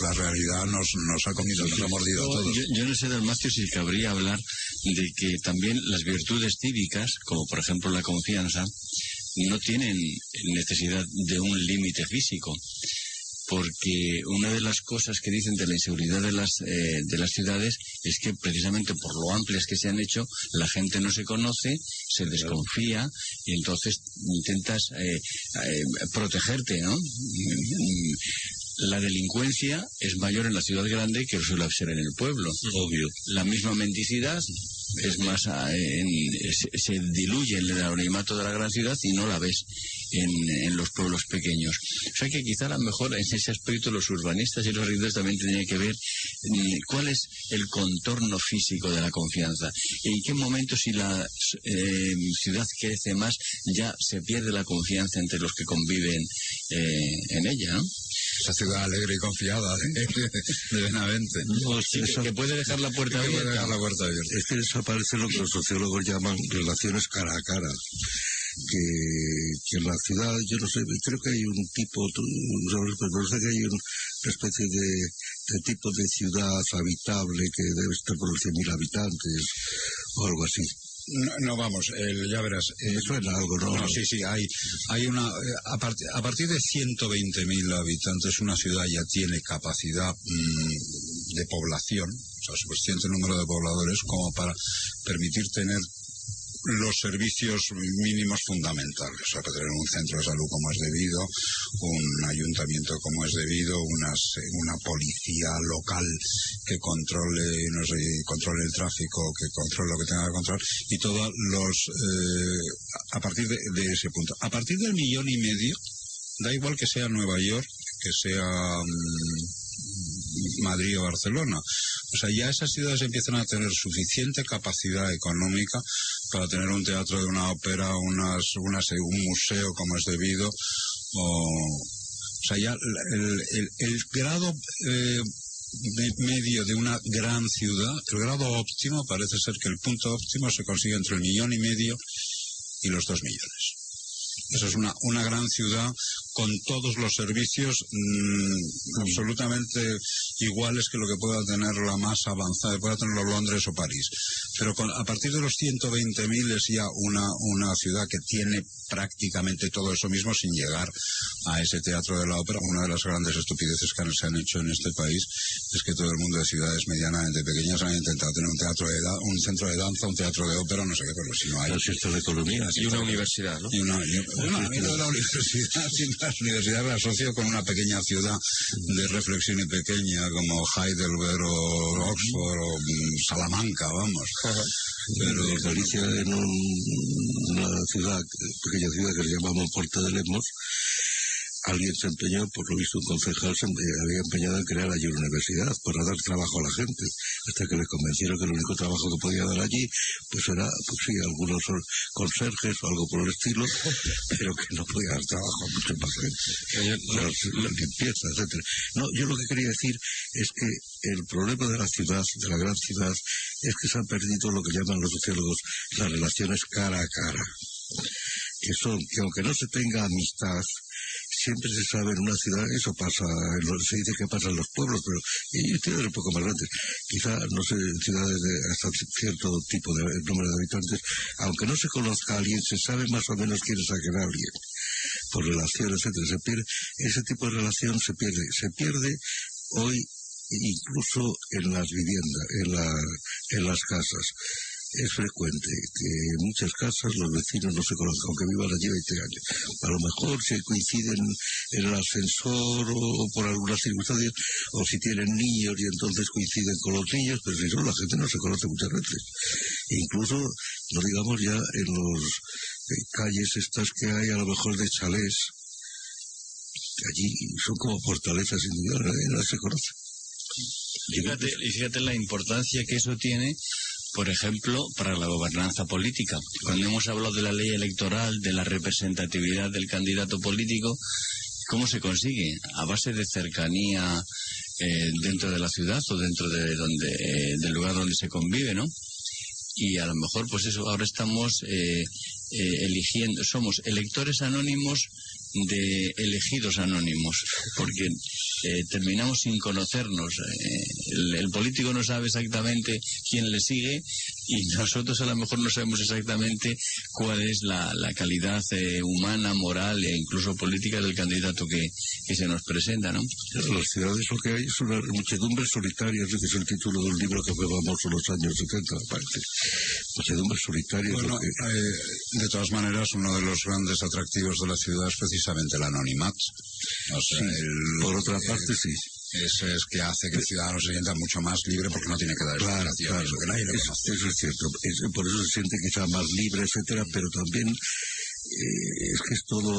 La realidad nos, nos ha comido, nos ha mordido a todos. Yo, yo no sé, Dalmacio, si cabría hablar de que también las virtudes cívicas, como por ejemplo la confianza, no tienen necesidad de un límite físico porque una de las cosas que dicen de la inseguridad de las, eh, de las ciudades es que precisamente por lo amplias que se han hecho, la gente no se conoce, se desconfía y entonces intentas eh, eh, protegerte, ¿no? La delincuencia es mayor en la ciudad grande que suele ser en el pueblo. Obvio. La misma mendicidad es más en, se, se, diluye el anonimato de la gran ciudad y no la ves en, en, los pueblos pequeños. O sea que quizá a lo mejor en ese aspecto los urbanistas y los arquitectos también tendrían que ver mm, cuál es el contorno físico de la confianza. En qué momento si la eh, ciudad crece más ya se pierde la confianza entre los que conviven eh, en ella. Esa ciudad alegre y confiada de, de Benavente. No, sí, que, puede dejar la puerta abierta. Puede dejar la puerta abierta. Es que desaparece lo que los sociólogos llaman relaciones cara a cara. Que, que en la ciudad, yo no sé, creo que hay un tipo, no sé que hay un, una especie de, de tipo de ciudad habitable que debe estar por los 100.000 habitantes o algo así. No, no, vamos, el, ya verás. Eh, suena algo, ¿no? No, sí, sí, hay, hay una. Eh, a, part, a partir de 120.000 habitantes, una ciudad ya tiene capacidad mmm, de población, o sea, suficiente número de pobladores como para permitir tener los servicios mínimos fundamentales, o sea, que tener un centro de salud como es debido, un ayuntamiento como es debido, unas, una policía local que controle, no sé, controle el tráfico, que controle lo que tenga que controlar, y todos los, eh, a partir de, de, ese punto. A partir del millón y medio, da igual que sea Nueva York, que sea mmm, Madrid o Barcelona. O sea, ya esas ciudades empiezan a tener suficiente capacidad económica para tener un teatro de una ópera, unas, unas, un museo como es debido, o, o sea, ya el, grado eh, me- medio de una gran ciudad, el grado óptimo parece ser que el punto óptimo se consigue entre el millón y medio y los dos millones. Eso es una, una gran ciudad con todos los servicios mm, absolutamente iguales que lo que pueda tener la más avanzada, pueda tenerlo Londres o París. Pero con- a partir de los 120.000 es ya una, una ciudad que tiene prácticamente todo eso mismo sin llegar a ese teatro de la ópera. Una de las grandes estupideces que se han hecho en este país es que todo el mundo de ciudades medianamente pequeñas han intentado tener un teatro de da- un centro de danza, un teatro de ópera, no sé qué, pero si no hay. de economía. Y una universidad, ¿no? Y una, y- universidad, (laughs) las universidades la asocio con una pequeña ciudad de reflexión y pequeña como Heidelberg o Oxford o mm, Salamanca, vamos. Pero Galicia, en un- una ciudad, pequeña ciudad que se llama Monforte de Lemos, alguien se empeñó, por lo visto un concejal se había empeñado en crear allí una universidad para dar trabajo a la gente, hasta que le convencieron que el único trabajo que podía dar allí, pues era, pues sí, algunos conserjes o algo por el estilo, (laughs) pero que no podía dar trabajo a mucha más gente, para la limpieza, etcétera. No, yo lo que quería decir es que el problema de la ciudad, de la gran ciudad, es que se han perdido lo que llaman los sociólogos las relaciones cara a cara que son que aunque no se tenga amistad, siempre se sabe en una ciudad, eso pasa, se dice que pasa en los pueblos, pero y ciudades un poco más grandes, quizá, no sé, en ciudades de hasta cierto tipo de número de habitantes, aunque no se conozca a alguien, se sabe más o menos quién es aquel alguien, por relación, etcétera, se pierde, ese tipo de relación se pierde, se pierde hoy incluso en las viviendas, en, la, en las casas. Es frecuente que en muchas casas los vecinos no se conozcan, aunque vivan allí 20 años. A lo mejor se coinciden en el ascensor o, por algunas circunstancias, o si tienen niños y entonces coinciden con los niños, pero si no, la gente no se conoce muchas veces. Incluso, no digamos ya en los eh, calles estas que hay a lo mejor de chalés, allí son como fortalezas individuales, no se conoce. Fíjate, y fíjate la importancia que eso tiene, por ejemplo, para la gobernanza política. Cuando hemos hablado de la ley electoral, de la representatividad del candidato político, ¿cómo se consigue? A base de cercanía eh, dentro de la ciudad o dentro de donde, eh, del lugar donde se convive, ¿no? Y a lo mejor, pues eso, ahora estamos eh, eh, eligiendo, somos electores anónimos de elegidos anónimos, porque eh, terminamos sin conocernos. Eh, el, el político no sabe exactamente quién le sigue y nosotros a lo mejor no sabemos exactamente cuál es la, la calidad eh, humana, moral e incluso política del candidato que, que se nos presenta, ¿no? Las ciudades lo que hay es una muchedumbre solitaria, ese que es el título de un libro que fue famoso en los años 70, me parece. Muchedumbre solitaria Bueno, que... eh, de todas maneras, uno de los grandes atractivos de la ciudad es precisamente el anonimato. O sea, Sí, el- por otra parte, sí. Eso es que hace que el ciudadano se sienta mucho más libre porque no tiene que dar Claro, claro, porque nadie le es- conoce. eso es cierto. Es- por eso se siente quizá más libre, etcétera, pero también eh, es que es todo,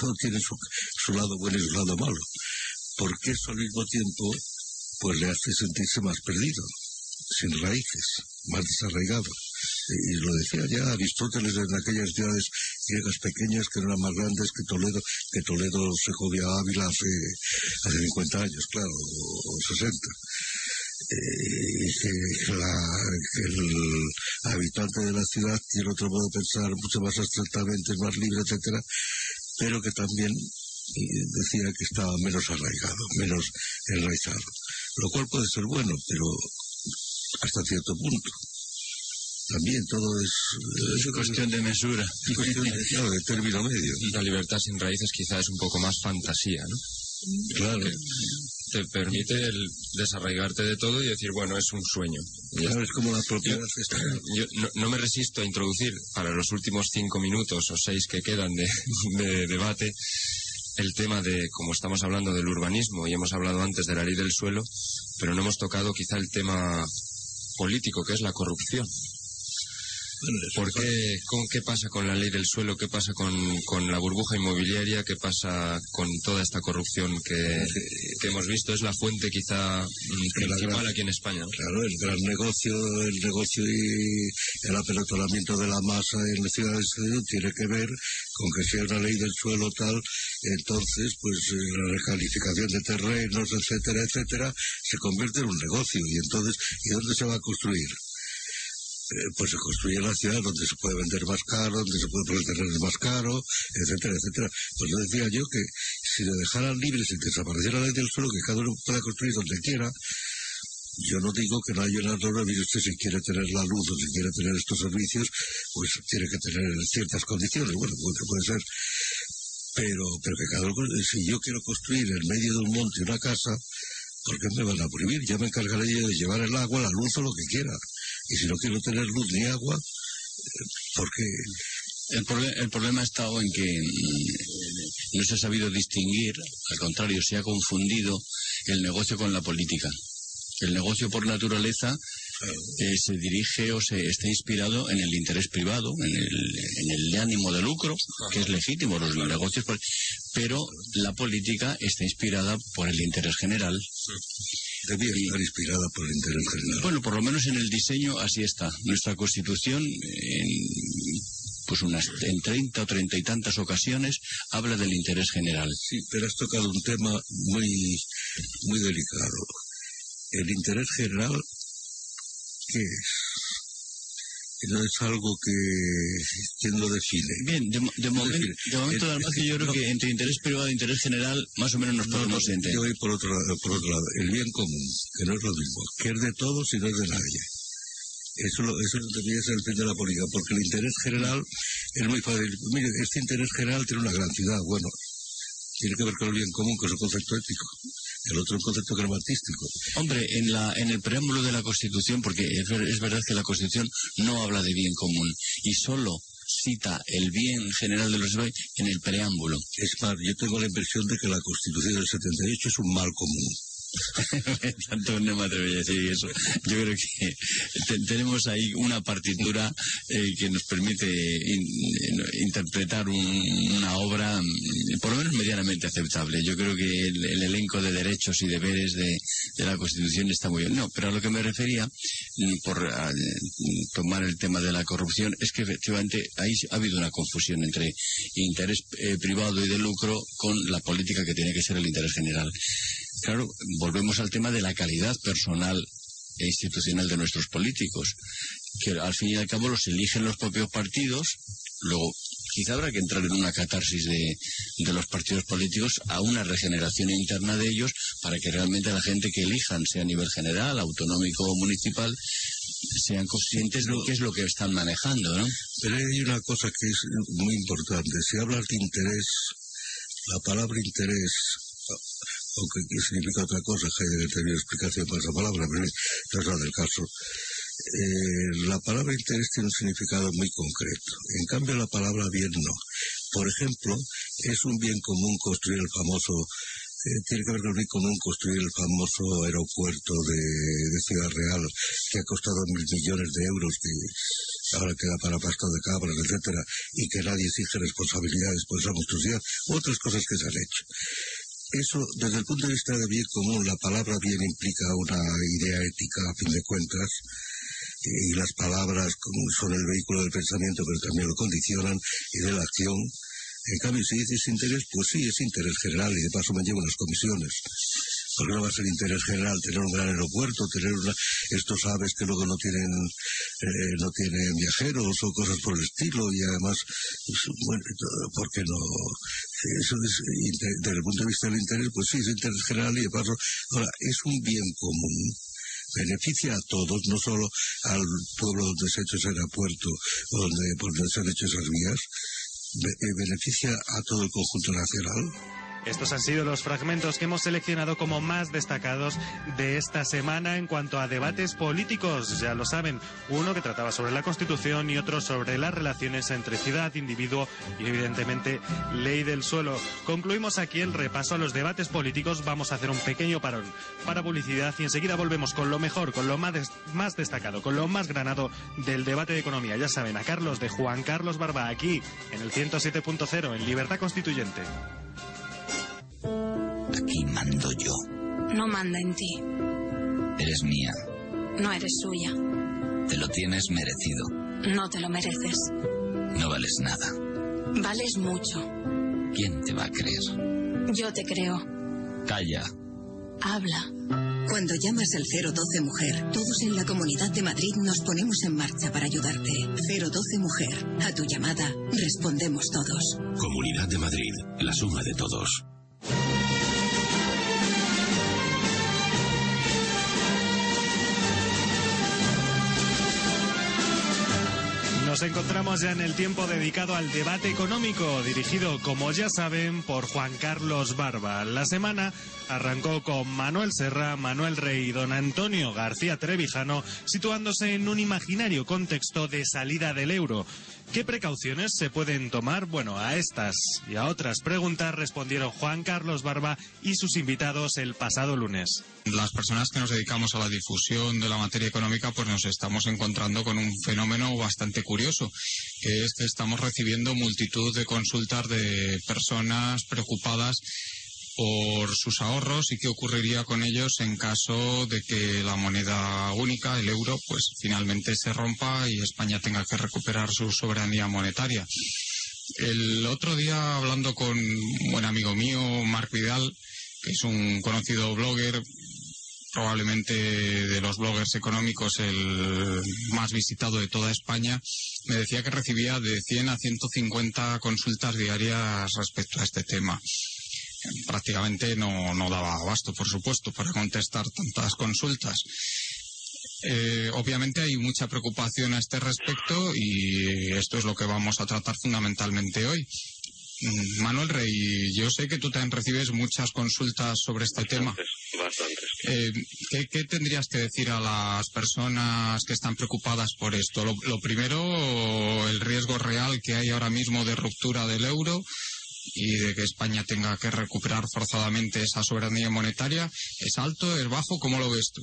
todo tiene su, su lado bueno y su lado malo. Porque eso al mismo tiempo, pues le hace sentirse más perdido, sin raíces, más desarraigado. Y lo decía ya Aristóteles en aquellas ciudades griegas pequeñas que no eran más grandes que Toledo, que Toledo se jodía a Ávila hace, hace 50 años, claro, o, o 60 eh, que, la- el habitante de la ciudad tiene otro modo de pensar mucho más abstractamente, más libre, etcétera, pero que también decía que estaba menos arraigado, menos enraizado, lo cual puede ser bueno, pero hasta cierto punto. También todo es, Es cuestión de mesura. es cuestión de, (laughs) claro, de término medio. La libertad sin raíces quizás es un poco más fantasía, ¿no? Claro. Que te permite el desarraigarte de todo y decir, bueno, es un sueño. Claro, es como la propiedad esta. (clears throat) Yo no, no me resisto a introducir para los últimos cinco minutos o seis que quedan de, (laughs) de debate el tema de, como estamos hablando del urbanismo y hemos hablado antes de la ley del suelo, pero no hemos tocado quizá el tema político, que es la corrupción. ¿Por qué, con, ¿Qué pasa con la ley del suelo? ¿Qué pasa con, con la burbuja inmobiliaria? ¿Qué pasa con toda esta corrupción que, que hemos visto? Es la fuente quizá mm, principal aquí en España. Claro, el gran negocio, el negocio y el apelotamiento de la masa en las ciudades tiene que ver con que sea una ley del suelo tal, entonces pues eh, la recalificación de terrenos, etcétera, etcétera, se convierte en un negocio y entonces, ¿y dónde se va a construir? Eh, pues se construye la ciudad donde se puede vender más caro, donde se puede poner terrenos más caro, etcétera, etcétera. Pues yo decía yo que si le dejaran libres y desapareciera la ley del suelo, que cada uno pueda construir donde quiera, yo no digo que no haya una norma, mire usted, si quiere tener la luz o si quiere tener estos servicios, pues tiene que tener ciertas condiciones. Bueno, puede, ser. Pero, pero que cada uno, si yo quiero construir en medio de un monte una casa, ¿por qué me van a prohibir? Ya me encargaré yo de llevar el agua, la luz o lo que quiera. Y si no quiero tener luz ni agua, eh, ¿por qué? El, el problema ha estado en que mm, no se ha sabido distinguir, al contrario, se ha confundido el negocio con la política. El negocio por naturaleza eh, se dirige o se está inspirado en el interés privado, en el, en el ánimo de lucro, que es legítimo los negocios, pero la política está inspirada por el interés general. Debía estar inspirada por el interés general. Bueno, por lo menos en el diseño así está. Nuestra Constitución, en, pues unas en 30 o 30 y tantas ocasiones, habla del interés general. Sí, pero has tocado un tema muy, muy delicado. El interés general, ¿qué es? No es algo que... ¿Quién lo define? Bien, de, de define? de momento, además, que yo creo no, que entre interés privado e interés general, más o menos nos no, podemos no, entender. Yo voy por otro, lado, por otro lado. El bien común, que no es lo mismo. Que es de todos y no es de nadie. Eso, lo- eso debería ser el fin de la política, porque el interés general es muy fácil. Mire, este interés general tiene una gran ciudad. Bueno, tiene que ver con el bien común, que es un concepto ético. El otro un concepto gramatístico. Hombre, en, la, en el preámbulo de la Constitución, porque es, ver- es verdad que la Constitución no habla de bien común y solo cita el bien general de los españoles en el preámbulo. Es más, yo tengo la impresión de que la Constitución del 78 es un mal común. (laughs) Tanto no me atrevería a decir eso. Yo creo que te- tenemos ahí una partitura eh, que nos permite eh, interpretar un- una obra mm, por lo menos medianamente aceptable. Yo creo que el, el elenco de derechos y deberes de, la Constitución está muy bien. No, pero a lo que me refería, mm, por ah, mm, tomar el tema de la corrupción, es que efectivamente ahí ha habido una confusión entre interés eh, privado y de lucro con la política que tiene que ser el interés general. Claro, volvemos al tema de la calidad personal e institucional de nuestros políticos, que al fin y al cabo los eligen los propios partidos, luego quizá habrá que entrar en una catarsis de, de los partidos políticos a una regeneración interna de ellos para que realmente la gente que elijan, sea a nivel general, autonómico o municipal, sean conscientes de qué es lo que están manejando, ¿no? Pero hay una cosa que es muy importante. Si hablas de interés, la palabra interés, aunque aquí significa otra cosa, Heidegger tenía explicación para esa palabra, pero no es la del caso. Eh, la palabra interés tiene un significado muy concreto. En cambio, la palabra bien no. Por ejemplo, es un bien común construir el famoso eh, tiene que ver con el bien común construir el famoso aeropuerto de, de Ciudad Real que ha costado mil millones de euros que ahora queda para pasto de cabras, etcétera, y que nadie exige responsabilidades por esa monstruosidad, otras cosas que se han hecho. Eso, desde el punto de vista de bien común, la palabra bien implica una idea ética, a fin de cuentas, y las palabras son el vehículo del pensamiento, pero también lo condicionan, y de la acción. En cambio, si dices interés, pues sí, es interés general, y de paso me llevo las comisiones. Porque no va a ser interés general tener un gran aeropuerto, tener una, estos aves que luego no tienen, eh, no tienen viajeros o cosas por el estilo, y además, pues, bueno, ¿por qué no? Eso es, desde el punto de vista del interés, pues sí, es interés general y de paso, ahora, es un bien común beneficia a todos, no solo al pueblo donde se ha hecho ese aeropuerto o donde, se han hecho esas vías, eh, beneficia a todo el conjunto nacional. Estos han sido los fragmentos que hemos seleccionado como más destacados de esta semana en cuanto a debates políticos. Ya lo saben, uno que trataba sobre la Constitución y otro sobre las relaciones entre ciudad, individuo y evidentemente ley del suelo. Concluimos aquí el repaso a los debates políticos. Vamos a hacer un pequeño parón para publicidad y enseguida volvemos con lo mejor, con lo más, des- más destacado, con lo más granado del debate de economía. Ya saben, a Carlos de Juan Carlos Barba aquí en el 107.0 en Libertad Constituyente. Aquí mando yo. No manda en ti. Eres mía. No eres suya. Te lo tienes merecido. No te lo mereces. No vales nada. Vales mucho. ¿Quién te va a creer? Yo te creo. Calla. Habla. Cuando llamas al 012 Mujer, todos en la Comunidad de Madrid nos ponemos en marcha para ayudarte. 012 Mujer, a tu llamada respondemos todos. Comunidad de Madrid, la suma de todos. Nos encontramos ya en el tiempo dedicado al debate económico, dirigido, como ya saben, por Juan Carlos Barba. La semana arrancó con Manuel Serra, Manuel Rey y don Antonio García Trevijano, situándose en un imaginario contexto de salida del euro. ¿Qué precauciones se pueden tomar? Bueno, a estas y a otras preguntas respondieron Juan Carlos Barba y sus invitados el pasado lunes. Las personas que nos dedicamos a la difusión de la materia económica, pues nos estamos encontrando con un fenómeno bastante curioso, estamos recibiendo multitud de consultas de personas preocupadas por sus ahorros y qué ocurriría con ellos en caso de que la moneda única, el euro, pues finalmente se rompa y España tenga que recuperar su soberanía monetaria. El otro día, hablando con un buen amigo mío, Marc Vidal, que es un conocido blogger, probablemente de los bloggers económicos el más visitado de toda España, me decía que recibía de 100 a 150 consultas diarias respecto a este tema. Prácticamente no, no daba abasto, por supuesto, para contestar tantas consultas. Eh, obviamente hay mucha preocupación a este respecto y esto es lo que vamos a tratar fundamentalmente hoy. Mm, Manuel Rey, yo sé que tú también recibes muchas consultas sobre este tema. Bastantes. Eh, ¿qué, qué tendrías que decir a las personas que están preocupadas por esto? Lo, lo primero, el riesgo real que hay ahora mismo de ruptura del euro y de que España tenga que recuperar forzadamente esa soberanía monetaria. ¿Es alto? ¿Es bajo? ¿Cómo lo ves tú?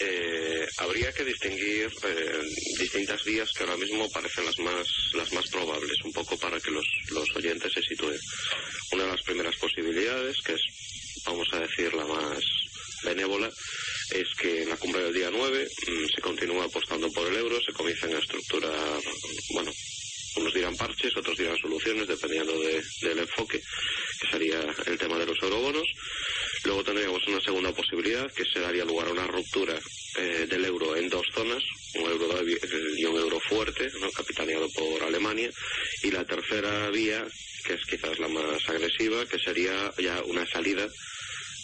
Eh, habría que distinguir eh, distintas vías que ahora mismo parecen las más las más probables, un poco para que los, los oyentes se sitúen. Una de las primeras posibilidades, que es, vamos a decir, la más benévola, es que en la cumbre del día 9 mm, se continúa apostando por el euro, se comienzan a estructurar, bueno, unos dirán parches, otros dirán soluciones, dependiendo de- del enfoque, que sería el tema de los eurobonos. Luego tendríamos una segunda posibilidad, que se daría lugar a una ruptura eh, del euro en dos zonas, un euro y un euro fuerte, capitaneado por Alemania, y la tercera vía, que es quizás la más agresiva, que sería ya una salida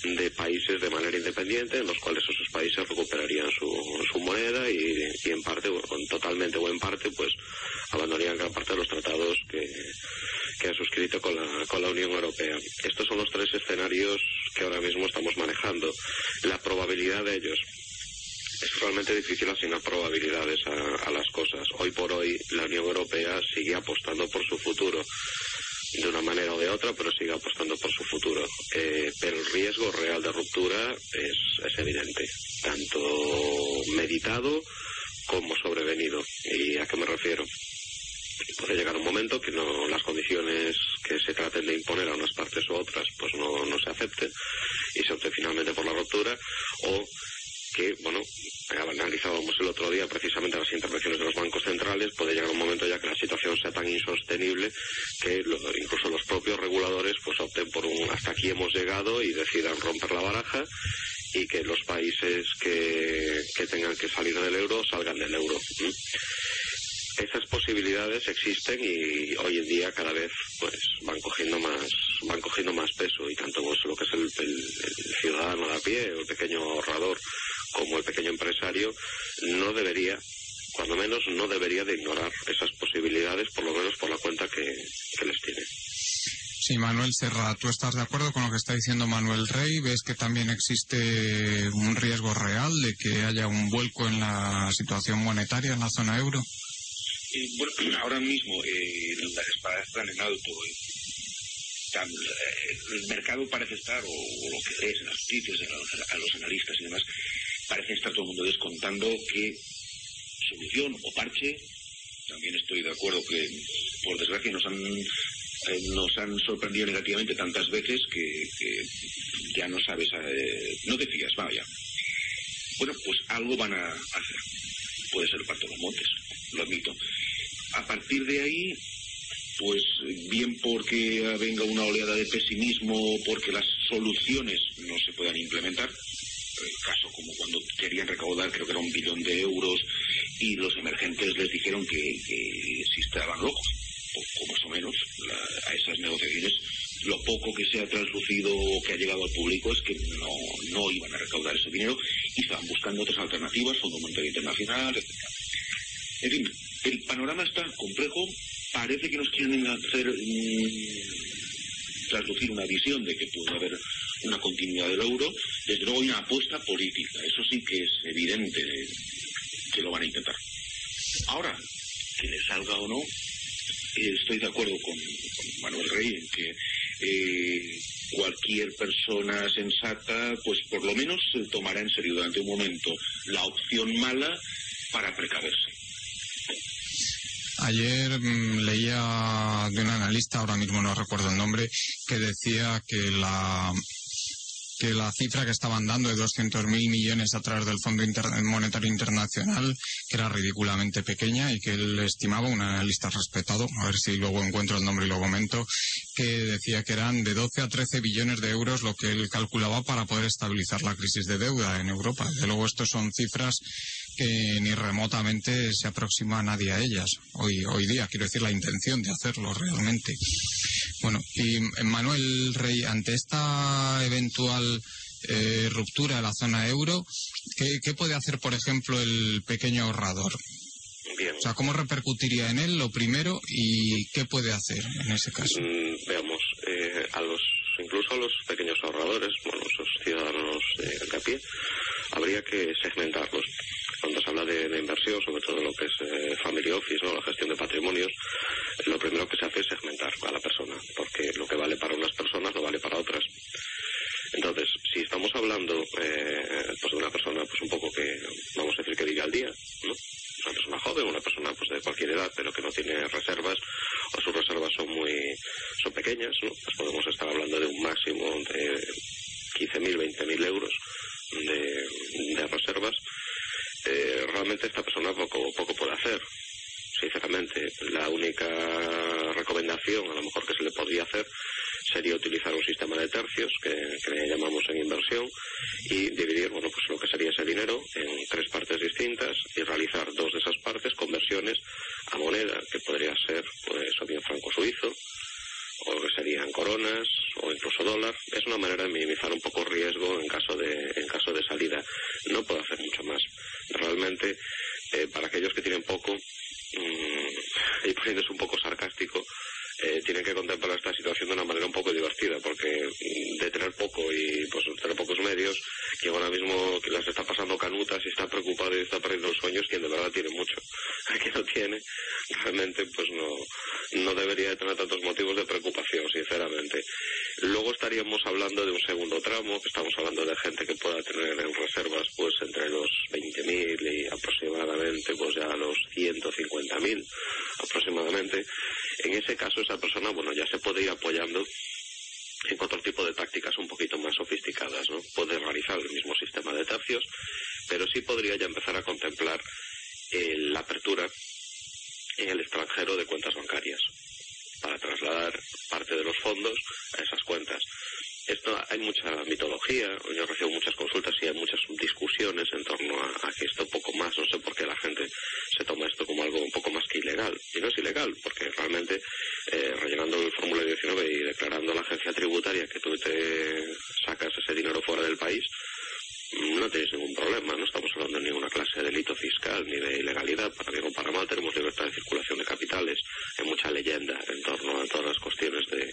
de países de manera independiente, en los cuales esos países recuperarían su, su moneda y, en parte, o totalmente o en parte, pues abandonarían gran parte de los tratados que, que han suscrito con la, con la Unión Europea. Estos son los tres escenarios que ahora mismo estamos manejando. La probabilidad de ellos. Es realmente difícil asignar probabilidades a, a las cosas. Hoy por hoy la Unión Europea sigue apostando por su futuro de una manera o de otra, pero sigue apostando por su futuro. Eh, pero el riesgo real de ruptura es, es evidente, tanto meditado como sobrevenido. ¿Y a qué me refiero? Puede llegar un momento que no las condiciones que se traten de imponer a unas partes u otras pues no, no se acepten y se opte finalmente por la ruptura o que, bueno, analizábamos el otro día precisamente las intervenciones de los bancos centrales, puede llegar un momento ya que la situación sea tan insostenible que lo- incluso los propios reguladores pues opten por un hasta aquí hemos llegado y decidan romper la baraja y que los países que, que tengan que salir del euro salgan del euro. Esas posibilidades existen y hoy en día cada vez pues van cogiendo más van cogiendo más peso y tanto pues, lo que es el, el- el ciudadano a pie, el pequeño ahorrador como el pequeño empresario no debería cuando menos no debería de ignorar esas posibilidades por lo menos por la cuenta que, que les tiene. Sí, Manuel Serra, ¿tú estás de acuerdo con lo que está diciendo Manuel Rey? ¿Ves que también existe un riesgo real de que haya un vuelco en la situación monetaria en la zona euro? Eh, bueno, (clears throat) ahora mismo eh, las espadas están en alto. eh. Tan- eh, el mercado parece estar, o, o lo que ves en los sitios, a los, a los analistas y demás, parece estar todo el mundo descontando que solución o parche. También estoy de acuerdo que, por desgracia, nos han, eh, nos han sorprendido negativamente tantas veces que, ya no sabes, eh, no te fías, vaya. Bueno, pues algo van a hacer. Puede ser el parto de los montes, lo admito. A partir de ahí, pues bien porque venga una oleada de pesimismo, porque las soluciones no se puedan implementar, caso como cuando querían recaudar creo que era un billón de euros y los emergentes les dijeron que, que si estaban locos, o, más o menos, la- a esas negociaciones, lo poco que se ha traslucido o que ha llegado al público es que no, no iban a recaudar ese dinero y estaban buscando otras alternativas, Fondo Monetario Internacional, etc. En fin, el panorama está complejo, parece que nos quieren hacer mm, traslucir una visión de que puede haber una continuidad del euro, desde luego hay una apuesta política, eso sí que es evidente que lo van a intentar. Ahora, que le salga o no, eh, estoy de acuerdo con, Manuel Rey en que eh, cualquier persona sensata, pues por lo menos se tomará en serio durante un momento la opción mala para precaverse. Ayer mm, leía de un analista, ahora mismo no recuerdo el nombre, que decía que la que la cifra que estaban dando de 200.000 millones a través del Fondo Monetario Internacional, que era ridículamente pequeña y que él estimaba, un analista respetado, a ver si luego encuentro el nombre y lo comento, que decía que eran de 12 a 13 billones de euros lo que él calculaba para poder estabilizar la crisis de deuda en Europa. Desde luego, estos son cifras que ni remotamente se aproxima nadie a ellas hoy, hoy día. Quiero decir, la intención de hacerlo realmente. Bueno, y Manuel Rey, ante esta eventual eh, ruptura de la zona euro, ¿qué, qué puede hacer, por ejemplo, el pequeño ahorrador? Bien. O sea, ¿cómo repercutiría en él lo primero y qué puede hacer en ese caso? Mm, veamos, eh, a los, incluso a los pequeños ahorradores, bueno, esos ciudadanos eh, de a pie, habría que segmentarlos. Cuando se habla de, inversión, sobre todo lo que es eh, family office, ¿no? la gestión de patrimonios, lo primero que se hace es segmentar a la persona, porque lo que vale para unas personas no vale para otras. Entonces, si estamos hablando eh, pues de una persona pues un poco que, vamos a decir que vive al día, ¿no? una persona joven, una persona pues de cualquier edad, pero que no tiene reservas o sus reservas son muy son pequeñas, ¿no? Pues podemos estar hablando de un máximo de 15.000, 20.000 euros de reservas. Eh, realmente esta persona poco poco puede hacer. Sinceramente, la única recomendación a lo mejor que se le podría hacer sería utilizar un sistema de tercios que, le llamamos en inversión y dividir bueno pues lo que sería ese dinero en tres partes distintas y realizar dos de esas partes conversiones a moneda que podría ser pues o bien franco suizo o que serían coronas o incluso dólar. Es una manera de minimizar un poco el riesgo en caso de en caso de salida. No puedo hacer mucho más realmente eh, para aquellos que tienen poco mm, y poniéndose un poco sarcástico eh, tienen que contemplar esta situación de una manera un poco divertida, porque mm, de tener poco y pues tener pocos medios, quien ahora mismo que las está pasando canutas y está preocupado y está perdiendo los sueños, quien de verdad tiene mucho. (laughs) El que no tiene, realmente pues no, no debería de tener tantos motivos de preocupación, sinceramente. Luego estaríamos hablando de un segundo tramo, que estamos hablando de gente que pueda tener en reservas pues entre los 20.000 y aproximadamente pues ya los 150.000 aproximadamente. En ese caso esa persona, bueno, ya se puede ir apoyando en otro tipo de tácticas un poquito más sofisticadas, ¿no? Puede realizar el mismo sistema de tercios, pero sí podría ya empezar a contemplar eh, la apertura en el extranjero de cuentas bancarias para trasladar parte de los fondos a esas cuentas. Esto hay mucha mitología, yo recibo muchas consultas y hay muchas discusiones en torno a, a que esto poco más, no sé por qué la gente se toma esto como algo un poco más que ilegal. Y no es ilegal, porque realmente eh, rellenando el formulario 19 y declarando a la agencia tributaria que tú te sacas ese dinero fuera del país, no tienes ningún problema, no estamos hablando de ninguna clase de delito fiscal ni de ilegalidad, para bien o para mal tenemos libertad de circulación de capitales, hay mucha leyenda en torno a todas las cuestiones de,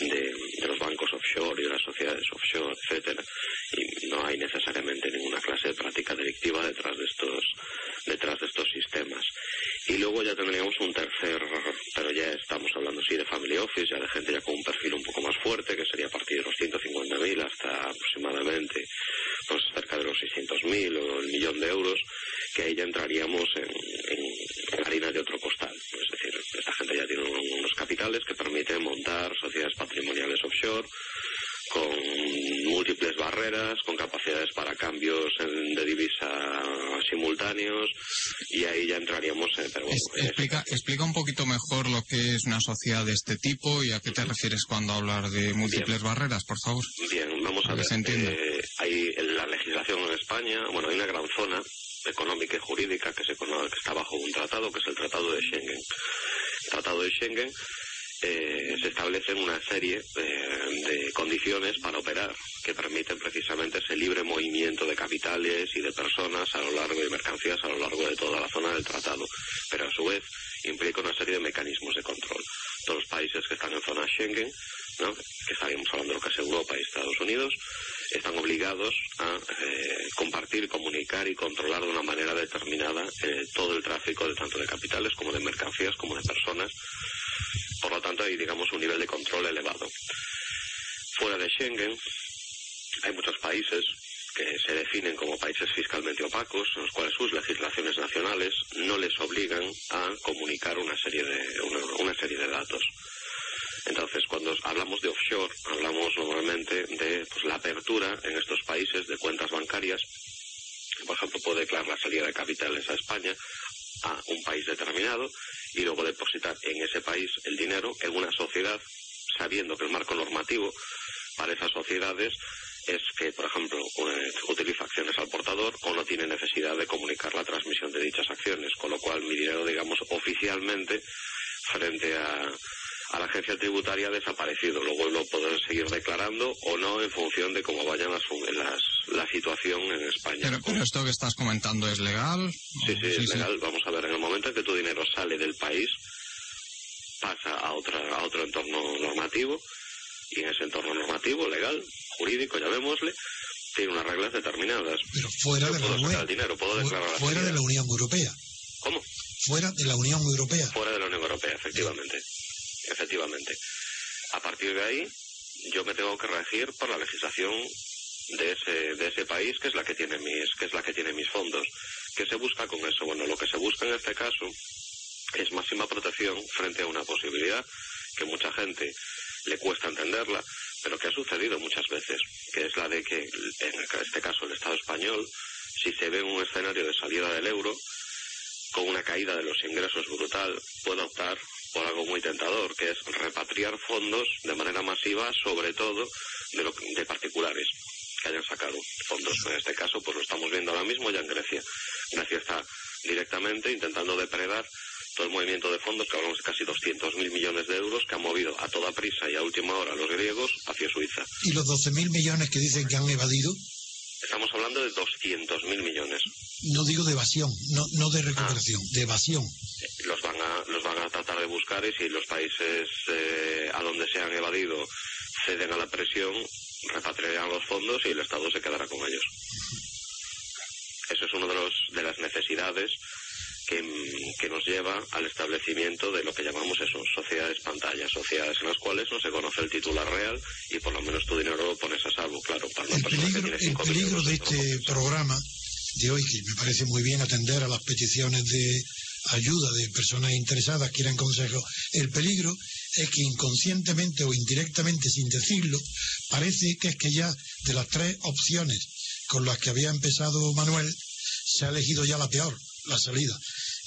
de, los bancos offshore y de las sociedades offshore, etcétera, y no hay necesariamente ninguna clase de práctica delictiva detrás de estos detrás de estos sistemas. Y luego ya tendríamos un tercer, pero ya estamos hablando sí de family office, ya de gente ya con un perfil un poco más fuerte, que sería a partir de los 150.000 hasta aproximadamente pues cerca de los 600.000 o el millón de euros, que ahí ya entraríamos en, en, harina de otro costal. Pues, que permiten montar sociedades patrimoniales offshore con múltiples barreras, con capacidades para cambios en- de divisa simultáneos y ahí ya entraríamos en... Pero bueno, Es- explica, explica un poquito mejor lo que es una sociedad de este tipo y a qué te refieres cuando hablar de múltiples barreras, por favor. Bien, vamos a ver. se eh, hay la legislación en España, bueno, hay una gran zona económica y jurídica que se conoce, que está bajo un tratado, que es el Tratado de Schengen. Tratado de Schengen eh, se establecen una serie eh, de condiciones para operar que permiten precisamente ese libre movimiento de capitales y de personas a lo largo de mercancías a lo largo de toda la zona del tratado, pero a su vez implica una serie de mecanismos de control. Todos los países que están en zona Schengen, ¿no? que estaríamos hablando de lo que es Europa y Estados Unidos, están obligados a eh, compartir, comunicar y controlar de una manera determinada eh, todo el tráfico de tanto de capitales como de mercancías como de personas. Por lo tanto, hay, digamos, un nivel de control elevado. Fuera de Schengen, hay muchos países que se definen como países fiscalmente opacos, en los cuales sus legislaciones nacionales no les obligan a comunicar una serie de, una, una serie de datos. Entonces, cuando hablamos de offshore, hablamos normalmente de pues, la apertura en estos países de cuentas bancarias. Por ejemplo, puede declarar la salida de capitales a España a un país determinado y luego depositar en ese país el dinero en una sociedad, sabiendo que el marco normativo para esas sociedades es que, por ejemplo, eh, utiliza acciones al portador o no tiene necesidad de comunicar la transmisión de dichas acciones, con lo cual mi dinero, digamos, oficialmente frente a, a la agencia tributaria ha desaparecido. Luego lo podré seguir declarando o no en función de cómo vaya las, las- la situación en España. Pero, pero esto que estás comentando es legal. Sí, sí, es legal. Vamos a ver, en el momento en que tu dinero sale del país, pasa a, otra, a otro entorno normativo, y en ese entorno normativo, legal, jurídico, llamémosle, tiene unas reglas determinadas. Pero fuera Yo de la el dinero, puedo declarar la Fuera de la Unión Europea. ¿Cómo? Fuera de la Unión Europea. Fuera de la Unión Europea, efectivamente. Efectivamente. A partir de ahí, yo me tengo que regir por la legislación de ese, de ese país, que es la que tiene mis, que es la que tiene mis fondos. ¿Qué se busca con eso? Bueno, lo que se busca en este caso es máxima protección frente a una posibilidad que mucha gente le cuesta entenderla, pero que ha sucedido muchas veces, que es la de que, en este caso, el Estado español, si se ve un escenario de salida del euro, con una caída de los ingresos brutal, puede optar por algo muy tentador, que es repatriar fondos de manera masiva, sobre todo de, lo- de particulares que hayan sacado fondos. En este caso, pues lo estamos viendo ahora mismo ya en Grecia. Grecia está directamente intentando depredar todo el movimiento de fondos, que hablamos de casi 200.000 millones de euros, que han movido a toda prisa y a última hora los griegos hacia Suiza. Y los 12.000 millones que dicen que han evadido, Estamos hablando de 200.000 millones. no digo de evasión, no, no de recuperación, de evasión. los van a los van a tratar de buscar y si los países eh, a donde se han evadido ceden a la presión repatriarán los fondos y el Estado se quedará con ellos eso es una de los de las necesidades que, que nos lleva al establecimiento de lo que llamamos eso, sociedades pantalla, sociedades en las cuales no se conoce el titular real y por lo menos tu dinero lo pones a salvo, claro, para una El persona que peligro, tiene cinco de este programa de hoy, que me parece muy bien atender a las peticiones de ayuda de personas interesadas, quieran consejo, el peligro es que inconscientemente o indirectamente, sin decirlo, parece que es que ya de las tres opciones con las que había empezado Manuel, se ha elegido ya la peor, la salida.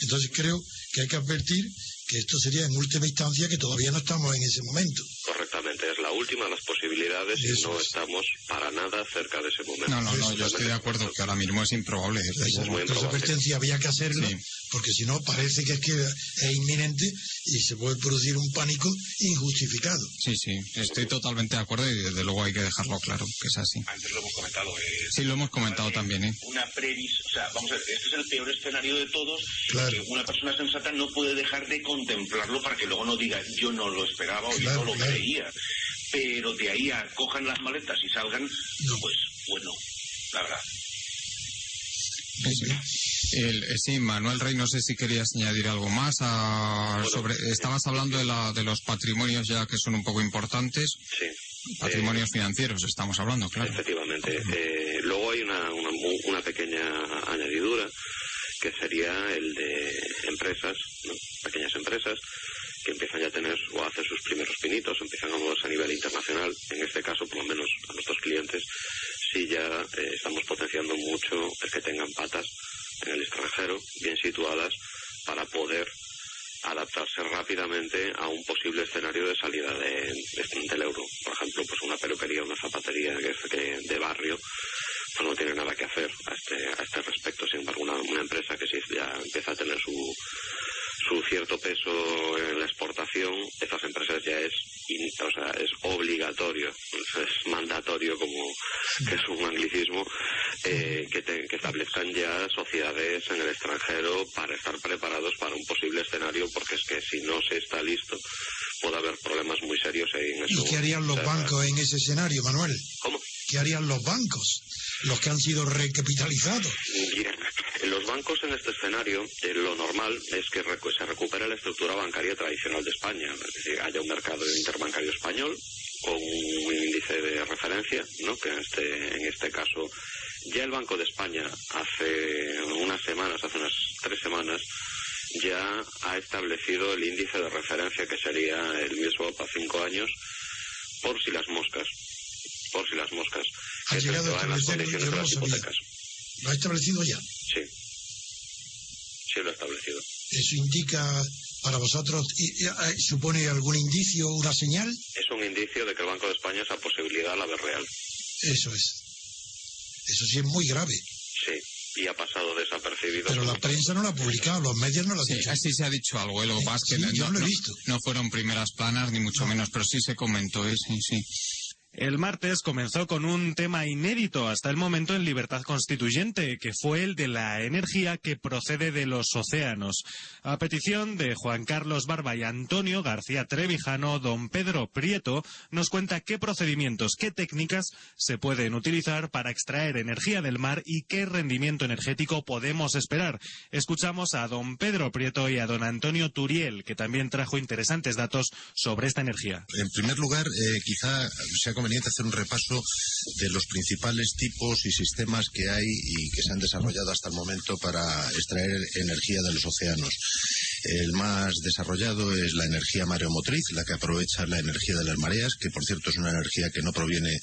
Entonces creo que hay que advertir que esto sería en última instancia que todavía no estamos en ese momento. Correctamente, es la última de las posibilidades y no estamos para nada cerca de ese momento. No, no, no, yo estoy de acuerdo que ahora mismo es improbable. desde Es luego. muy Esa advertencia había que hacerlo, porque si no parece que es, que es inminente y se puede producir un pánico injustificado. Sí, sí, estoy totalmente de acuerdo y desde luego hay que dejarlo claro que es así. Antes lo hemos comentado. eh, Sí, lo hemos comentado también, ¿eh? Una previsión, o sea, vamos a ver, este es el peor escenario de todos, Claro. que una persona sensata no puede dejar de contemplarlo para que luego no diga yo no lo esperaba o yo no lo creía. Pero de ahí a cojan las maletas y salgan, pues bueno, la verdad. El, eh, sí, Manuel Rey, no sé si querías añadir algo más. A, sobre, estabas hablando de, la, de los patrimonios ya que son un poco importantes. Sí. Patrimonios financieros, estamos hablando, claro. Efectivamente. Eh, luego hay una, una, una pequeña añadidura que sería el de empresas, ¿no? pequeñas empresas, que empiezan ya a tener o a hacer sus primeros pinitos, empiezan a moverse a nivel internacional. En este caso, por lo menos a nuestros clientes, sí ya eh, estamos potenciando mucho el que tengan patas en el extranjero, bien situadas, para poder adaptarse rápidamente a un posible escenario de salida de, de, del euro. Por ejemplo, pues una peluquería, una zapatería que, que de barrio, pues no tiene nada que hacer a este, a este respecto. Sin embargo, una empresa que sí ya empieza a tener su, su cierto peso en la exportación, estas empresas ya es, o sea, es obligatorio, es mandatorio como que es un anglicismo, eh, que, te, que establezcan ya sociedades en el extranjero para estar preparados para un posible escenario, porque es que si no se está listo puede haber problemas muy serios en eso. ¿Y qué harían los bancos en ese escenario, Manuel? ¿Cómo? ¿Qué harían los bancos? Los que han sido recapitalizados. Bien. Los bancos en este escenario, eh, lo normal es que recu se recupere la estructura bancaria tradicional de España, es decir, haya un mercado interbancario español con un índice de referencia, ¿no? que en este, en este caso ya el Banco de España hace unas semanas, hace unas tres semanas, ya ha establecido el índice de referencia que sería el mismo a cinco años por si las moscas por si las moscas ha llegado a condiciones de las hipotecas lo ha establecido ya sí sí lo ha establecido eso indica para vosotros supone algún indicio una señal es un indicio de que el Banco de España esa posibilidad la ve real eso es eso sí es muy grave sí y ha pasado desapercibido. Pero la prensa no lo ha publicado, los medios no lo han sí, dicho. Así se ha dicho algo, ¿eh? lo que pasa sí, es que yo no, lo he no, visto. no, fueron primeras planas, ni mucho menos, pero sí se comentó, ¿eh? sí, sí. El martes comenzó con un tema inédito hasta el momento en Libertad Constituyente, que fue el de la energía que procede de los océanos. A petición de Juan Carlos Barba y Antonio García Trevijano, don Pedro Prieto nos cuenta qué procedimientos, qué técnicas se pueden utilizar para extraer energía del mar y qué rendimiento energético podemos esperar. Escuchamos a don Pedro Prieto y a don Antonio Turiel, que también trajo interesantes datos sobre esta energía. En primer lugar, eh, quizá sea conveniente hacer un repaso de los principales tipos y sistemas que hay y que se han desarrollado hasta el momento para extraer energía de los océanos. El más desarrollado es la energía mareomotriz, la que aprovecha la energía de las mareas, que por cierto es una energía que no proviene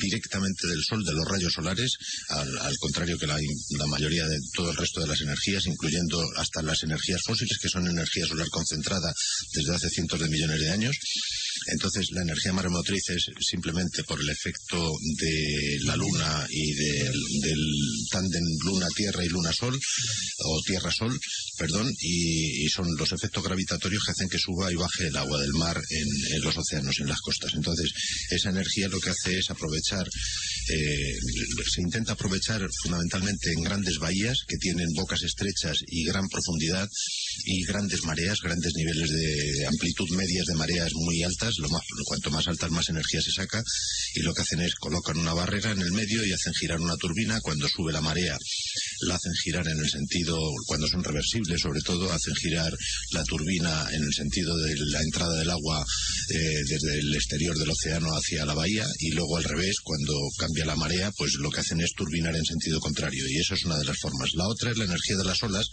directamente del sol, de los rayos solares, al, al contrario que la, la, mayoría de todo el resto de las energías, incluyendo hasta las energías fósiles, que son energía solar concentrada desde hace cientos de millones de años. Entonces, la energía mareomotriz es simplemente por el efecto de la luna y de, del tándem luna-tierra y luna-sol, o tierra-sol, perdón, y, y, son los efectos gravitatorios que hacen que suba y baje el agua del mar en, en los océanos, en las costas. Entonces, esa energía lo que hace es aprovechar, eh, se intenta aprovechar fundamentalmente en grandes bahías que tienen bocas estrechas y gran profundidad y grandes mareas, grandes niveles de amplitud medias de mareas muy altas, lo más, cuanto más altas más energía se saca y lo que hacen es colocan una barrera en el medio y hacen girar una turbina. Cuando sube la marea la hacen girar en el sentido cuando son reversibles sobre todo hacen girar la turbina en el sentido de la entrada del agua eh, desde el exterior del océano hacia la bahía y luego al revés cuando cambia la marea pues lo que hacen es turbinar en sentido contrario. Y eso es una de las formas. La otra es la energía de las olas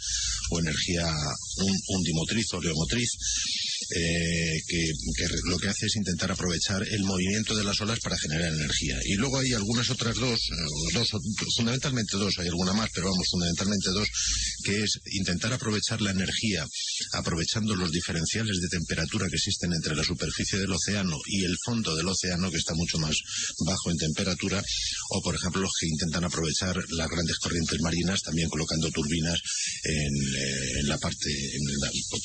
o energía undimotriz o oleomotriz eh, que, lo que hace es intentar aprovechar el movimiento de las olas para generar energía. Y luego hay algunas otras dos, eh, dos, fundamentalmente dos, hay alguna más, pero vamos, fundamentalmente dos, que es intentar aprovechar la energía aprovechando los diferenciales de temperatura que existen entre la superficie del océano y el fondo del océano, que está mucho más bajo en temperatura, o por ejemplo los que intentan aprovechar las grandes corrientes marinas, también colocando turbinas en, eh, la parte,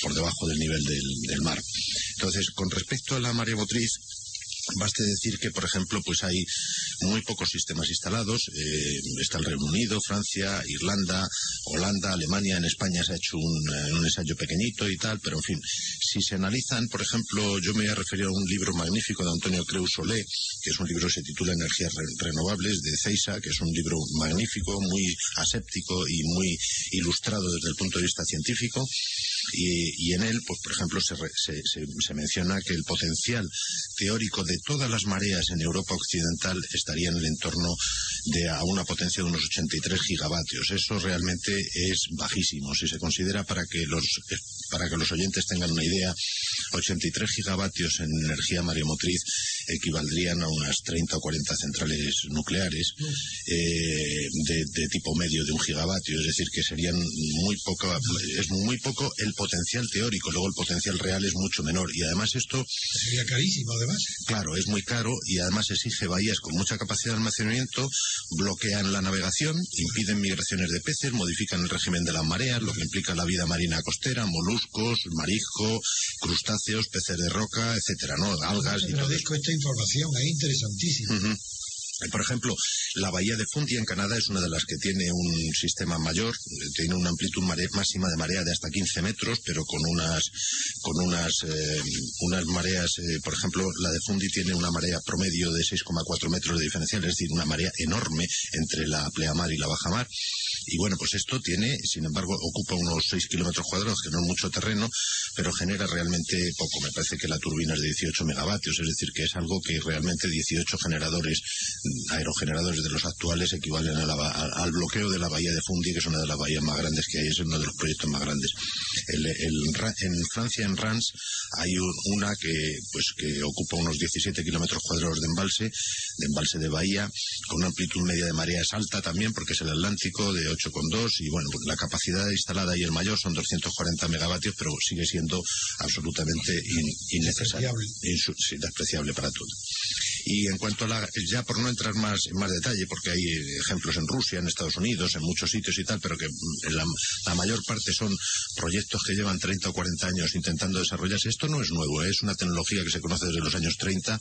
por debajo del nivel del, del Entonces, con respecto a la maremotriz, Baste decir que, por ejemplo, pues hay muy pocos sistemas instalados. Eh, está el Reino Unido, Francia, Irlanda, Holanda, Alemania. En España se ha hecho un, eh, ensayo pequeñito y tal, pero en fin, si se analizan, por ejemplo, yo me voy a referir a un libro magnífico de Antonio Creus Solé, que es un libro que se titula Energías Re- Renovables de CEISA, que es un libro magnífico, muy aséptico y muy ilustrado desde el punto de vista científico. Y, y en él, pues por ejemplo, se, se- se menciona que el potencial teórico de todas las mareas en Europa Occidental estaría en el entorno de a una potencia de unos 83 gigavatios. Eso realmente es bajísimo. Si se considera para que los eh, para que los oyentes tengan una idea, 83 gigavatios en energía mareomotriz equivaldrían a unas 30 o 40 centrales nucleares eh, de, de tipo medio de un gigavatio, es decir, que serían muy poco, es muy poco el potencial teórico, luego el potencial real es mucho menor. Y además esto Sería carísimo, además. Claro, es muy caro y además exige bahías con mucha capacidad de almacenamiento, bloquean la navegación, impiden migraciones de peces, modifican el régimen de las mareas, lo que implica la vida marina costera, moluscos, marisco, crustáceos, peces de roca, etcétera, ¿no? Algas y todo. Esta información, es interesantísima. Por ejemplo, la bahía de Fundy en Canadá es una de las que tiene un sistema mayor, eh, tiene una amplitud mare- máxima de marea de hasta 15 metros, pero con unas con unas eh, unas mareas, eh, por ejemplo, la de Fundy tiene una marea promedio de 6,4 metros de diferencial, es decir, una marea enorme entre la pleamar y la bajamar. Y bueno, pues esto tiene, sin embargo, ocupa unos 6 kilómetros cuadrados, que no es mucho terreno, pero genera realmente poco. Me parece que la turbina es de 18 megavatios, es decir, que es algo que realmente 18 generadores, mm, aerogeneradores de los actuales equivalen a la a- al bloqueo de la bahía de Fundy, que es una de las bahías más grandes que hay, es uno de los proyectos más grandes. En Francia, en Reims, hay un- una que, pues, que ocupa unos 17 kilómetros cuadrados de embalse, de embalse de bahía, con una amplitud media de marea es alta también, porque es el Atlántico de 8,2 y bueno, la capacidad instalada y el mayor son 240 megavatios, pero sigue siendo absolutamente in- innecesario, insu- sí, despreciable para todo. Y en cuanto a la, ya por no entrar más en más detalle, porque hay eh, ejemplos en Rusia, en Estados Unidos, en muchos sitios y tal, pero que mm, la, la mayor parte son proyectos que llevan 30 o 40 años intentando desarrollarse. Esto no es nuevo, ¿eh? es una tecnología que se conoce desde los años 30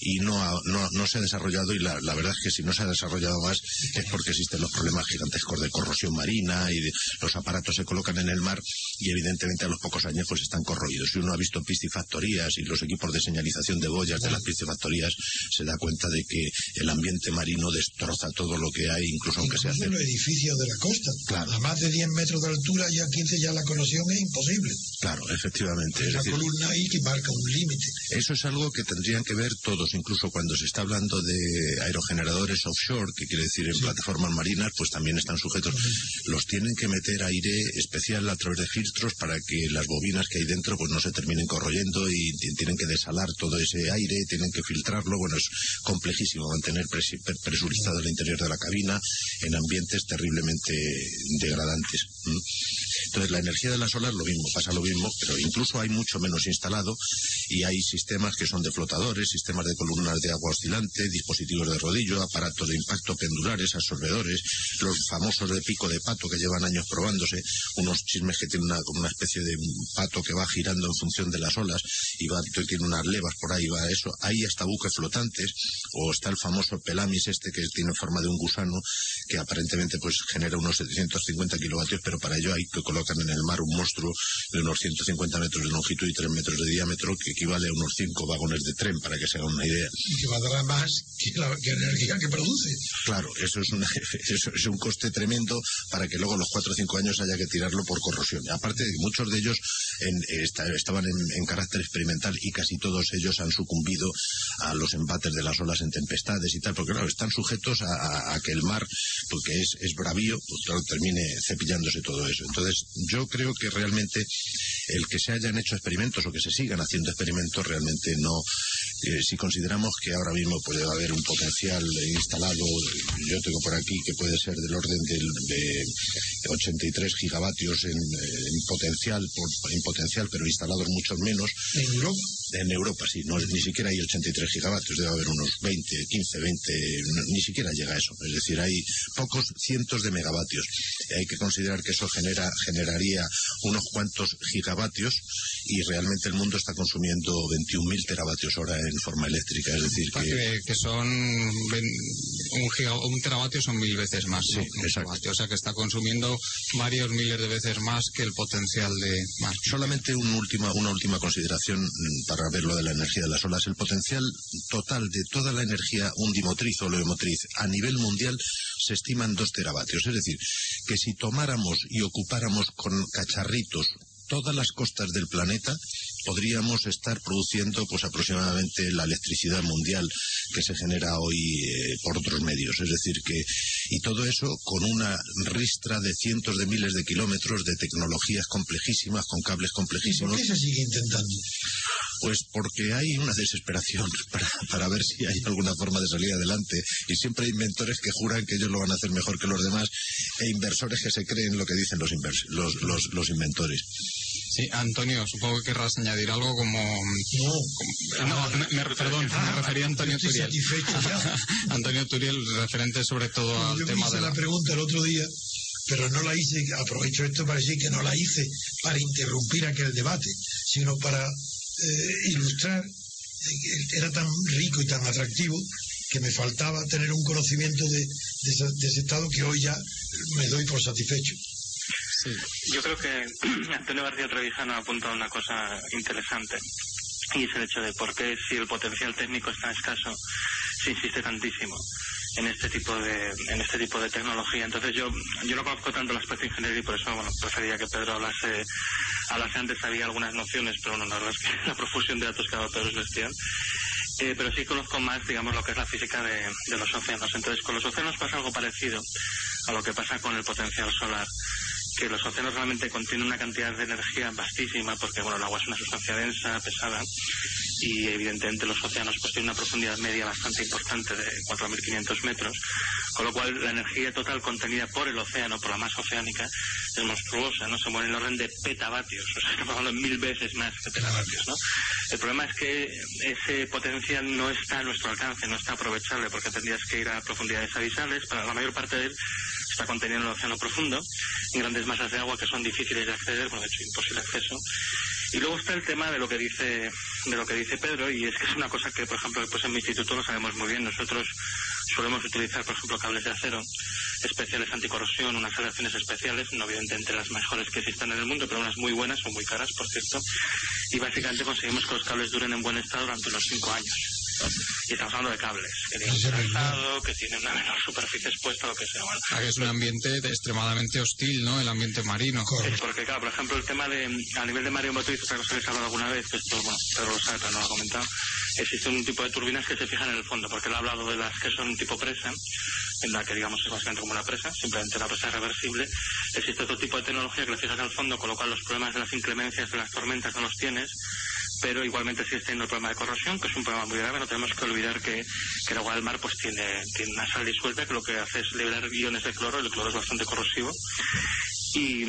y no, ha- no, no se ha desarrollado y la, la verdad es que si no se ha desarrollado más es porque existen los problemas gigantescos de corrosión marina y de- los aparatos se colocan en el mar y evidentemente a los pocos años pues están corroídos. Si uno ha visto piscifactorías y los equipos de señalización de boyas de las piscifactorías se da cuenta de que el ambiente marino destroza todo lo que hay, incluso aunque se Incluso hace los edificios de la costa. Claro. A más de 10 metros de altura, ya 15 ya la conexión es imposible. Claro, efectivamente. Es una decir, columna ahí que marca un límite. Eso es algo que tendrían que ver todos, incluso cuando se está hablando de aerogeneradores offshore, que quiere decir en plataformas marinas, pues también están sujetos. Los tienen que meter aire especial a través de para que las bobinas que hay dentro pues no se terminen corroyendo y tienen que desalar todo ese aire, tienen que filtrarlo. Bueno, es complejísimo mantener presurizado el interior de la cabina en ambientes terriblemente degradantes. Entonces, la energía de la solar lo mismo, pasa lo mismo, pero incluso hay mucho menos instalado y hay sistemas que son de flotadores, sistemas de columnas de agua oscilante, dispositivos de rodillo, aparatos de impacto pendulares, absorbedores, los famosos de pico de pato que llevan años probándose, unos chismes que tienen una, como una especie de pato que va girando en función de las olas y va, tiene unas levas por ahí, va eso. Hay hasta buques flotantes, o está el famoso Pelamis este que tiene forma de un gusano, que aparentemente pues genera unos 750 kilovatios, pero para ello hay que colocan en el mar un monstruo de unos 150 metros de longitud y 3 metros de diámetro, que equivale a unos 5 vagones de tren, para que se hagan una idea. Y que valdrá más que la, que la energía que produce. Claro, eso es, una- (laughs) eso es un coste tremendo para que luego a los 4 o 5 años haya que tirarlo por corrosión. Aparte de muchos de ellos en- esta- estaban en, carácter experimental y casi todos ellos han sucumbido a los embates de las olas en tempestades y tal, porque claro, están sujetos a, a- que el mar, porque es, es bravío, pues termine cepillándose todo eso. Entonces, yo creo que realmente el que se hayan hecho experimentos o que se sigan haciendo experimentos realmente no, eh, si consideramos que ahora mismo puede haber un potencial instalado, yo tengo por aquí que puede ser del orden del, de 83 gigavatios en, eh, en potencial, por- en potencial, pero instalados muchos menos. En Europa. En Europa sí, no, ni siquiera hay 83 gigavatios, debe haber unos 20, 15, 20, no- ni siquiera llega a eso. Es decir, hay pocos cientos de megavatios. Hay que considerar que eso genera, generaría unos cuantos gigavatios y realmente el mundo está consumiendo 21.000 teravatios hora en forma eléctrica. Es decir, que son un, giga- un teravatio son mil veces más. ¿no? Un gigavatio, o sea que está consumiendo varios miles de veces más que el potencial de más. Solamente un última- una última consideración mm, para ver lo de la energía de las olas. El potencial total de toda la energía undimotriz o oleomotriz a nivel mundial se estima en dos teravatios. Es decir, que si tomáramos y ocupáramos con cacharritos todas las costas del planeta, podríamos estar produciendo pues aproximadamente la electricidad mundial que se genera hoy eh, por otros medios. Es decir, que y todo eso con una ristra de cientos de miles de kilómetros de tecnologías complejísimas, con cables ¿Por complejísimos. qué se sigue intentando? Pues porque hay una desesperación (laughs) para, para ver si hay alguna forma de salir adelante. Y siempre hay inventores que juran que ellos lo van a hacer mejor que los demás e inversores que se creen lo que dicen los, los, los, los inventores. Sí, Antonio, supongo que querrás añadir algo como... como- no, me, me- perdón, me refería a Antonio estoy Turiel. satisfecho ya. (laughs) Antonio Turiel, referente sobre todo al Yo tema hice de la pregunta el otro día, pero no la hice, aprovecho esto para decir que no la hice para interrumpir aquel debate, sino para eh, ilustrar, eh, era tan rico y tan atractivo que me faltaba tener un conocimiento de, de esa- de ese estado que hoy ya me doy por satisfecho. Yo creo que (clears throat) Antonio García Trevijano ha apuntado una cosa interesante y es el hecho de por qué si el potencial técnico es tan escaso se insiste tantísimo en este tipo de en este tipo de tecnología. Entonces yo yo no conozco tanto el aspecto ingeniero y por eso bueno prefería que Pedro hablase hablase antes había algunas nociones, pero bueno, la verdad es que (laughs) la profusión de datos que ha dado Pedro es bestial. Eh, pero sí conozco más, digamos, lo que es la física de, de los océanos. Entonces, con los océanos pasa algo parecido a lo que pasa con el potencial solar que los océanos realmente contienen una cantidad de energía vastísima porque bueno el agua es una sustancia densa pesada y evidentemente los océanos pues tienen una profundidad media bastante importante de 4.500 metros con lo cual la energía total contenida por el océano por la masa oceánica es monstruosa no se mueve en el orden de petavatios o sea (laughs) estamos hablando mil veces más que petavatios no el problema es que ese potencial no está a nuestro alcance no está aprovechable porque tendrías que ir a profundidades abisales para la mayor parte de él está contenido en el océano profundo, en grandes masas de agua que son difíciles de acceder, bueno, de hecho imposible acceso. Y luego está el tema de lo que dice de lo que dice Pedro y es que es una cosa que, por ejemplo, pues en mi instituto lo sabemos muy bien. Nosotros solemos utilizar, por ejemplo, cables de acero especiales anticorrosión, unas aleaciones especiales, no evidentemente las mejores que existan en el mundo, pero unas muy buenas, son muy caras, por cierto. Y básicamente conseguimos que los cables duren en buen estado durante unos cinco años. Y estamos hablando de cables, que tienen un trazado, que tienen una menor superficie expuesta, lo que sea. Bueno, Ah, que es un ambiente de- extremadamente hostil, ¿no? El ambiente marino. Es porque, claro, por ejemplo, el tema de, a nivel de Mario Motriz, otra cosa que se ha hablado alguna vez, que esto, bueno, Pedro lo sabe, pero no lo ha comentado, existe un tipo de turbinas que se fijan en el fondo, porque él ha hablado de las que son tipo presa, en la que, digamos, es básicamente como una presa, simplemente la presa es reversible. Existe otro tipo de tecnología que le fijas al fondo, con lo cual los problemas de las inclemencias, de las tormentas no los tienes, pero igualmente sigue teniendo el problema de corrosión, que es un problema muy grave. No tenemos que olvidar que, el agua del mar pues tiene, tiene una sal disuelta que lo que hace es liberar iones de cloro, el cloro es bastante corrosivo. Y,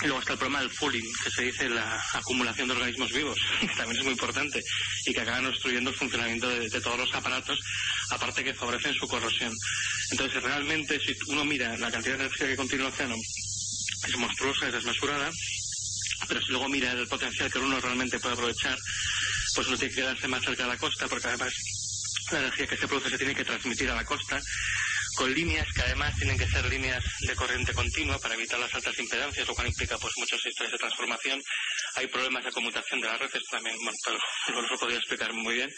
y luego está el problema del fooling, que se dice la acumulación de organismos vivos, (laughs) que también es muy importante, y que acaban obstruyendo el funcionamiento de, de todos los aparatos, aparte que favorecen su corrosión. Entonces, realmente, si uno mira la cantidad de energía que contiene el océano, es monstruosa, es desmesurada, pero si luego mira el potencial que uno realmente puede aprovechar, pues uno tiene que quedarse más cerca de la costa, porque además la energía que se produce se tiene que transmitir a la costa, con líneas que además tienen que ser líneas de corriente continua para evitar las altas impedancias, lo cual implica pues muchas historias de transformación. Hay problemas de conmutación de las redes también, bueno, (laughs) no lo podría explicar muy bien.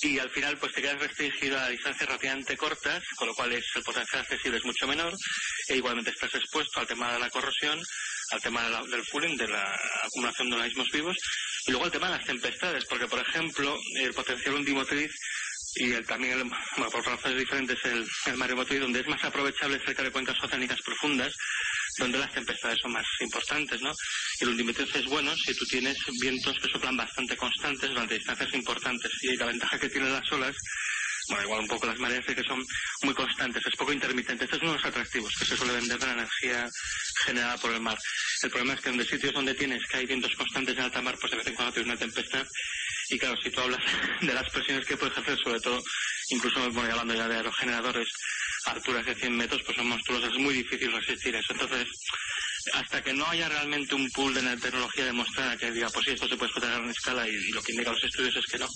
Y al final pues te quedas restringido a distancias relativamente cortas, con lo cual es, el potencial accesible es mucho menor, e igualmente estás expuesto al tema de la corrosión, al tema del fooling, de la acumulación de organismos vivos, y luego el tema de las tempestades, porque por ejemplo el potencial undimotriz y el, también, el, bueno, por razones diferentes, el, el maremotriz, donde es más aprovechable cerca de cuencas oceánicas profundas, donde las tempestades son más importantes, ¿no? El undimotriz es bueno si tú tienes vientos que soplan bastante constantes durante distancias importantes. Y la ventaja que tienen las olas bueno, igual un poco las mareas de que son muy constantes, es poco intermitente. Estos son los atractivos que se suele vender de la energía generada por el mar. El problema es que en sitios donde tienes que hay vientos constantes en alta mar, pues de vez en cuando tienes una tempestad. Y claro, si tú hablas (laughs) de las presiones que puede ejercer, sobre todo, incluso hablando ya de aerogeneradores a alturas de 100 metros, pues son monstruosas. Es muy difícil resistir eso. Entonces, hasta que no haya realmente un pool de tecnología demostrada que diga, pues sí, esto se puede explotar a gran escala y, y lo que indican los estudios es que no,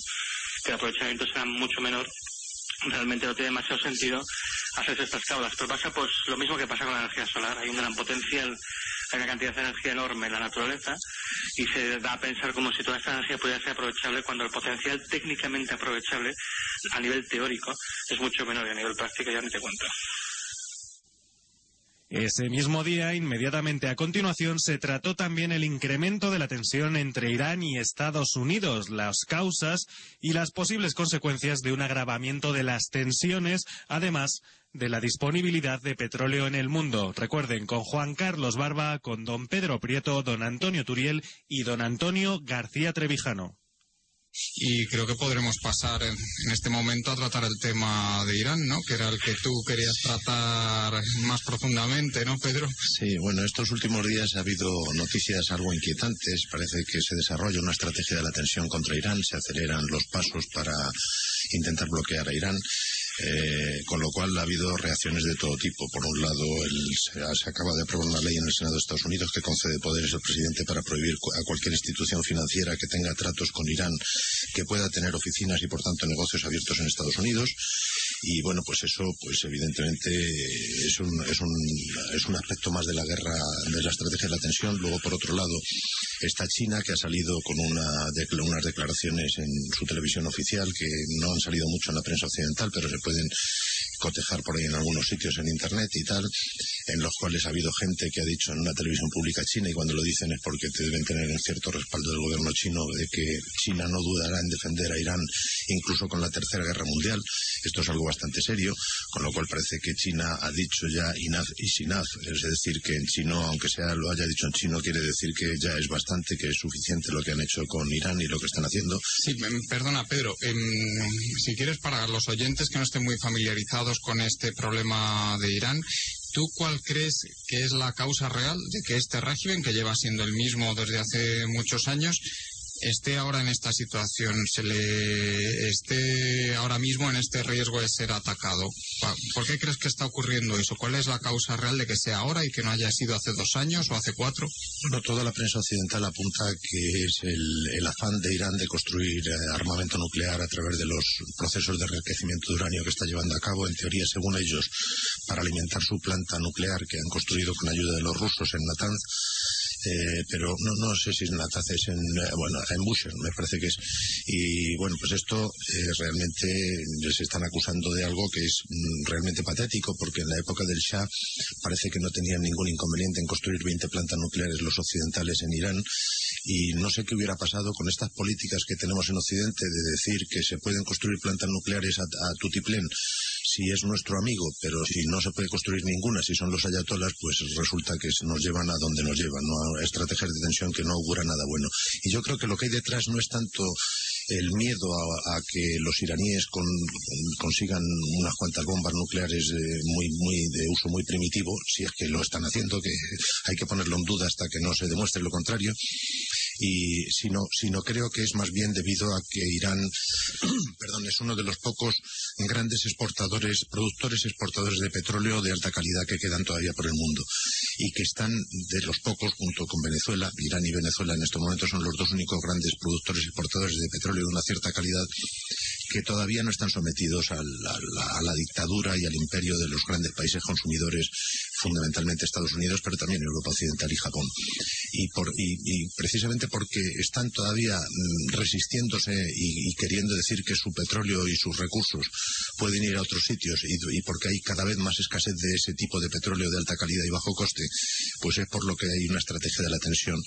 que el aprovechamiento será mucho menor, realmente no tiene demasiado sentido hacerse estas cábulas. Pero pasa pues lo mismo que pasa con la energía solar. Hay un gran potencial, hay una cantidad de energía enorme en la naturaleza y se da a pensar como si toda esta energía pudiera ser aprovechable cuando el potencial técnicamente aprovechable a nivel teórico es mucho menor y a nivel práctico ya ni te cuento. Ese mismo día, inmediatamente a continuación, se trató también el incremento de la tensión entre Irán y Estados Unidos, las causas y las posibles consecuencias de un agravamiento de las tensiones, además de la disponibilidad de petróleo en el mundo. Recuerden, con Juan Carlos Barba, con don Pedro Prieto, don Antonio Turiel y don Antonio García Trevijano y creo que podremos pasar en, este momento a tratar el tema de Irán, ¿no? Que era el que tú querías tratar más profundamente, ¿no, Pedro? Sí, bueno, estos últimos días ha habido noticias algo inquietantes. Parece que se desarrolla una estrategia de la tensión contra Irán, se aceleran los pasos para intentar bloquear a Irán. Eh, con lo cual ha habido reacciones de todo tipo. Por un lado, el, se, acaba de aprobar una ley en el Senado de Estados Unidos que concede poderes al presidente para prohibir a cualquier institución financiera que tenga tratos con Irán que pueda tener oficinas y, por tanto, negocios abiertos en Estados Unidos. Y bueno, pues eso, pues evidentemente es un, es un, es un aspecto más de la guerra, de la estrategia de la tensión. Luego, por otro lado, está China, que ha salido con una de, unas declaraciones en su televisión oficial que no han salido mucho en la prensa occidental, pero se pueden cotejar por ahí en algunos sitios en internet y tal, en los cuales ha habido gente que ha dicho en una televisión pública china y cuando lo dicen es porque deben tener un cierto respaldo del gobierno chino de que China no dudará en defender a Irán incluso con la tercera guerra mundial. Esto es algo bastante serio, con lo cual parece que China ha dicho ya inaf y sinaf, es decir, que en chino, aunque sea lo haya dicho en chino, quiere decir que ya es bastante, que es suficiente lo que han hecho con Irán y lo que están haciendo. Sí, perdona, Pedro, eh, si quieres para los oyentes que no estén muy familiarizados con este problema de Irán, ¿Tú cuál crees que es la causa real de que este régimen, que lleva siendo el mismo desde hace muchos años, esté ahora en esta situación, se le esté ahora mismo en este riesgo de ser atacado. ¿Por qué crees que está ocurriendo eso? ¿Cuál es la causa real de que sea ahora y que no haya sido hace dos años o hace cuatro? Bueno, toda la prensa occidental apunta que es el, el afán de Irán de construir eh, armamento nuclear a través de los procesos de enriquecimiento de uranio que está llevando a cabo, en teoría, según ellos, para alimentar su planta nuclear que han construido con ayuda de los rusos en Natanz eh, pero no, no sé si es Natanz, es en, bueno, en Bushehr, me parece que es. Y bueno, pues esto eh, realmente se están acusando de algo que es mm, realmente patético, porque en la época del Shah parece que no tenían ningún inconveniente en construir 20 plantas nucleares los occidentales en Irán. Y no sé qué hubiera pasado con estas políticas que tenemos en Occidente de decir que se pueden construir plantas nucleares a, a tutiplén si es nuestro amigo, pero si no se puede construir ninguna, si son los ayatolas, pues resulta que nos llevan a donde nos llevan, ¿no? a estrategias de tensión que no augura nada bueno. Y yo creo que lo que hay detrás no es tanto el miedo a, a que los iraníes con, consigan unas cuantas bombas nucleares eh, muy, muy de uso muy primitivo, si es que lo están haciendo, que hay que ponerlo en duda hasta que no se demuestre lo contrario, y sino, sino creo que es más bien debido a que Irán, (clears throat) perdón, es uno de los pocos grandes exportadores, productores exportadores de petróleo de alta calidad que quedan todavía por el mundo y que están de los pocos junto con Venezuela, Irán y Venezuela en estos momentos son los dos únicos grandes productores exportadores de petróleo de una cierta calidad que todavía no están sometidos a la, dictadura y al imperio de los grandes países consumidores, fundamentalmente Estados Unidos, pero también Europa Occidental y Japón. Y, por, y, precisamente porque están todavía mmm, resistiéndose y, y, queriendo decir que su petróleo y sus recursos pueden ir a otros sitios y, porque hay cada vez más escasez de ese tipo de petróleo de alta calidad y bajo coste, pues es por lo que hay una estrategia de la tensión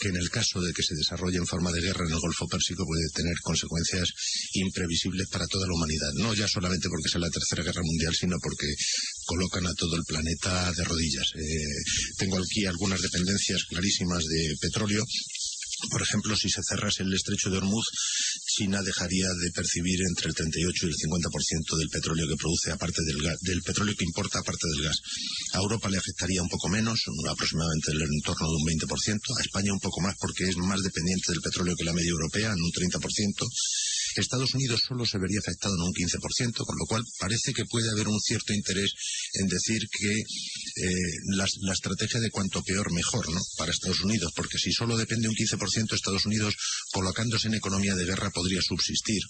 que en el caso de que se desarrolle en forma de guerra en el Golfo Pérsico puede tener consecuencias imprevisibles para toda la humanidad. No ya solamente porque sea la Tercera Guerra Mundial, sino porque colocan a todo el planeta de rodillas. Eh, tengo aquí algunas dependencias clarísimas de petróleo por ejemplo, si se cerrase el estrecho de Hormuz, China dejaría de percibir entre el 38 y el 50% del petróleo que produce, aparte del, gas, del petróleo que importa, aparte del gas. A Europa le afectaría un poco menos, aproximadamente en el torno de un 20%, a España un poco más porque es más dependiente del petróleo que la media europea, en un 30%. Estados Unidos solo se vería afectado en un 15%, con lo cual parece que puede haber un cierto interés en decir que eh, la, estrategia de cuanto peor mejor ¿no? para Estados Unidos, porque si solo depende un 15% Estados Unidos colocándose en economía de guerra podría subsistir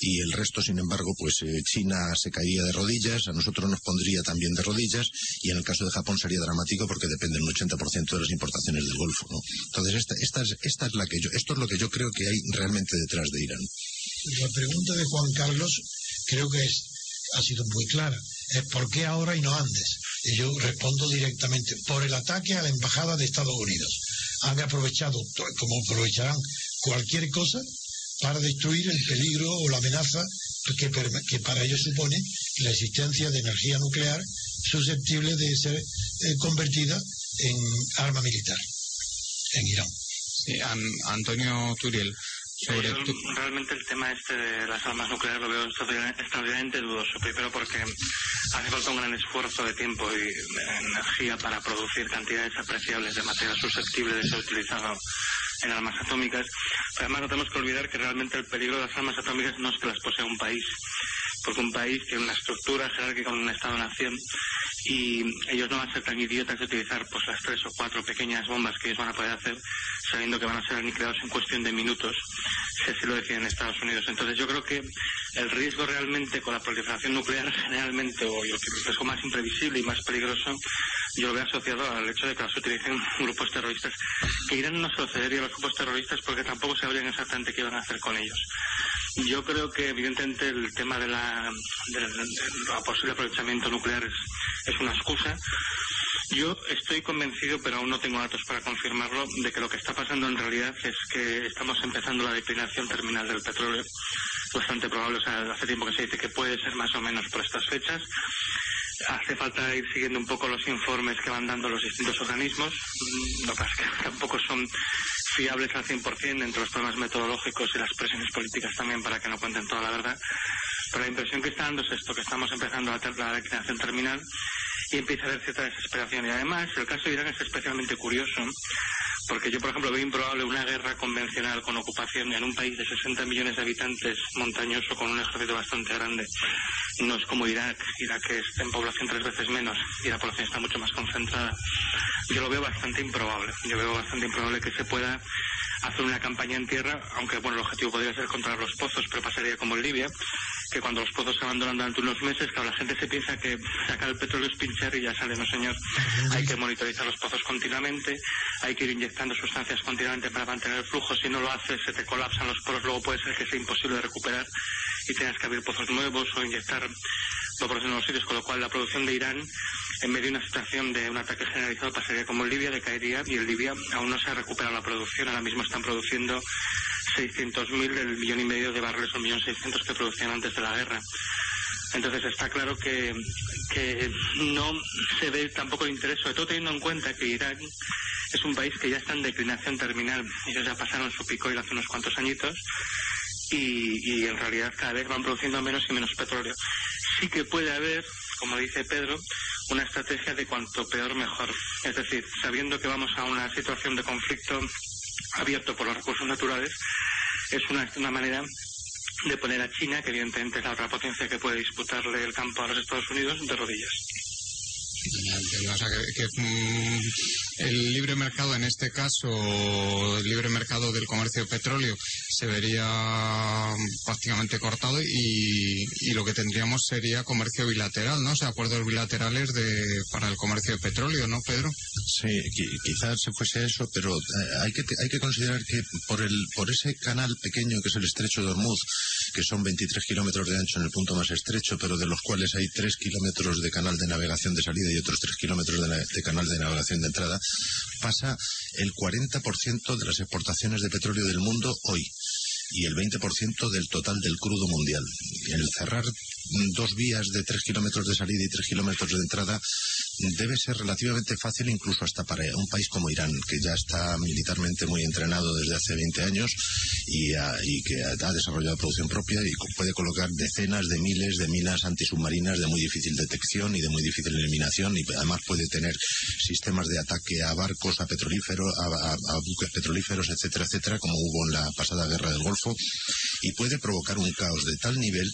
y el resto, sin embargo, pues eh, China se caía de rodillas, a nosotros nos pondría también de rodillas y en el caso de Japón sería dramático porque depende un 80% de las importaciones del Golfo. ¿no? Entonces, esta, esta, es, esta es la que yo, esto es lo que yo creo que hay realmente detrás de Irán. La pregunta de Juan Carlos creo que es, ha sido muy clara. Es ¿por qué ahora y no antes? Y yo respondo directamente, por el ataque a la Embajada de Estados Unidos. Han aprovechado, como aprovecharán cualquier cosa, para destruir el peligro o la amenaza que, que, para ellos supone la existencia de energía nuclear susceptible de ser eh, convertida en arma militar en Irán. Antonio Turiel. Sobre Yo, realmente el tema este de las armas nucleares lo veo extraordinariamente dudoso. Primero porque hace falta un gran esfuerzo de tiempo y de energía para producir cantidades apreciables de material susceptible de ser utilizado en armas atómicas. Pero además no tenemos que olvidar que realmente el peligro de las armas atómicas no es que las posea un país, porque un país tiene una estructura jerárquica con un Estado-nación y ellos no van a ser tan idiotas de utilizar pues las tres o cuatro pequeñas bombas que ellos van a poder hacer sabiendo que van a ser aniquilados en cuestión de minutos si así lo deciden Estados Unidos. Entonces yo creo que el riesgo realmente con la proliferación nuclear generalmente o el riesgo más imprevisible y más peligroso yo lo veo asociado al hecho de que las utilicen grupos terroristas que Irán no se lo a los grupos terroristas porque tampoco sabrían exactamente qué iban a hacer con ellos. Yo creo que evidentemente el tema de la, de la, de la posible aprovechamiento nuclear es, es una excusa. Yo estoy convencido, pero aún no tengo datos para confirmarlo, de que lo que está pasando en realidad es que estamos empezando la declinación terminal del petróleo. Bastante probable, o sea, hace tiempo que se dice que puede ser más o menos por estas fechas. Hace falta ir siguiendo un poco los informes que van dando los distintos organismos. Lo que pasa es que (laughs) tampoco son fiables al 100% entre los problemas metodológicos y las presiones políticas también para que no cuenten toda la verdad. Pero la impresión que está dando es esto, que estamos empezando la, la declinación terminal y empieza a haber cierta desesperación. Y además, el caso de Irán es especialmente curioso, porque yo, por ejemplo, veo improbable una guerra convencional con ocupación en un país de 60 millones de habitantes, montañoso, con un ejército bastante grande. No es como Irak, Irak es en población tres veces menos y la población está mucho más concentrada. Yo lo veo bastante improbable. Yo veo bastante improbable que se pueda hacer una campaña en tierra, aunque bueno, el objetivo podría ser controlar los pozos, pero pasaría como en Libia, que cuando los pozos se abandonan durante unos meses, claro, la gente se piensa que sacar el petróleo es pinchar y ya sale, no señor. Hay que monitorizar los pozos continuamente, hay que ir inyectando sustancias continuamente para mantener el flujo, si no lo haces se te colapsan los poros, luego puede ser que sea imposible de recuperar y tengas que abrir pozos nuevos o inyectar por en los sitios, con lo cual la producción de Irán en medio de una situación de un ataque generalizado pasaría como Libia, decaería y en Libia aún no se ha recuperado la producción, ahora mismo están produciendo 600.000 del millón y medio de barriles o millón seiscientos que producían antes de la guerra. Entonces está claro que, que no se ve tampoco el interés, sobre todo teniendo en cuenta que Irán es un país que ya está en declinación terminal. Ellos ya pasaron su pico y hace unos cuantos añitos y, y en realidad cada vez van produciendo menos y menos petróleo. Sí que puede haber, como dice Pedro, una estrategia de cuanto peor mejor. Es decir, sabiendo que vamos a una situación de conflicto abierto por los recursos naturales, es una, una manera de poner a China, que evidentemente es la otra potencia que puede disputarle el campo a los Estados Unidos, de rodillas. Que mm, el libre mercado, en este caso, el libre mercado del comercio de petróleo, se vería prácticamente cortado y, y, lo que tendríamos sería comercio bilateral, ¿no? O sea, acuerdos bilaterales de, para el comercio de petróleo, ¿no, Pedro? Sí, quizás se fuese eso, pero eh, hay que hay que considerar que por el por ese canal pequeño que es el estrecho de Hormuz, que son 23 kilómetros de ancho en el punto más estrecho, pero de los cuales hay 3 kilómetros de canal de navegación de salida y otros 3 kilómetros de, de canal de navegación de entrada, pasa el 40% de las exportaciones de petróleo del mundo hoy y el 20% del total del crudo mundial. El cerrar dos vías de tres kilómetros de salida y tres kilómetros de entrada debe ser relativamente fácil incluso hasta para un país como Irán, que ya está militarmente muy entrenado desde hace 20 años y, ha- y que ha desarrollado producción propia y puede colocar decenas de miles de minas antisubmarinas de muy difícil detección y de muy difícil eliminación y además puede tener sistemas de ataque a barcos, a petrolíferos, a, a- a buques petrolíferos, etcétera, etcétera, como hubo en la pasada guerra del Golfo y puede provocar un caos de tal nivel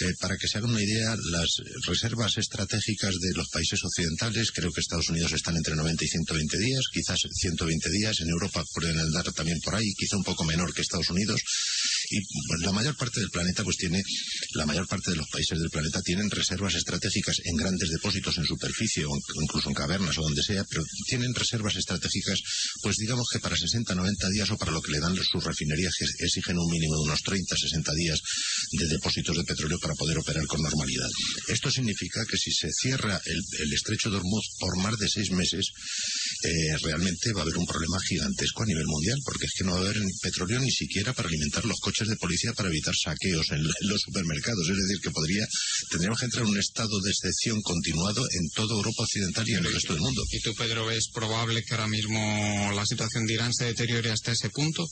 eh, para que se hagan una idea, las reservas estratégicas de los países occidentales, creo que Estados Unidos están entre 90 y 120 días, quizás 120 días, en Europa pueden andar también por ahí, quizá un poco menor que Estados Unidos, y pues, la mayor parte del planeta pues tiene, la mayor parte de los países del planeta tienen reservas estratégicas en grandes depósitos en superficie o incluso en cavernas o donde sea, pero tienen reservas estratégicas pues digamos que para 60, 90 días o para lo que le dan sus refinerías que exigen un mínimo de unos 30, 60 días de depósitos de petróleo para poder operar con normalidad. Esto significa que si se cierra el, el estrecho de Hormuz por más de seis meses, eh, realmente va a haber un problema gigantesco a nivel mundial, porque es que no va a haber petróleo ni siquiera para alimentar los coches de policía para evitar saqueos en, (laughs) los supermercados. Es decir, que podría, tendríamos que entrar en un estado de excepción continuado en toda Europa occidental y en el resto del mundo. ¿Y tú, Pedro, ves probable que ahora mismo la situación de Irán se deteriore hasta ese punto?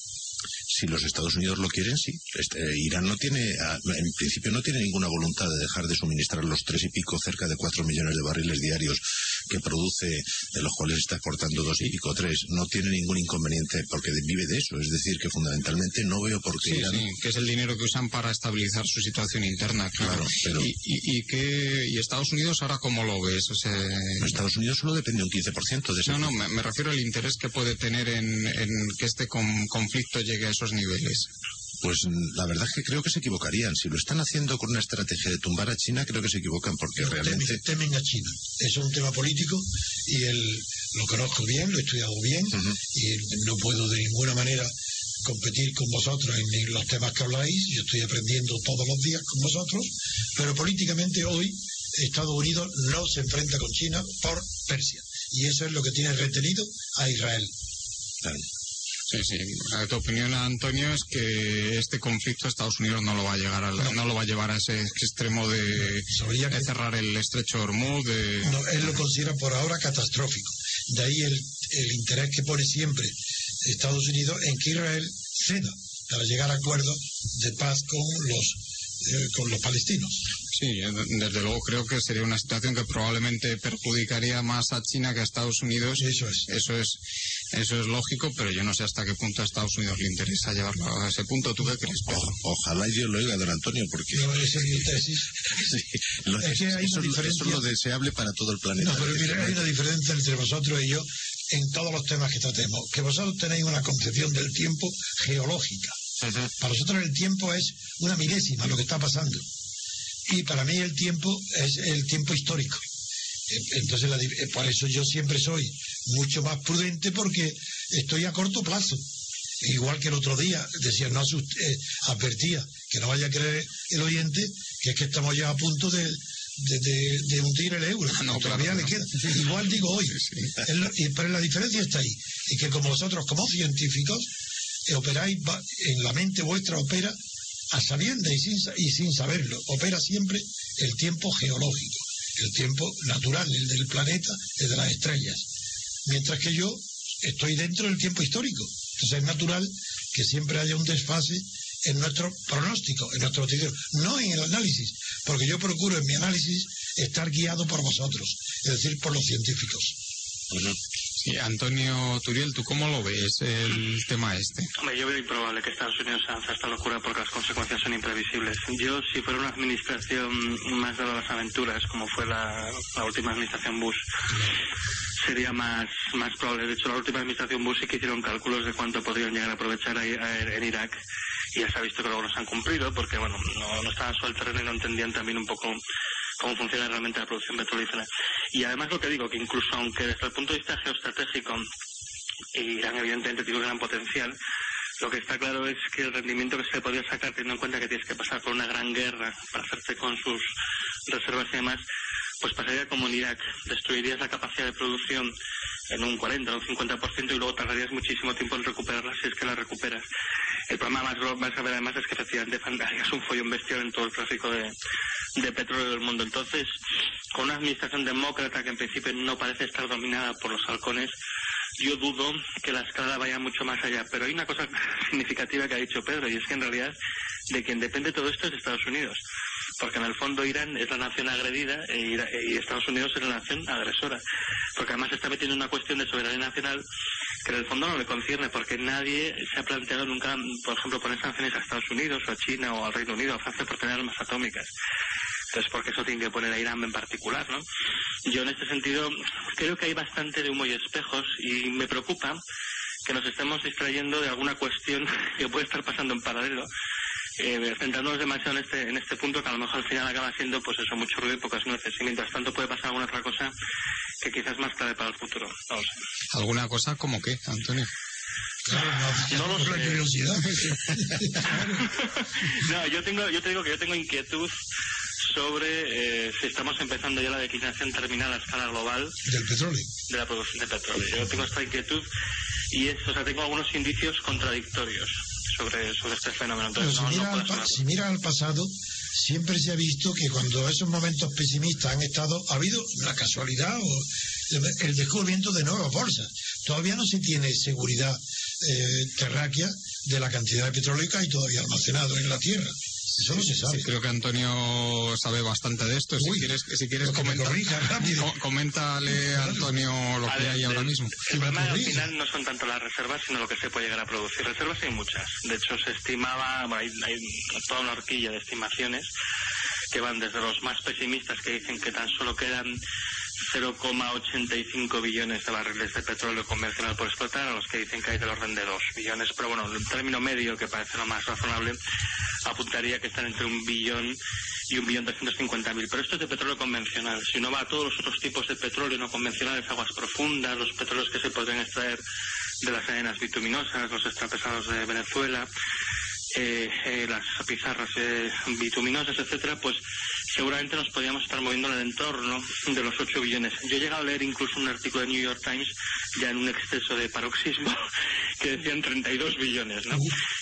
Si los Estados Unidos lo quieren, sí. Este, Irán no tiene, ah, en principio no tiene ninguna voluntad de dejar de suministrar los tres y pico, cerca de cuatro millones de barriles diarios que produce, de los cuales está exportando dos y pico, tres. No tiene ningún inconveniente porque vive de eso. Es decir, que fundamentalmente no veo por qué Sí, Irán... sí, que es el dinero que usan para estabilizar su situación interna, claro. pero- ¿Y, y, y qué- y Estados Unidos ahora cómo lo ves? O sea, Estados Unidos solo depende un 15% de ese No, no, me, me refiero al interés que puede tener en, en que este con- conflicto llegue a esos niveles. Pues la verdad es que creo que se equivocarían. Si lo están haciendo con una estrategia de tumbar a China, creo que se equivocan porque realmente... Temen, temen a China. Es un tema político y el, lo conozco bien, lo he estudiado bien y no puedo de ninguna manera competir con vosotros en los temas que habláis. Yo estoy aprendiendo todos los días con vosotros, pero políticamente hoy Estados Unidos no se enfrenta con China por Persia. Y eso es lo que tiene retenido a Israel. Sí, sí. O sea, tu opinión, Antonio, es que este conflicto Estados Unidos no lo va a llegar al- no. lo va a llevar a ese extremo de, de cerrar el estrecho de Hormuz. De... No, él lo considera por ahora catastrófico. De ahí el, el interés que pone siempre Estados Unidos en que Israel ceda para llegar a acuerdos de paz con los eh, con los palestinos. Sí, eh, desde luego creo que sería una situación que probablemente perjudicaría más a China que a Estados Unidos. Eso es. Eso es, eso es lógico, pero yo no sé hasta qué punto a Estados Unidos le interesa llevarlo a ese punto. ¿Tú qué crees, Pedro? Ojalá y Dios lo oiga, don Antonio, porque... No, esa es mi tesis. (laughs) Sí, lo- Es que hay eso, una diferencia- eso es lo deseable para todo el planeta. No, pero mira, hay una diferencia entre vosotros y yo en todos los temas que tratemos. Que vosotros tenéis una concepción del tiempo geológica. Para nosotros el tiempo es una milésima, lo que está pasando. Y para mí el tiempo es el tiempo histórico. Eh, Entonces, la eh, por eso yo siempre soy mucho más prudente porque estoy a corto plazo. Igual que el otro día, decía, no asust- eh, advertía que no vaya a creer el oyente que es que estamos ya a punto de, de, de- de hundir el euro. no, todavía claro, le no. queda. Igual digo hoy. Es y- pero la diferencia está ahí. Y que como vosotros, como científicos, eh, operáis, va- en la mente vuestra opera a sabiendas y sin, y sin saberlo. Opera siempre el tiempo geológico, el tiempo natural, el del planeta, el de las estrellas. Mientras que yo estoy dentro del tiempo histórico. Entonces es natural que siempre haya un desfase en nuestro pronóstico, en nuestro noticiero, no en el análisis, porque yo procuro en mi análisis estar guiado por vosotros, es decir, por los científicos. Sí, Antonio Turiel, ¿tú cómo lo ves el tema este? Yo veo improbable que Estados Unidos avance esta locura porque las consecuencias son imprevisibles. Yo, si fuera una administración más a las aventuras, como fue la, última administración Bush, sería más, más probable. De hecho, la última administración Bush sí que hicieron cálculos de cuánto podrían llegar a aprovechar a- en Irak y ya se ha visto que luego no se han cumplido porque, bueno, no, no estaban terreno y no entendían también un poco cómo funciona realmente la producción petrolífera. Y además lo que digo, que incluso aunque desde el punto de vista geoestratégico Irán evidentemente tiene un gran potencial. Lo que está claro es que el rendimiento que se podría sacar, teniendo en cuenta que tienes que pasar por una gran guerra para hacerte con sus reservas y demás, pues pasaría como en Irak. Destruirías la capacidad de producción en un 40 o un 50% y luego tardarías muchísimo tiempo en recuperarla si es que la recuperas. El problema más, grave además es que efectivamente (laughs) harías un follón bestial en todo el tráfico de, de petróleo del mundo. Entonces, con una administración demócrata que en principio no parece estar dominada por los halcones, yo dudo que la escala vaya mucho más allá. Pero hay una cosa (laughs) significativa que ha dicho Pedro, y es que en realidad de quien depende todo esto es Estados Unidos. Porque en el fondo Irán es la nación agredida e y Estados Unidos es la nación agresora. Porque además está metiendo en una cuestión de soberanía nacional que en el fondo no le concierne, porque nadie se ha planteado nunca, por ejemplo, poner sanciones a Estados Unidos o a China o al Reino Unido o a Francia por tener armas atómicas. Entonces, porque eso tiene que poner a Irán en particular, ¿no? Yo en este sentido creo que hay bastante de humo y espejos y me preocupa que nos estemos distrayendo de alguna cuestión (laughs) que puede estar pasando en paralelo, eh, centrándonos demasiado en este, en este punto que a lo mejor al final acaba siendo pues eso, mucho ruido y pocas nueces. Y mientras tanto puede pasar alguna otra cosa que quizás es más clave para el futuro. No lo sé. ¿Alguna cosa como qué, Antonio? No lo La sé. curiosidad. (laughs) (laughs) No, yo tengo, yo te digo que yo tengo inquietud sobre eh, si estamos empezando ya la declinación terminal a escala global Del petróleo. de la producción de petróleo. Yo tengo esta inquietud y es, o sea, tengo algunos indicios contradictorios sobre, sobre este fenómeno. Pero Entonces, si, no, mira al si mira al pasado, siempre se ha visto que cuando esos momentos pesimistas han estado, ha habido la casualidad o el descubrimiento de nuevas bolsas. Todavía no se tiene seguridad eh, terráquea de la cantidad de petróleo que hay todavía almacenado en la Tierra. Eso no se sabe. Sí, creo que Antonio sabe bastante de esto. Si Uy, quieres, si quieres comentar, coméntale a Antonio lo A que ver, hay ahora el- mismo. El problema al final no son tanto las reservas, sino lo que se puede llegar a producir. Reservas hay muchas. De hecho, se estimaba, bueno, hay, hay toda una horquilla de estimaciones que van desde los más pesimistas que dicen que tan solo quedan 0,85 billones de barriles de petróleo convencional por explotar a los que dicen que hay del orden de 2 billones. Pero bueno, el término medio, que parece lo más razonable, apuntaría que están entre un billón y un billón trescientos cincuenta mil. Pero esto es de petróleo convencional. Si uno va a todos los otros tipos de petróleo no convencionales, aguas profundas, los petróleos que se podrían extraer de las arenas bituminosas, los extrapesados de Venezuela, eh, eh, las pizarras eh, bituminosas, etcétera, pues seguramente nos podríamos estar moviendo en el entorno de los 8 billones. Yo he llegado a leer incluso un artículo de New York Times, ya en un exceso de paroxismo, (laughs) que decían 32 billones, ¿no?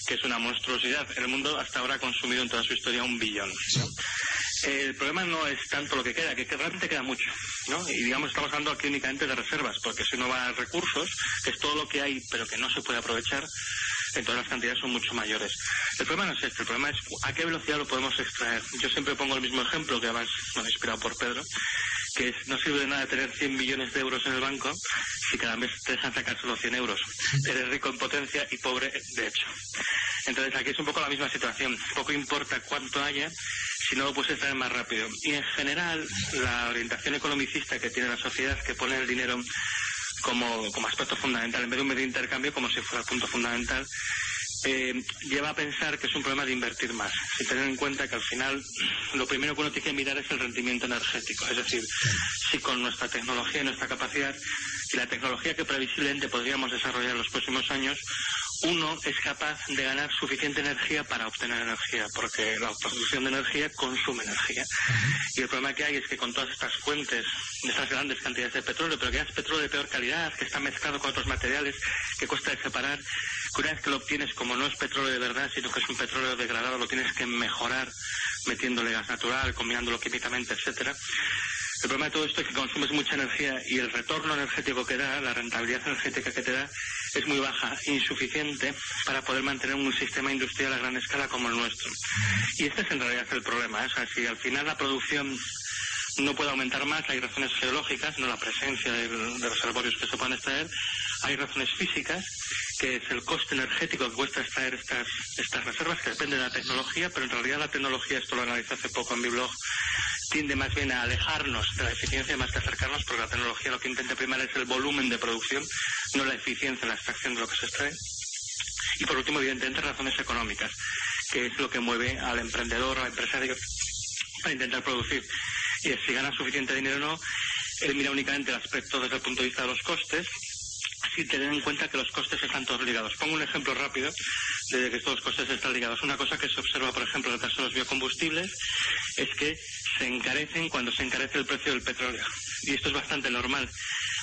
Que es una monstruosidad. El mundo hasta ahora ha consumido en toda su historia un billón. ¿no? El problema no es tanto lo que queda, que, realmente queda mucho, ¿no? Y digamos, estamos hablando aquí únicamente de reservas, porque si uno va a recursos, que es todo lo que hay, pero que no se puede aprovechar, entonces las cantidades son mucho mayores. El problema no es este, el problema es a qué velocidad lo podemos extraer. Yo siempre pongo el mismo ejemplo, que además, bueno, inspirado por Pedro, que es, no sirve de nada tener 100 millones de euros en el banco si cada mes te dejan sacar solo 100 euros. Eres rico en potencia y pobre de hecho. Entonces aquí es un poco la misma situación. Poco importa cuánto haya, si no lo puedes extraer más rápido. Y en general, la orientación economicista que tiene la sociedad, que pone el dinero como, como aspecto fundamental, en vez de un medio de intercambio como si fuera el punto fundamental, eh, lleva a pensar que es un problema de invertir más, sin tener en cuenta que al final lo primero que uno tiene que mirar es el rendimiento energético, es decir, si con nuestra tecnología y nuestra capacidad y la tecnología que previsiblemente podríamos desarrollar en los próximos años, uno es capaz de ganar suficiente energía para obtener energía, porque la producción de energía consume energía. Y el problema que hay es que con todas estas fuentes, estas grandes cantidades de petróleo, pero que es petróleo de peor calidad, que está mezclado con otros materiales, que cuesta de separar, que una vez que lo obtienes, como no es petróleo de verdad, sino que es un petróleo degradado, lo tienes que mejorar metiéndole gas natural, combinándolo químicamente, etcétera. El problema de todo esto es que consumes mucha energía y el retorno energético que da, la rentabilidad energética que te da, es muy baja, insuficiente para poder mantener un sistema industrial a gran escala como el nuestro. Y este es en realidad el problema. ¿eh? O sea, si al final la producción no puede aumentar más, hay razones geológicas, no la presencia de, de reservorios que se puedan extraer, hay razones físicas, que es el coste energético que cuesta extraer estas, estas reservas, que depende de la tecnología, pero en realidad la tecnología, esto lo analicé hace poco en mi blog, tiende más bien a alejarnos de la eficiencia más que acercarnos, porque la tecnología lo que intenta primar es el volumen de producción, no la eficiencia en la extracción de lo que se extrae. Y por último, evidentemente, razones económicas, que es lo que mueve al emprendedor, al empresario, para intentar producir. Y si gana suficiente dinero o no, él mira únicamente el aspecto desde el punto de vista de los costes, sin tener en cuenta que los costes están todos ligados. Pongo un ejemplo rápido de que estos costes están ligados. Una cosa que se observa, por ejemplo, en el caso de los biocombustibles, es que se encarecen cuando se encarece el precio del petróleo. Y esto es bastante normal.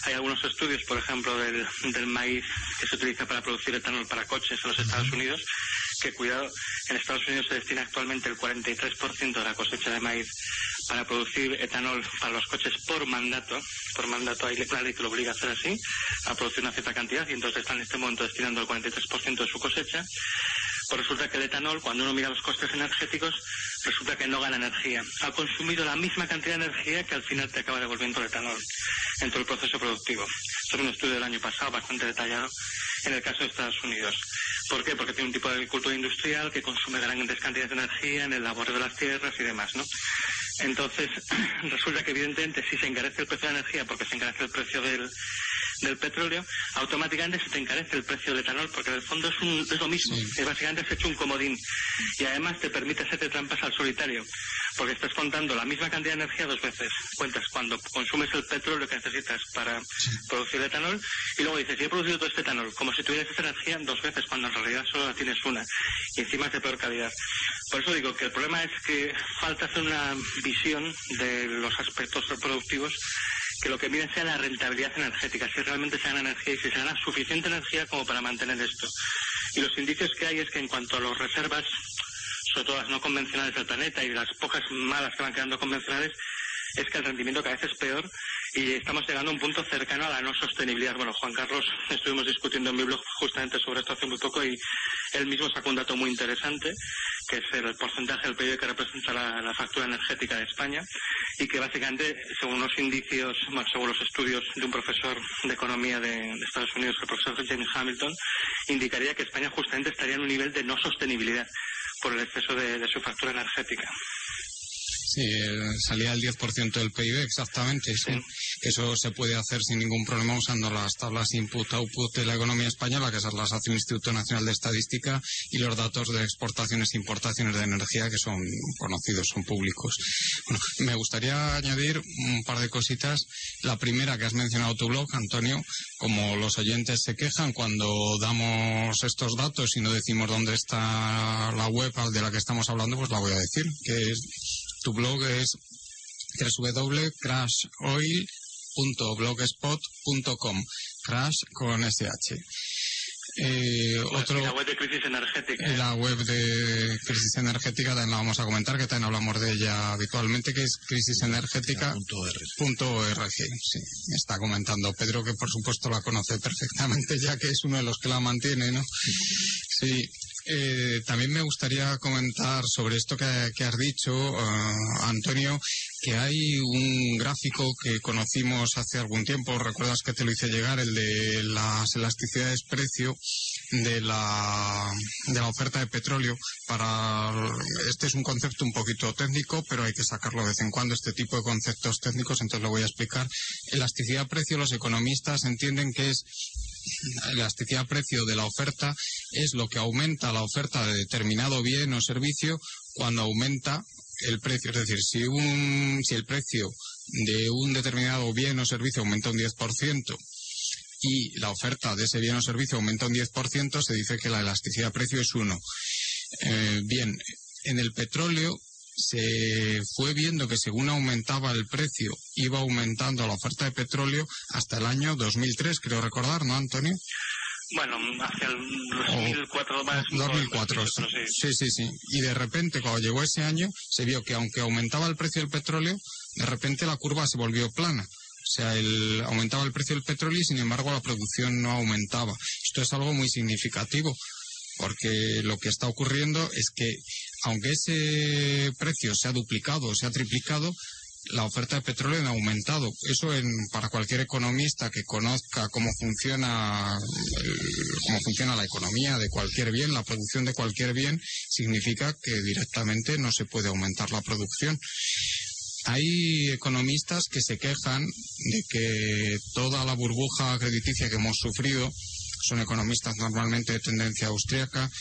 Hay algunos estudios, por ejemplo, del, del maíz que se utiliza para producir etanol para coches en los Estados Unidos, que cuidado, en Estados Unidos se destina actualmente el 43% de la cosecha de maíz para producir etanol para los coches por mandato. Por mandato hay la ley que lo obliga a hacer así, a producir una cierta cantidad, y entonces están en este momento destinando el 43% de su cosecha. Pues resulta que el etanol, cuando uno mira los costes energéticos, resulta que no gana energía. Ha consumido la misma cantidad de energía que al final te acaba devolviendo el etanol en todo el proceso productivo. Esto es un estudio del año pasado bastante detallado en el caso de Estados Unidos. ¿Por qué? Porque tiene un tipo de agricultura industrial que consume grandes cantidades de energía en el labor de las tierras y demás, ¿no? Entonces, (clears throat) resulta que evidentemente si se encarece el precio de la energía porque se encarece el precio del, del petróleo, automáticamente se te encarece el precio del etanol, porque en el fondo es, un, es lo mismo. Es básicamente has hecho un comodín. Y además te permite hacerte trampas al solitario, porque estás contando la misma cantidad de energía dos veces. Cuentas cuando consumes el petróleo que necesitas para producir el etanol, y luego dices, yo he producido todo este etanol, como si tuvieras esa energía dos veces, cuando en realidad solo la tienes una, y encima es de peor calidad. Por eso digo que el problema es que falta hacer una visión de los aspectos productivos que lo que miden sea la rentabilidad energética, si realmente se gana energía y si se gana suficiente energía como para mantener esto. Y los indicios que hay es que en cuanto a las reservas, sobre todo las no convencionales del planeta y las pocas malas que van quedando convencionales, es que el rendimiento cada vez es peor y estamos llegando a un punto cercano a la no sostenibilidad. Bueno, Juan Carlos, (laughs) estuvimos discutiendo en mi blog justamente sobre esto hace muy poco y él mismo sacó un dato muy interesante, que es el porcentaje del PIB que representa la, factura energética de España y que básicamente, según los indicios, bueno, según los estudios de un profesor de economía de, Estados Unidos, el profesor James Hamilton, indicaría que España justamente estaría en un nivel de no sostenibilidad por el exceso de su factura energética. Sí, salía el 10% del PIB, exactamente. Eso se puede hacer sin ningún problema usando las tablas input-output de la economía española, que esas las hace el Instituto Nacional de Estadística, y los datos de exportaciones e importaciones de energía, que son conocidos, son públicos. Bueno, me gustaría añadir un par de cositas. La primera que has mencionado tu blog, Antonio, como los oyentes se quejan cuando damos estos datos y no decimos dónde está la web de la que estamos hablando, pues la voy a decir, que es tu blog es www.crashoil.blogspot.com. Crash con SH. Eh, otro, la web de crisis energética. La web de crisis energética también la vamos a comentar, que también hablamos de ella habitualmente, que es crisisenergética.org. Sí, está comentando Pedro, que por supuesto la conoce perfectamente, ya que es uno de los que la mantiene, ¿no? Sí, eh, también me gustaría comentar sobre esto que, has dicho, eh, Antonio, que hay un gráfico que conocimos hace algún tiempo, recuerdas que te lo hice llegar, el de las elasticidades precio de la, de la oferta de petróleo. Para este es un concepto un poquito técnico, pero hay que sacarlo de vez en cuando este tipo de conceptos técnicos, entonces lo voy a explicar. Elasticidad precio, los economistas entienden que es la elasticidad precio de la oferta es lo que aumenta la oferta de determinado bien o servicio cuando aumenta el precio. Es decir, si, un, si el precio de un determinado bien o servicio aumenta un 10% y la oferta de ese bien o servicio aumenta un 10%, se dice que la elasticidad precio es 1. Eh, bien, en el petróleo se fue viendo que según aumentaba el precio, iba aumentando la oferta de petróleo hasta el año 2003, creo recordar, ¿no, Antonio? Bueno, hacia el 2004 más. 2004, sí. sí, sí, Y de repente, cuando llegó ese año, se vio que aunque aumentaba el precio del petróleo, de repente la curva se volvió plana. O sea, el, aumentaba el precio del petróleo y, sin embargo, la producción no aumentaba. Esto es algo muy significativo, porque lo que está ocurriendo es que aunque ese precio se ha duplicado o se ha triplicado, la oferta de petróleo ha aumentado. Eso para cualquier economista que conozca cómo funciona, cómo funciona la economía de cualquier bien, la producción de cualquier bien, significa que directamente no se puede aumentar la producción. Hay economistas que se quejan de que toda la burbuja crediticia que hemos sufrido son economistas normalmente de tendencia austríaca,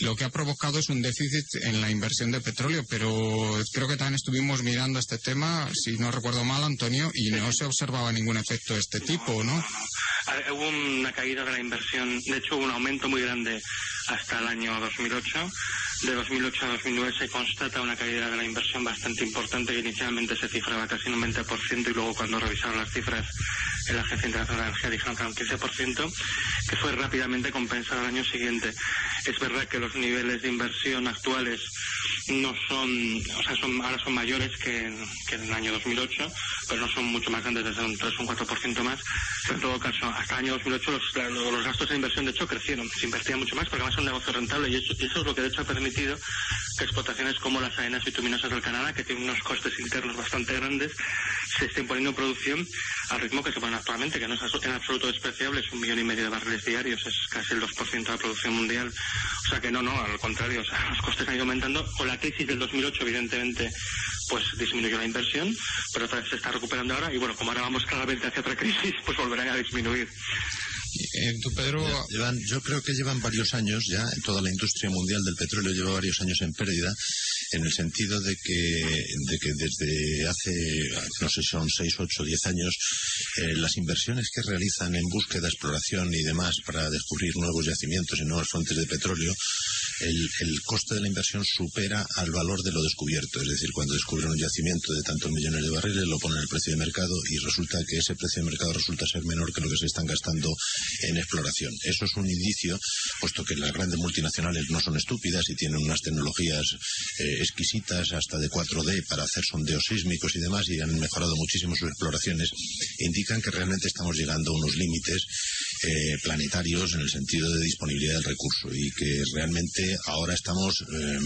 lo que ha provocado es un déficit en la inversión de petróleo, pero creo que también estuvimos mirando este tema, si no recuerdo mal, Antonio, y no se observaba ningún efecto de este tipo, ¿no? Hubo una caída de la inversión, de hecho hubo un aumento muy grande hasta el año 2008. De 2008 a 2009 se constata una caída de la inversión bastante importante que inicialmente se cifraba casi en un 20% y luego cuando revisaron las cifras en la Agencia Internacional de Energía dijeron que era un 15%, que fue rápidamente compensado al año siguiente. Es verdad que los niveles de inversión actuales no son, o sea, son, ahora son mayores que que en el año 2008, pero no son mucho más grandes, desde un 3 o un 4% más. En todo caso, hasta el año 2008 los, los gastos de inversión de hecho crecieron, se invertía mucho más porque además es un negocio rentable y eso, y eso es lo que de hecho ha permitido que explotaciones como las arenas bituminosas del Canadá, que tienen unos costes internos bastante grandes, se estén poniendo en producción al ritmo que se ponen actualmente, que no es en absoluto despreciable, es un millón y medio de barriles diarios, es casi el 2% de la producción mundial. O sea que no, no, al contrario, o sea, los costes han ido aumentando. Con la crisis del 2008, evidentemente, pues disminuyó la inversión, pero otra vez se está recuperando ahora y bueno, como ahora vamos claramente hacia otra (laughs) crisis, pues volverán a disminuir. Eh, tú, Pedro... Llevan, yo creo que llevan varios años ya, toda la industria mundial del petróleo lleva varios años en pérdida, en el sentido de que, de que desde hace, no sé son 6, 8, 10 años, eh, las inversiones que realizan en búsqueda, exploración y demás para descubrir nuevos yacimientos y nuevas fuentes de petróleo, el, el coste de la inversión supera al valor de lo descubierto. Es decir, cuando descubren un yacimiento de tantos millones de barriles, lo ponen en el precio de mercado y resulta que ese precio de mercado resulta ser menor que lo que se están gastando en exploración. Eso es un indicio, puesto que las grandes multinacionales no son estúpidas y tienen unas tecnologías eh, exquisitas, hasta de 4D, para hacer sondeos sísmicos y demás, y han mejorado muchísimo sus exploraciones, indican que realmente estamos llegando a unos límites eh, planetarios en el sentido de disponibilidad del recurso y que realmente ahora estamos eh,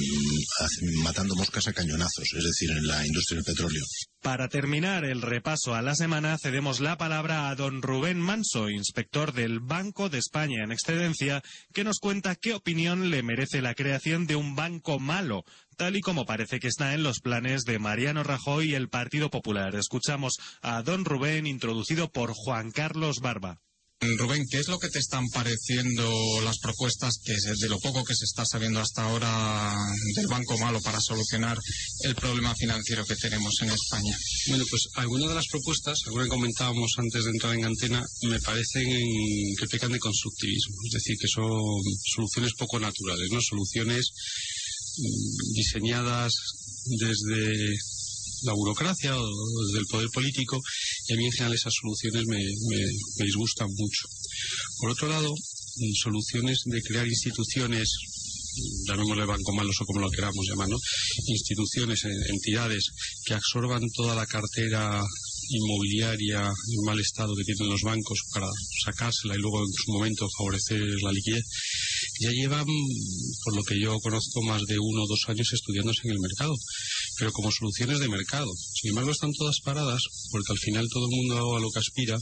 matando moscas a cañonazos, es decir, en la industria del petróleo. Para terminar el repaso a la semana, cedemos la palabra a don Rubén Manso, inspector del Banco de España en excedencia, que nos cuenta qué opinión le merece la creación de un banco malo, tal y como parece que está en los planes de Mariano Rajoy y el Partido Popular. Escuchamos a don Rubén, introducido por Juan Carlos Barba. Rubén, ¿qué es lo que te están pareciendo las propuestas que de lo poco que se está sabiendo hasta ahora del Banco Malo para solucionar el problema financiero que tenemos en España? Bueno, pues algunas de las propuestas, algunas que comentábamos antes de entrar en antena, me parecen que pecan de constructivismo, es decir, que son soluciones poco naturales, ¿no? Soluciones diseñadas desde la burocracia o desde el poder político y a mí en general esas soluciones me, me, disgustan mucho. Por otro lado, mm, soluciones de crear instituciones llamémosle banco malos o como lo queramos llamar, ¿no? instituciones, entidades que absorban toda la cartera inmobiliaria en mal estado que tienen los bancos para sacársela y luego en su momento favorecer la liquidez, ya llevan, por lo que yo conozco, más de uno o dos años estudiándose en el mercado, pero como soluciones de mercado. Sin embargo, están todas paradas porque al final todo el mundo a lo que aspira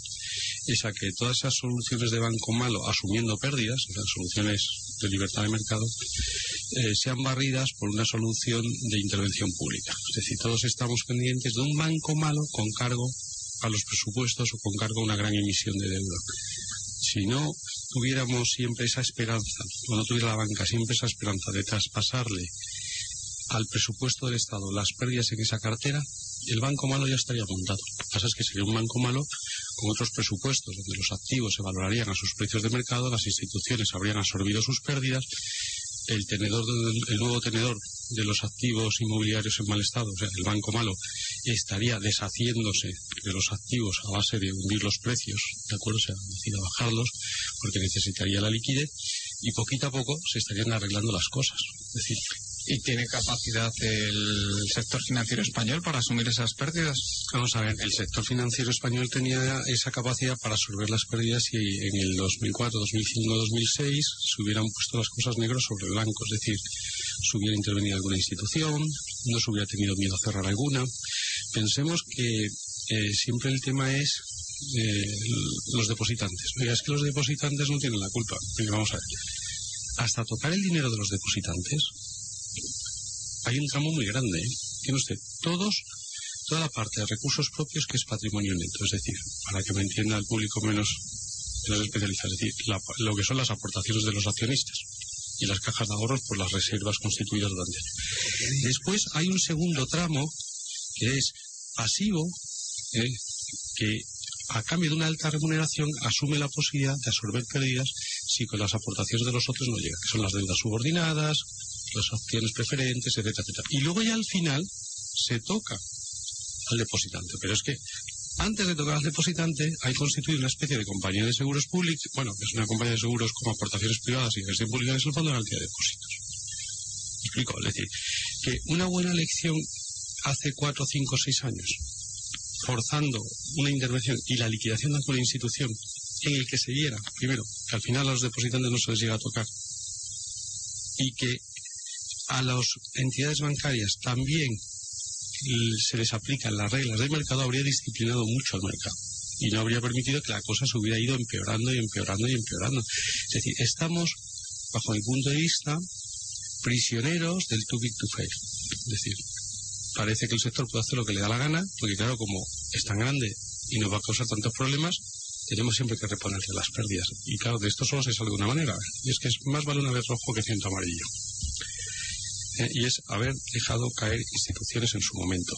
es a que todas esas soluciones de banco malo, asumiendo pérdidas, las soluciones de libertad de mercado, eh, sean barridas por una solución de intervención pública. Es decir, todos estamos pendientes de un banco malo con cargo a los presupuestos o con cargo a una gran emisión de deuda. Si no tuviéramos siempre esa esperanza, o no tuviera la banca siempre esa esperanza de traspasarle al presupuesto del Estado las pérdidas en esa cartera, el banco malo ya estaría montado. Lo que pasa es que sería un banco malo con otros presupuestos, donde los activos se valorarían a sus precios de mercado, las instituciones habrían absorbido sus pérdidas, el tenedor, el nuevo tenedor de los activos inmobiliarios en mal estado, o sea, el banco malo, estaría deshaciéndose de los activos a base de hundir los precios, ¿de acuerdo? O sea, decida bajarlos porque necesitaría la liquidez y poquito a poco se estarían arreglando las cosas. Es decir, ¿Y tiene capacidad el sector financiero español para asumir esas pérdidas? Vamos a ver, el sector financiero español tenía esa capacidad para absorber las pérdidas si en el 2004, 2005, 2006 se hubieran puesto las cosas negras sobre blanco, es decir, se hubiera intervenido alguna institución, no se hubiera tenido miedo a cerrar alguna. Pensemos que eh, siempre el tema es eh, los depositantes. Oiga, es que los depositantes no tienen la culpa. vamos a ver. Hasta tocar el dinero de los depositantes, hay un tramo muy grande. ¿eh? Tiene usted todos, toda la parte de recursos propios que es patrimonio neto. Es decir, para que me entienda el público menos, menos especializado, es decir, lo que son las aportaciones de los accionistas y las cajas de ahorros por las reservas constituidas durante el año. Después hay un segundo tramo que es pasivo, ¿eh? que a cambio de una alta remuneración asume la posibilidad de absorber pérdidas si con las aportaciones de los otros no llega, que son las deudas subordinadas, las opciones preferentes, etcétera, etcétera. Y luego ya al final se toca al depositante. Pero es que antes de tocar al depositante, hay constituido una especie de compañía de seguros públicos, bueno, que es una compañía de seguros con aportaciones privadas y gestión pública, es el Fondo de Garantía de Depósitos. ¿Me explico? Es decir, que una buena elección hace cuatro, cinco, seis años, forzando una intervención y la liquidación de alguna institución en el que se diera, primero, que al final a los depositantes no se les llega a tocar, y que a las entidades bancarias también se les aplican las reglas del mercado, habría disciplinado mucho al mercado y no habría permitido que la cosa se hubiera ido empeorando y empeorando y empeorando. Es decir, estamos, bajo mi punto de vista, prisioneros del too big to fail. Es decir, parece que el sector puede hacer lo que le da la gana, porque claro, como es tan grande y nos va a causar tantos problemas, tenemos siempre que reponerle las pérdidas. Y claro, de esto solo se sale de una manera, y es que es más vale una vez rojo que ciento amarillo. Eh, y es haber dejado caer instituciones en su momento.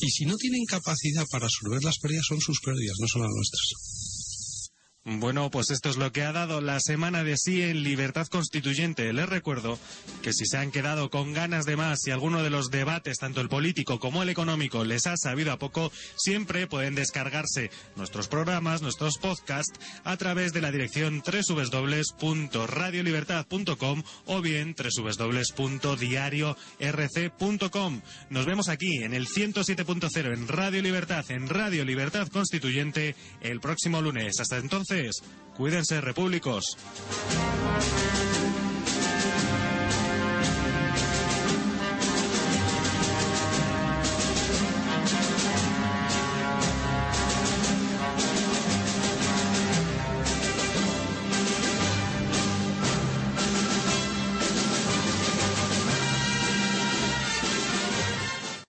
Y si no tienen capacidad para absorber las pérdidas, son sus pérdidas, no son las nuestras. Bueno, pues esto es lo que ha dado la semana de sí en Libertad Constituyente. Les recuerdo que si se han quedado con ganas de más y alguno de los debates, tanto el político como el económico, les ha sabido a poco, siempre pueden descargarse nuestros programas, nuestros podcasts, a través de la dirección www.radiolibertad.com o bien www.diariorc.com. Nos vemos aquí en el 107.0 en Radio Libertad, en Radio Libertad Constituyente, el próximo lunes. Hasta cuídense, repúblicos.